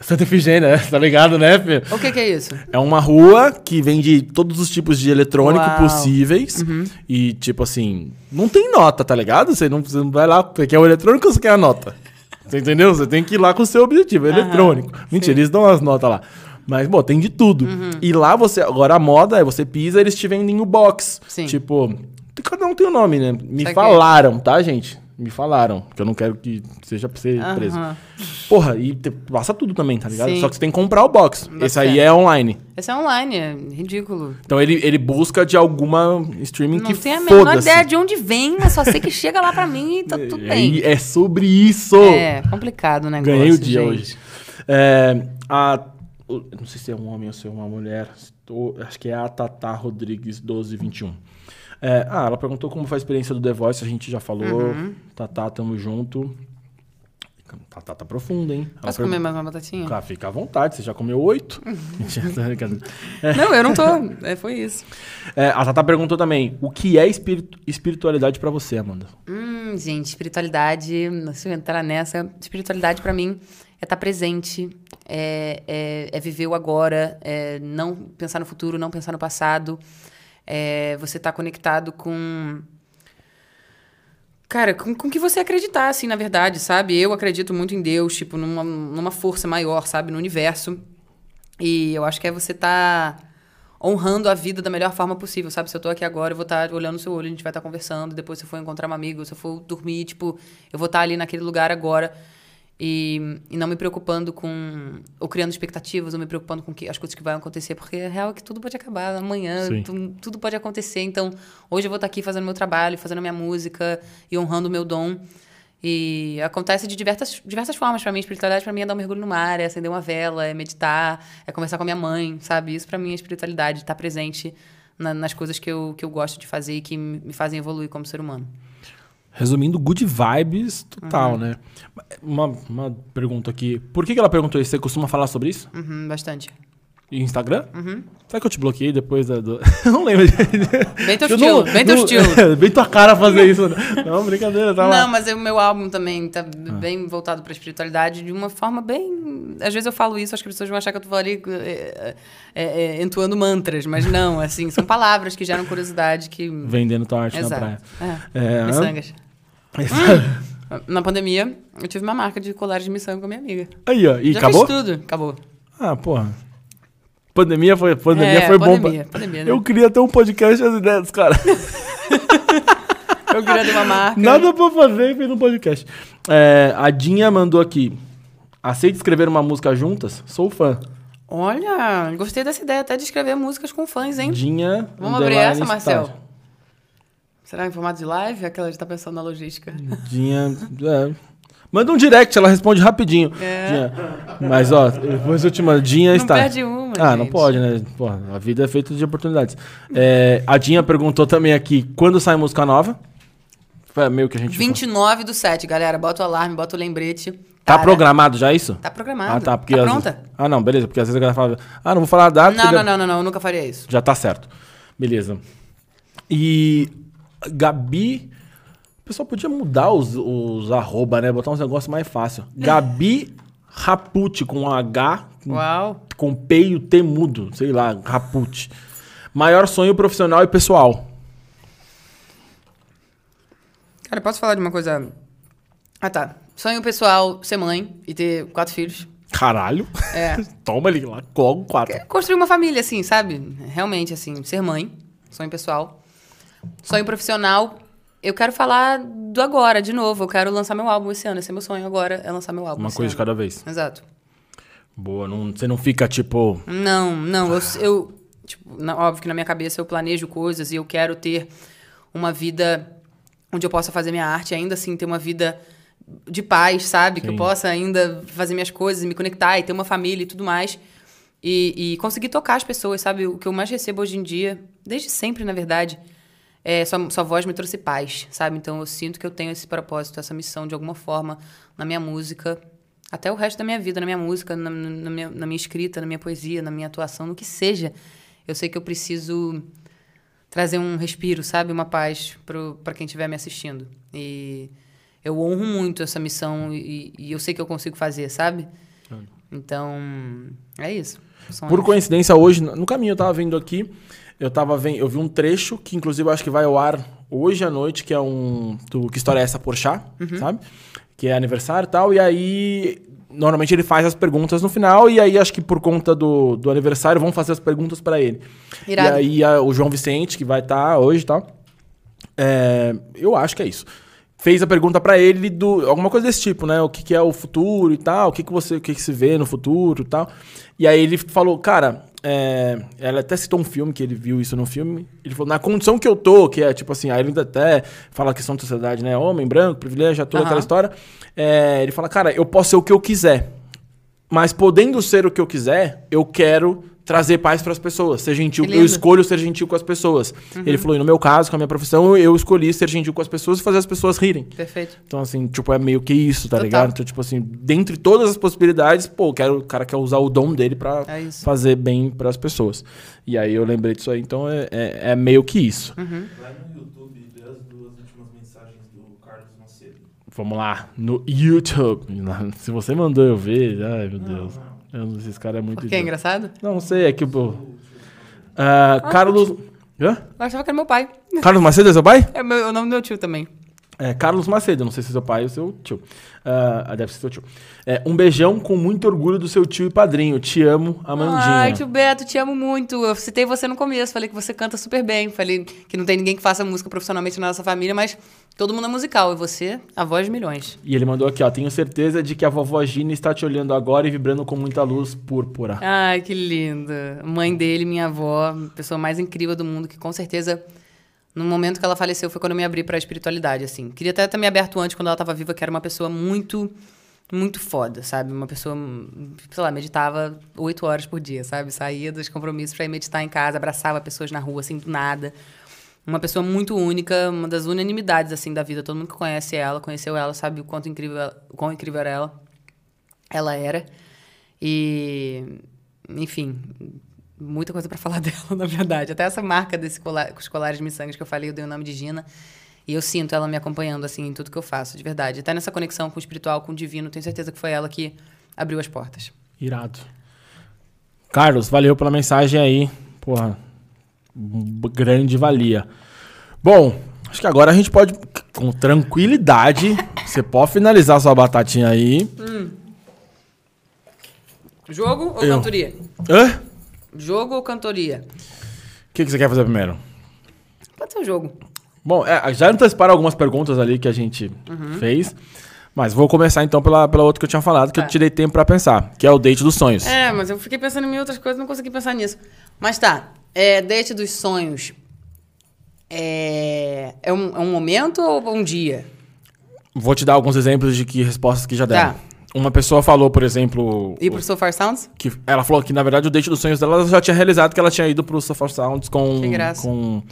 Santa Efigênia, né? Tá ligado, né, filho? O que, que é isso? É uma rua que vende todos os tipos de eletrônico Uau. possíveis. E, tipo assim, não tem nota, tá ligado? Você não, você não vai lá, você quer o eletrônico ou você quer a nota? Você entendeu? Você tem que ir lá com o seu objetivo, é eletrônico. Mentira, eles dão as notas lá. Mas, bom, tem de tudo. Uhum. E lá você. Agora a moda é você pisa, eles te vendem o box. Sim. Tipo, cada um tem o nome, né? Me Saquei. falaram, tá, gente? Me falaram. Porque eu não quero que seja pra ser preso. Aham. Porra, e te- passa tudo também, tá ligado? Sim. Só que você tem que comprar o box. Bota Esse aí é online. Esse é online, é ridículo. Então ele, ele busca de alguma streaming Não que tenho a menor ideia de onde vem, mas só sei que chega lá pra mim e tá tudo bem. é sobre isso. É, complicado o negócio. Ganhei o dia gente. hoje. É, a, eu não sei se é um homem ou se é uma mulher. Acho que é a Tata Rodrigues 1221. É, ah, ela perguntou como foi a experiência do The Voice, a gente já falou. Uhum. Tatá, tamo junto. Tatá tá profunda, hein? Ela Posso pergun- comer mais uma batatinha? Ah, fica à vontade, você já comeu oito. Tá brincando. Não, eu não tô. É, foi isso. É, a Tata perguntou também: o que é espiritu- espiritualidade pra você, Amanda? Hum, gente, espiritualidade, se eu entrar nessa, espiritualidade pra mim é estar presente, é, é, é viver o agora, é não pensar no futuro, não pensar no passado, é você estar conectado com. Cara, com, com o que você acreditar, assim, na verdade, sabe? Eu acredito muito em Deus, tipo, numa, numa força maior, sabe? No universo. E eu acho que é você estar honrando a vida da melhor forma possível, sabe? Se eu tô aqui agora, eu vou estar olhando no seu olho, a gente vai estar conversando. Depois, se eu for encontrar um amigo, se eu for dormir, tipo, eu vou estar ali naquele lugar agora. E, e não me preocupando com. ou criando expectativas, ou me preocupando com que, as coisas que vão acontecer, porque a real é que tudo pode acabar amanhã, tu- tudo pode acontecer. Então, hoje eu vou estar aqui fazendo meu trabalho, fazendo minha música e honrando o meu dom. E acontece de diversas, diversas formas para mim. Espiritualidade para mim é dar um mergulho no mar, é acender uma vela, é meditar, é conversar com a minha mãe, sabe? Isso para mim é espiritualidade, estar presente na- nas coisas que eu, que eu gosto de fazer e que me fazem evoluir como ser humano. Resumindo, good vibes total, Uhum. né? Uma, uma pergunta aqui. Por que, que ela perguntou isso? Você costuma falar sobre isso? Uhum, bastante. Em Instagram? Uhum. Será que eu te bloqueei depois da, do... Não lembro. Bem teu Eu estilo, não- bem teu não- estilo. bem tua cara fazer isso. né? Não, brincadeira, tá Não, lá. mas o meu álbum também tá Ah. bem voltado pra espiritualidade de uma forma bem. Às vezes eu falo isso, acho que as pessoas vão achar que eu tô ali é, é, é, entoando mantras, mas não, assim, são palavras que geram curiosidade que. Vendendo tua arte na praia. Exato. É. É, Miçangas. Na pandemia, eu tive uma marca de colares de miçanga com a minha amiga. Aí, ó. E Já acabou? fiz tudo. Acabou. Ah, porra. Pandemia foi, pandemia É, foi bom. pandemia, pra- pandemia, né? Eu queria ter um podcast das ideias, cara. Eu queria ter uma marca. Nada pra fazer e fez um podcast. É, a Dinha mandou aqui. Aceita escrever uma música juntas? Sou fã. Olha, gostei dessa ideia até de escrever músicas com fãs, hein? Dinha. Vamos abrir essa, Marcel? Será em formato de live? Aquela de tá pensando na logística. Dinha. é. Manda um direct, ela responde rapidinho. É. Dinha. Mas, ó, depois eu te mando. Dinha Não está. perde uma, Ah, não gente. pode, né? Porra, a vida é feita de oportunidades. É, a Dinha perguntou também aqui: quando sai música nova? Foi meio que a gente. 29 do 7, galera. Bota o alarme, bota o lembrete. Tá Para. programado já isso? Tá programado. Ah, tá. Porque tá pronta? vezes- Ah, não, beleza. Porque às vezes a galera fala, ah, não vou falar a data. Não, não, não, não, não. Eu nunca faria isso. Já tá certo. Beleza. E Gabi. O pessoal podia mudar os, os arroba, né? Botar uns negócios mais fácil. Gabi Raputi com H, Uau. com P e o T mudo. Sei lá, Raputi. Maior sonho profissional e pessoal. Cara, posso falar de uma coisa? Ah, tá. Sonho pessoal, ser mãe e ter quatro filhos. Caralho. É. Toma ali lá, logo quatro. Construir uma família, assim, sabe? Realmente, assim, ser mãe. Sonho pessoal. Sonho profissional. Eu quero falar do agora, de novo. Eu quero lançar meu álbum esse ano. Esse é meu sonho agora, é lançar meu álbum Uma coisa de ano. cada vez. Exato. Boa, não, você não fica tipo. Não, não. Eu, eu tipo, na- óbvio que na minha cabeça eu planejo coisas e eu quero ter uma vida onde eu possa fazer minha arte, ainda assim ter uma vida de paz, sabe? Que eu Sim. possa ainda fazer minhas coisas, me conectar e ter uma família e tudo mais. E, e conseguir tocar as pessoas, sabe? O que eu mais recebo hoje em dia, desde sempre, na verdade, é sua, sua voz me trouxe paz, sabe? Então eu sinto que eu tenho esse propósito, essa missão de alguma forma na minha música, até o resto da minha vida, na minha música, na, na minha, na minha escrita, na minha poesia, na minha atuação, no que seja. Eu sei que eu preciso trazer um respiro, sabe? Uma paz para quem estiver me assistindo. E eu honro muito essa missão e, e eu sei que eu consigo fazer, sabe? Então, é isso. Por coincidência, hoje, no caminho eu tava vendo aqui, eu tava vendo, eu vi um trecho que inclusive eu acho que vai ao ar hoje à noite, que é um do que história é essa Porchat, Uhum. sabe? Que é aniversário e tal, e aí normalmente ele faz as perguntas no final e aí acho que por conta do, do aniversário vão fazer as perguntas pra ele. Irado. E aí a- o João Vicente que vai estar hoje e tal. É, eu acho que é isso. Fez a pergunta pra ele do alguma coisa desse tipo, né? O que, que é o futuro e tal, o que, que você o que, que se vê no futuro e tal. E aí ele falou, cara, é, ela até citou um filme que ele viu isso no filme. Ele falou, na condição que eu tô, que é tipo assim, aí ele ainda até fala a questão da sociedade, né? Homem, branco, privilégio, toda aquela história. É, ele fala, cara, eu posso ser o que eu quiser. Mas podendo ser o que eu quiser, eu quero trazer paz para as pessoas, ser gentil. Eu escolho ser gentil com as pessoas. Ele falou, e no meu caso, com a minha profissão, eu escolhi ser gentil com as pessoas e fazer as pessoas rirem. Perfeito. Então, assim, tipo, é meio que isso, tá Total. ligado? Então, tipo assim, dentre todas as possibilidades, pô, quero, o cara quer usar o dom dele pra É fazer bem pras pessoas. E aí eu lembrei disso aí, então é, é, é meio que isso. Uhum. Vai no YouTube vê as duas últimas mensagens do Carlos Macedo. Vamos lá, no YouTube. Se você mandou eu ver, ai meu Deus. Eu não sei, Esse cara é muito Porque é idiota. engraçado? Não, não sei, é que o. Ah, Carlos. Hã? Eu achava que era meu pai. Carlos Macedo é seu pai? É meu- o nome do meu tio também. É, Carlos Macedo, não sei se é seu pai ou seu tio. Ah, deve ser seu tio. É, um beijão com muito orgulho do seu tio e padrinho. Te amo, Amandinha. Ai, tio Beto, te amo muito. Eu citei você no começo, falei que você canta super bem. Falei que não tem ninguém que faça música profissionalmente na nossa família, mas todo mundo é musical. E você, a voz de milhões. E ele mandou aqui, ó. Tenho certeza de que a vovó Gina está te olhando agora e vibrando com muita luz púrpura. Ai, que linda. Mãe dele, minha avó, pessoa mais incrível do mundo, que com certeza, no momento que ela faleceu, foi quando eu me abri pra espiritualidade, assim. Queria até ter me aberto antes, quando ela tava viva, que era uma pessoa muito, muito foda, sabe? Uma pessoa, sei lá, meditava oito horas por dia, sabe? Saía dos compromissos pra ir meditar em casa, abraçava pessoas na rua, assim, do nada. uma pessoa muito única, uma das unanimidades assim da vida. Todo mundo que conhece ela, conheceu ela, sabe o quanto incrível, ela- o quão incrível era ela. Ela era. E enfim, muita coisa pra falar dela, na verdade. Até essa marca desse colar, os colares de miçangas que eu falei, eu dei o nome de Gina. E eu sinto ela me acompanhando assim em tudo que eu faço, de verdade. Até nessa conexão com o espiritual, com o divino, tenho certeza que foi ela que abriu as portas. Irado. Carlos, valeu pela mensagem aí. Porra, grande valia. Bom, acho que agora a gente pode, com tranquilidade, você pode finalizar sua batatinha aí. Jogo ou Eu. cantoria? Hã? Jogo ou cantoria? O que, que você quer fazer primeiro? Pode ser o jogo. Bom, é, já anteciparam algumas perguntas ali que a gente fez. Mas vou começar então pela, pela outra que eu tinha falado, que eu Tá. tirei tempo pra pensar, que é o date dos sonhos. É, mas eu fiquei pensando em outras coisas e não consegui pensar nisso. Mas tá, é, date dos sonhos. É, é, um, é um momento ou um dia? Vou te dar alguns exemplos de que respostas que já deram. Tá. Uma pessoa falou, por exemplo, Ir pro So Far Sounds? que ela falou que na verdade o date dos sonhos dela ela já tinha realizado que ela tinha ido pro Suffer Sounds com Que graça. Uhum. com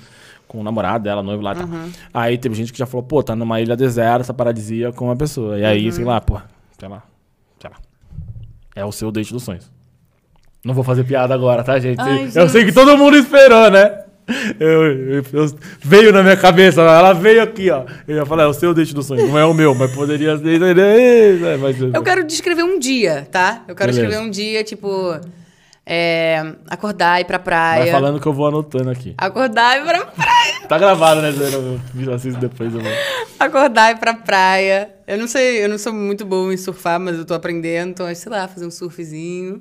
com o namorado dela, noivo lá e tal. Aí teve gente que já falou, pô, tá numa ilha deserta, paradisia com uma pessoa. E aí, Uhum. sei lá, pô, sei lá, sei lá. É o seu date dos sonhos. Não vou fazer piada agora, tá, gente? Ai, eu gente. sei que todo mundo esperou, né? Eu, eu- eu- veio na minha cabeça, ela veio aqui, ó. Eu ia falar, é o seu date dos sonhos, não é o meu, mas poderia ser. é, Mas, Eu quero descrever um dia, tá? Eu quero Beleza. escrever um dia, tipo. é, acordar e ir pra praia. Vai falando que eu vou anotando aqui. Acordar e ir pra praia. Tá gravado, né, Zé? Eu assisto depois. Eu vou. Acordar e ir pra praia. Eu não sei, eu não sou muito boa em surfar, mas eu tô aprendendo. Então, sei lá, fazer um surfzinho.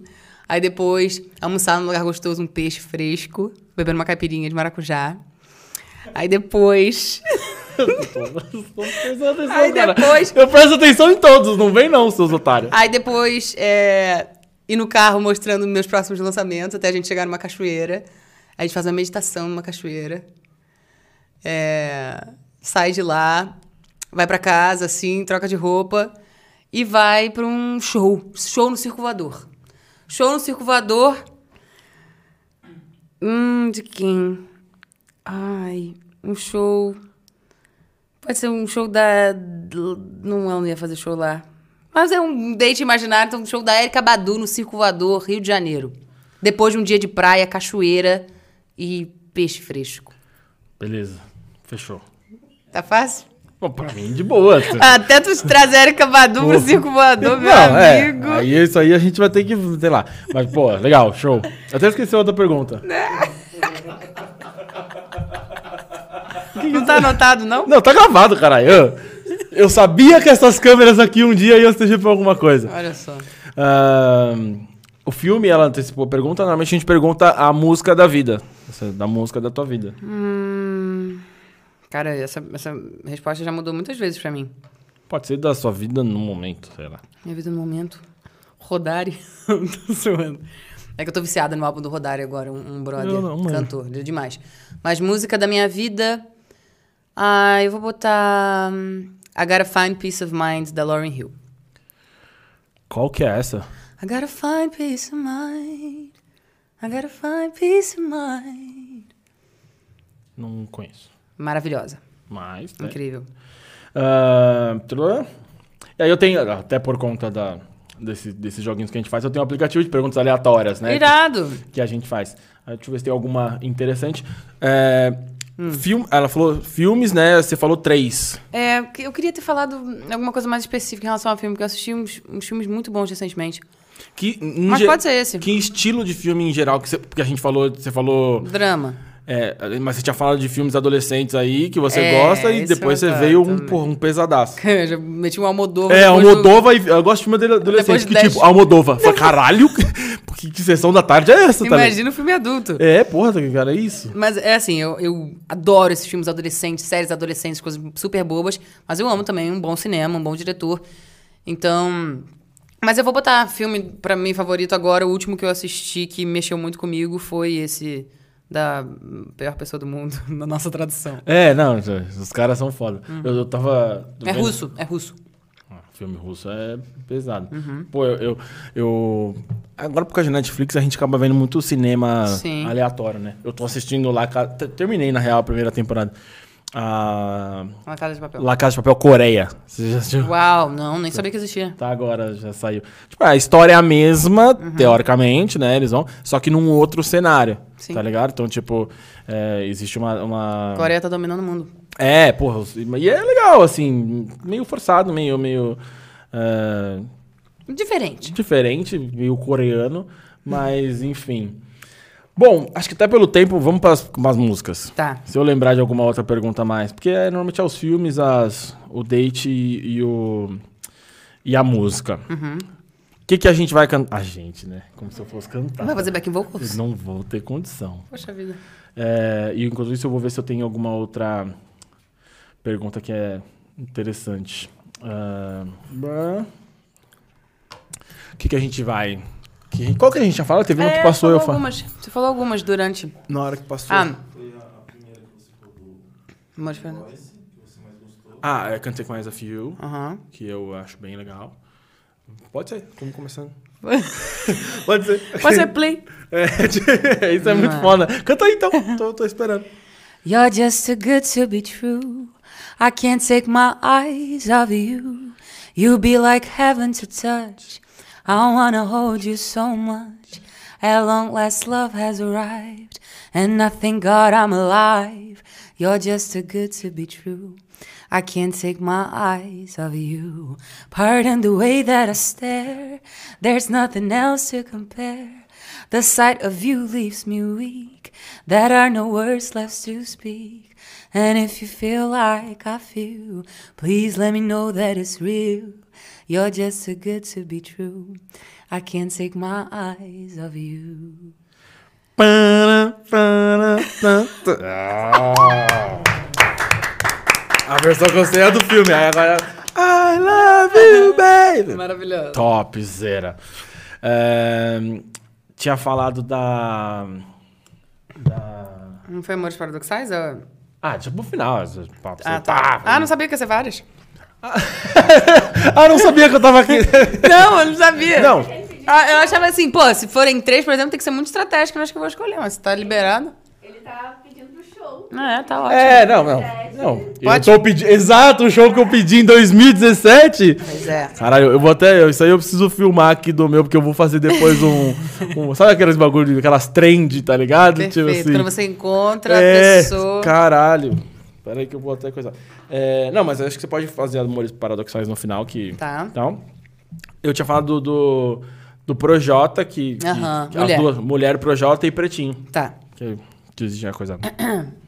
Aí depois, almoçar num lugar gostoso, um peixe fresco. Beber uma caipirinha de maracujá. Aí depois. Aí depois- Eu presto atenção em todos, não vem não, seus otários. Aí depois, é, ir no carro mostrando meus próximos lançamentos até a gente chegar numa cachoeira. Aí a gente faz uma meditação numa cachoeira. É, sai de lá, vai pra casa, assim, troca de roupa e vai pra um show. Show no Circo Voador. Show no Circo Voador. Hum, de quem? Ai, um show. Pode ser um show da. Não, ela não ia fazer show lá. Mas é um date imaginário, então um show da Erika Badu no Circo Voador, Rio de Janeiro. Depois de um dia de praia, cachoeira e peixe fresco. Beleza, fechou. Tá fácil? Bom, pra mim, de boa. Até tu trazer a Erika Badu pro Circo Voador, meu Não, é, amigo. aí isso aí a gente vai ter que, sei lá. Mas, pô, legal, show. Eu até esqueci outra pergunta. Não tá anotado, não? Não, tá gravado, caralho. Eu, eu sabia que essas câmeras aqui um dia iam servir pra alguma coisa. Olha só. Ahn, o filme, ela antecipou a pergunta, normalmente a gente pergunta a música da vida. Da música da tua vida. Hum, cara, essa, essa resposta já mudou muitas vezes pra mim. Pode ser da sua vida no momento, sei lá. Minha vida no momento. Rodari. tô zoando. É que eu tô viciada no álbum do Rodari agora, um, um brother, não, mano. cantor, demais. Mas música da minha vida. Ah, eu vou botar. hum, I Gotta Find Peace of Mind, da Lauryn Hill. Qual que é essa? I gotta find peace of mind. I gotta find peace of mind. Não conheço. Maravilhosa. Mas. né? Incrível. Ah, tudo- e aí eu tenho, até por conta da, desse- desses joguinhos que a gente faz, eu tenho um aplicativo de perguntas aleatórias, né? Irado. Que a gente faz. Aí, deixa eu ver se tem alguma interessante. É, film- ela falou filmes, né? Você falou três. É, eu queria ter falado alguma coisa mais específica em relação ao filme, porque eu assisti uns, uns filmes muito bons recentemente. Que, Mas pode ser esse. Que estilo de filme em geral? Que você, porque a gente falou, você falou. Drama. É, mas você tinha falado de filmes adolescentes aí que você É, gosta e depois você veio um, porra, um pesadaço. Eu já meti um Almodóvar. É, depois do- Almodova e. Eu gosto de filme adole- adolescente. Que de dez- tipo, Almodova. Falei, caralho, que, que sessão da tarde é essa, tá? Imagina o filme adulto. É, porra, cara, é isso. Mas é assim, eu, eu adoro esses filmes adolescentes, séries adolescentes, coisas super bobas, mas eu amo também um bom cinema, um bom diretor. Então. Mas eu vou botar filme pra mim favorito agora. O último que eu assisti que mexeu muito comigo foi esse da pior pessoa do mundo, na nossa tradução. É, não, os caras são foda. Eu, eu tava. É vendo- russo, é russo. Ah, filme russo é pesado. Uhum. Pô, eu, eu, eu- Agora, por causa de Netflix, a gente acaba vendo muito cinema Sim. aleatório, né? Eu tô assistindo lá. Terminei, na real, a primeira temporada. A. Uma casa de papel. La Casa de Papel Coreia. Já? Uau, não, nem sabia que existia. Tá, agora já saiu. Tipo, a história é a mesma, Uhum. teoricamente, né? Eles vão. Só que num outro cenário. Sim. Tá ligado? Então, tipo, é, existe uma. uma... Coreia tá dominando o mundo. É, porra. E é legal, assim. Meio forçado, meio. meio é, Diferente. diferente, meio coreano. Mas, enfim. Bom, acho que até pelo tempo, vamos para as músicas. Tá. Se eu lembrar de alguma outra pergunta a mais. Porque é, normalmente é os filmes, as, o date e, e o, e a música. Uhum. O que, que a gente vai cantar? A gente, né? Como se eu fosse cantar. Vai fazer back vocals? Não vou ter condição. Poxa vida. É, e enquanto isso, eu vou ver se eu tenho alguma outra pergunta que é interessante. Ah. O que, que a gente vai. Que- qual que a gente já falou? Teve uma que É, passou, falou eu falo. algumas. Você falou algumas durante. Na hora que passou. Ah, Foi a, a primeira que você falou do Mas mais gostou. Ah, é Can't Take My Eyes Off You, Aham. que eu acho bem legal. Pode ser, vamos começando. Pode ser. Pode ser play. É, isso é muito Não é. foda. Canta aí então, tô, tô esperando. You're just too good to be true. I can't take my eyes off you. You be like heaven to touch. I wanna hold you so much. At long last, love has arrived. And I thank God I'm alive. You're just too good to be true. I can't take my eyes off you. Pardon the way that I stare. There's nothing else to compare. The sight of you leaves me weak. There are no words left to speak. And if you feel like I feel, please let me know that it's real. You're just too good to be true. I can't take my eyes off you. Ah. A versão que eu sei é do filme. Aí agora. I love you, baby. Maravilhoso. Topzera. É, tinha falado da. Da. Não foi Amores Paradoxais? ou- Ah, tipo o final. Papo, Ah, você tá. tá. Ah, não sabia que ia ser várias. Ah, não sabia que eu tava aqui. Não, eu não sabia. Não. Ah, eu achava assim, pô, se forem três, por exemplo, tem que ser muito estratégico, eu acho que eu vou escolher, mas se tá liberado. Ele tá pedindo pro show. É, tá ótimo. É, não, não. não. Pode? Eu tô pedindo. Exato, o show que eu pedi em 2017. Pois é. Caralho, eu vou até. Isso aí eu preciso filmar aqui do meu, porque eu vou fazer depois um. um- sabe aqueles bagulho, aquelas trend, tá ligado? Perfeito. Quando você encontra é, a pessoa. Caralho. Pera aí que eu vou até coisar. É, não, mas acho que você pode fazer amores paradoxais no final que. Tá. Então. Eu tinha falado do. do, do Projota, que. Aham, que mulher. As duas, mulher, Projota e Pretinho. Tá. Que, que existe a coisa.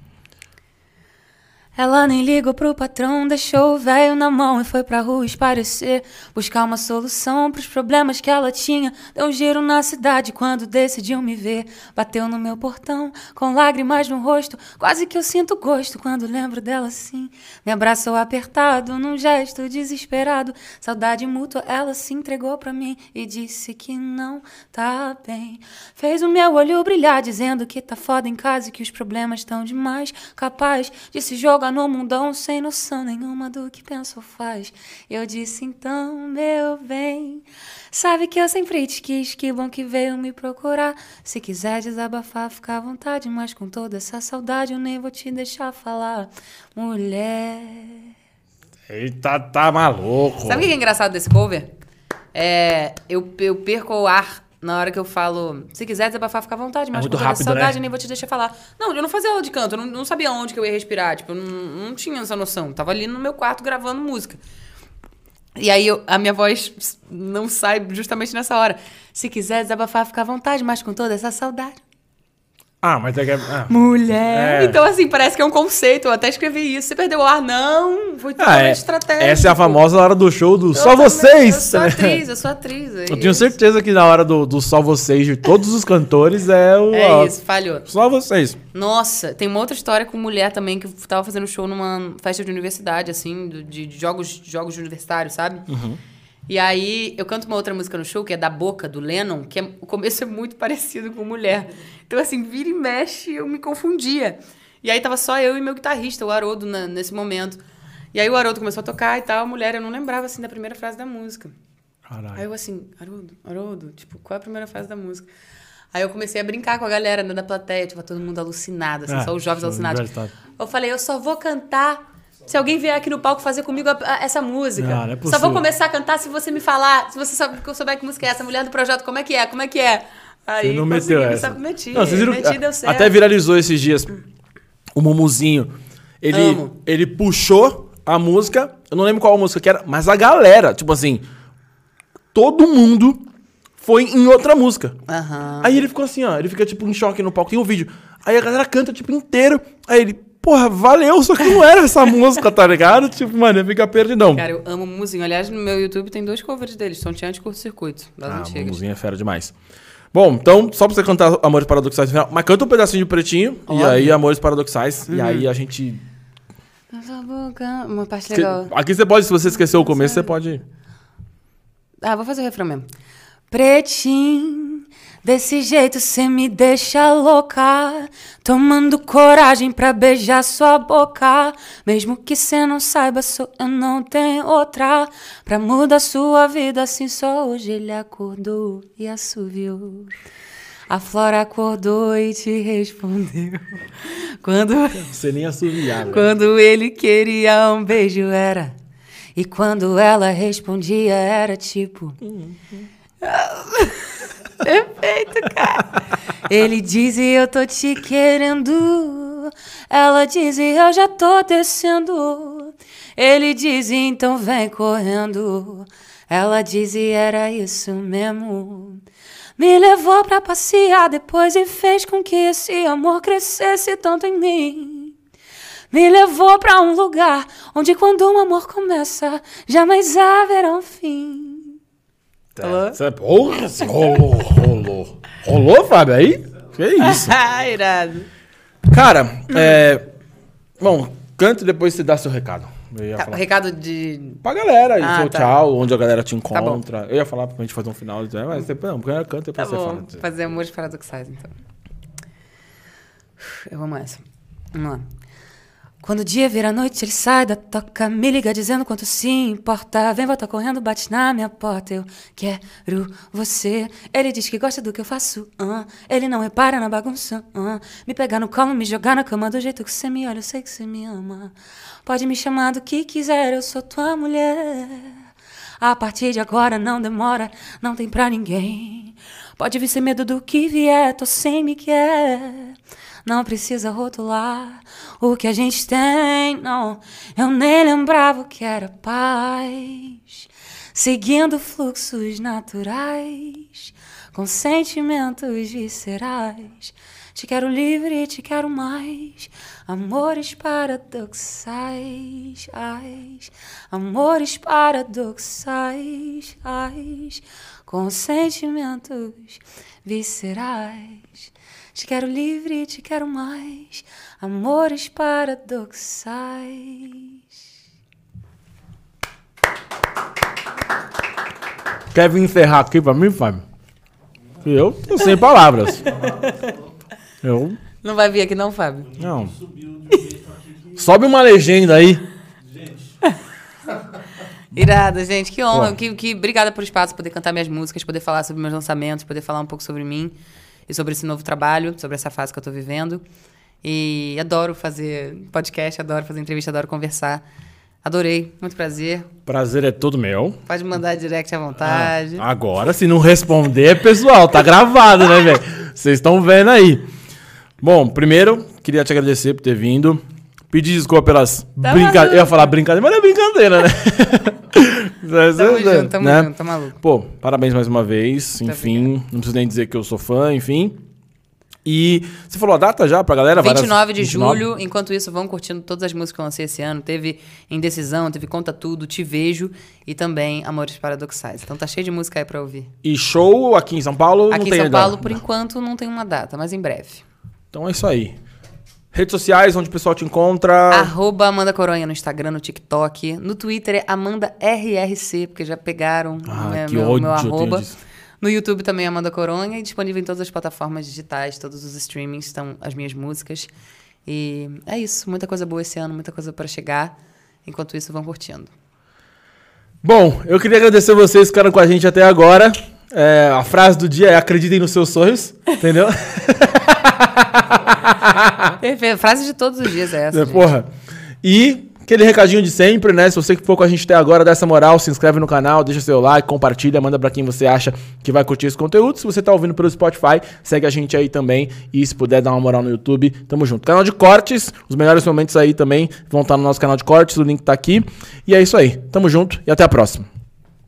Ela nem ligou pro patrão, deixou o velho na mão e foi pra rua esparecer. Buscar uma solução pros problemas que ela tinha. Deu um giro na cidade quando decidiu me ver. Bateu no meu portão, com lágrimas no rosto. Quase que eu sinto gosto quando lembro dela assim. Me abraçou apertado, num gesto desesperado. Saudade mútua, ela se entregou pra mim e disse que não tá bem. Fez o meu olho brilhar, dizendo que tá foda em casa e que os problemas estão demais. Capaz de se jogar no mundão sem noção nenhuma do que pensa ou faz. Eu disse então, meu bem, sabe que eu sempre te quis, que bom que veio me procurar. Se quiser desabafar, fica à vontade, mas com toda essa saudade eu nem vou te deixar falar. Mulher. Eita, tá maluco. Sabe o que é engraçado desse cover? É, eu, eu perco o ar na hora que eu falo. Se quiser desabafar, fica à vontade, mas muito com toda rápido, saudade, né? eu nem vou te deixar falar. Não, eu não fazia aula de canto, eu não, não sabia onde que eu ia respirar. Tipo, eu não, não tinha essa noção. Tava ali no meu quarto gravando música. E aí eu- a minha voz não sai justamente nessa hora. Se quiser desabafar, fica à vontade, mas com toda essa saudade. Ah, mas é que. Ah, Mulher. É. Então, assim, parece que é um conceito. Eu até escrevi isso. Você perdeu o ar? Não. Foi totalmente ah, é, estratégico. essa é a famosa hora do show do Eu Só também- Vocês. Eu sou atriz, eu sou atriz. é Eu tenho isso. certeza que na hora do, do Só Vocês de todos os cantores é o. É ó, isso, falhou. Só Vocês. Nossa, tem uma outra história com mulher também que tava fazendo show numa festa de universidade, assim, de, de jogos, jogos universitários, sabe? E aí eu canto uma outra música no show, que é Da Boca, do Lennon, que é- o começo é muito parecido com mulher. Então, assim, vira e mexe, eu me confundia. E aí tava só eu e meu guitarrista, o Haroldo, na- nesse momento. E aí o Haroldo começou a tocar e tal, a mulher, eu não lembrava, assim, da primeira frase da música. Aí Caralho. eu assim, Haroldo, Haroldo, tipo, qual é a primeira fase da música? Aí eu comecei a brincar com a galera né, da plateia, tipo, todo mundo alucinado, assim, É, só os jovens alucinados. Eu falei, eu só vou cantar se alguém vier aqui no palco fazer comigo a- a- essa música. Ah, não é só possível. vou começar a cantar se você me falar, se você sabe que eu souber que música é essa, mulher do projeto, como é que é? Como é que é? Aí Você não meteu me essa. sabe, Meti, Não, vocês viram, meti, deu certo. até viralizou esses dias o Mumuzinho. Ele, Amo. ele puxou a música, eu não lembro qual música que era, mas a galera, tipo assim, todo mundo foi em outra música. Aham. Aí ele ficou assim, ó, ele fica tipo em choque no palco, tem um vídeo. Aí a galera canta tipo inteiro. Aí ele, porra, valeu, só que não era essa música, tá ligado? Tipo, mano, ele fica perdidão. Cara, eu amo o Muzinho. Aliás, no meu YouTube tem dois covers deles, Tonteante de Curto-Circuito, das Ah, antigas. Mumuzinho é fera demais. Bom, então, só pra você cantar Amores Paradoxais no final, mas canta um pedacinho de pretinho, e Óbvio. aí Amores Paradoxais, e aí a gente... Cala a boca, Uma parte legal. Aqui você pode, se você esqueceu o começo, você pode... Ah, vou fazer o refrão mesmo. Pretinho, desse jeito cê me deixa louca. Tomando coragem pra beijar sua boca. Mesmo que cê não saiba, sou eu não tenho outra. Pra mudar sua vida, assim só hoje ele acordou e assoviou. A Flora acordou e te respondeu. Quando. Você nem assoviar, velho. Quando ele queria um beijo era. E quando ela respondia era tipo. Perfeito, cara. Ele dizia eu tô te querendo. Ela dizia eu já tô descendo. Ele dizia então vem correndo. Ela dizia era isso mesmo. Me levou pra passear depois e fez com que esse amor crescesse tanto em mim. Me levou pra um lugar onde quando um amor começa, jamais haverá um fim. Alô? Você, porra, você rolou, rolou. Rolou, Fábio, aí? Que isso? Ah, irado. Cara, é... Bom, canta e depois você dá seu recado. Tá, falar. recado de. Pra galera, Ah, seu tá. tchau, onde a galera te Tá encontra. eu ia falar pra gente fazer um final, mas depois não, primeiro canta e Tá depois você bom, fala. fazer amores paradoxais, então. Eu amo essa. Vamos lá. Quando o dia vira noite, ele sai da toca, me liga dizendo quanto se importa. Vem, volta correndo, bate na minha porta. Eu quero você. Ele diz que gosta do que eu faço. ah. Ele não repara na bagunça. ah. Me pegar no colo, me jogar na cama do jeito que você me olha. Eu sei que você me ama. Pode me chamar do que quiser, eu sou tua mulher. A partir de agora não demora, não tem pra ninguém. Pode vir sem medo do que vier, tô sem me quer. Não precisa rotular o que a gente tem, não. Eu nem lembrava o que era paz. Seguindo fluxos naturais, com sentimentos viscerais. Te quero livre, te quero mais. Amores paradoxais, ais. amores paradoxais, ais. com sentimentos viscerais. Te quero livre, te quero mais. Amores paradoxais. Quer vir encerrar aqui pra mim, Fábio? Eu tô sem palavras. Eu. Não vai vir aqui não, Fábio? Não. Sobe uma legenda aí. Irada, gente, que honra. Pô. Que, que, obrigada por espaço, poder cantar minhas músicas, poder falar sobre meus lançamentos, poder falar um pouco sobre mim e sobre esse novo trabalho, sobre essa fase que eu tô vivendo. E adoro fazer podcast, adoro fazer entrevista, adoro conversar. Adorei, muito prazer. Prazer é todo meu. Pode mandar direct à vontade. Agora, se não responder, pessoal, tá gravado, né, velho? Vocês estão vendo aí. Bom, primeiro, queria te agradecer por ter vindo. Pedir desculpa pelas Tá brincadeiras. Eu ia falar brincadeira, mas não é brincadeira, né? Tamo junto, tamo Né? junto, tá maluco. Pô, parabéns mais uma vez. Muito enfim, não preciso nem dizer que eu sou fã, enfim. E você falou a data já pra galera? Várias- 29 de 29? julho. Enquanto isso, vão curtindo todas as músicas que eu lancei esse ano. Teve Indecisão, teve Conta Tudo, Te Vejo e também Amores Paradoxais. Então tá cheio de música aí pra ouvir. E show aqui em São Paulo? Aqui em São. Paulo, por enquanto, não tem uma data, mas em breve. Então é isso aí. Redes sociais, onde o pessoal te encontra. Arroba Amanda Coronha no Instagram, no TikTok. No Twitter é Amanda RRC, porque já pegaram Ah, né, que meu, ódio meu arroba. No YouTube também é Amanda Coronha e disponível em todas as plataformas digitais, todos os streamings estão as minhas músicas. E é isso, muita coisa boa esse ano, muita coisa pra chegar. Enquanto isso, vão curtindo. Bom, eu queria agradecer vocês que ficaram com a gente até agora. É, a frase do dia é acreditem nos seus sonhos, entendeu? Perfeito. Frase de todos os dias é essa. É, porra. E aquele recadinho de sempre, né? Se você que for com a gente até agora, dá essa moral, se inscreve no canal, deixa seu like, compartilha, manda pra quem você acha que vai curtir esse conteúdo. Se você tá ouvindo pelo Spotify, segue a gente aí também. E se puder dar uma moral no YouTube, tamo junto. Canal de cortes, os melhores momentos aí também vão estar no nosso canal de cortes, o link tá aqui. E é isso aí. Tamo junto e até a próxima.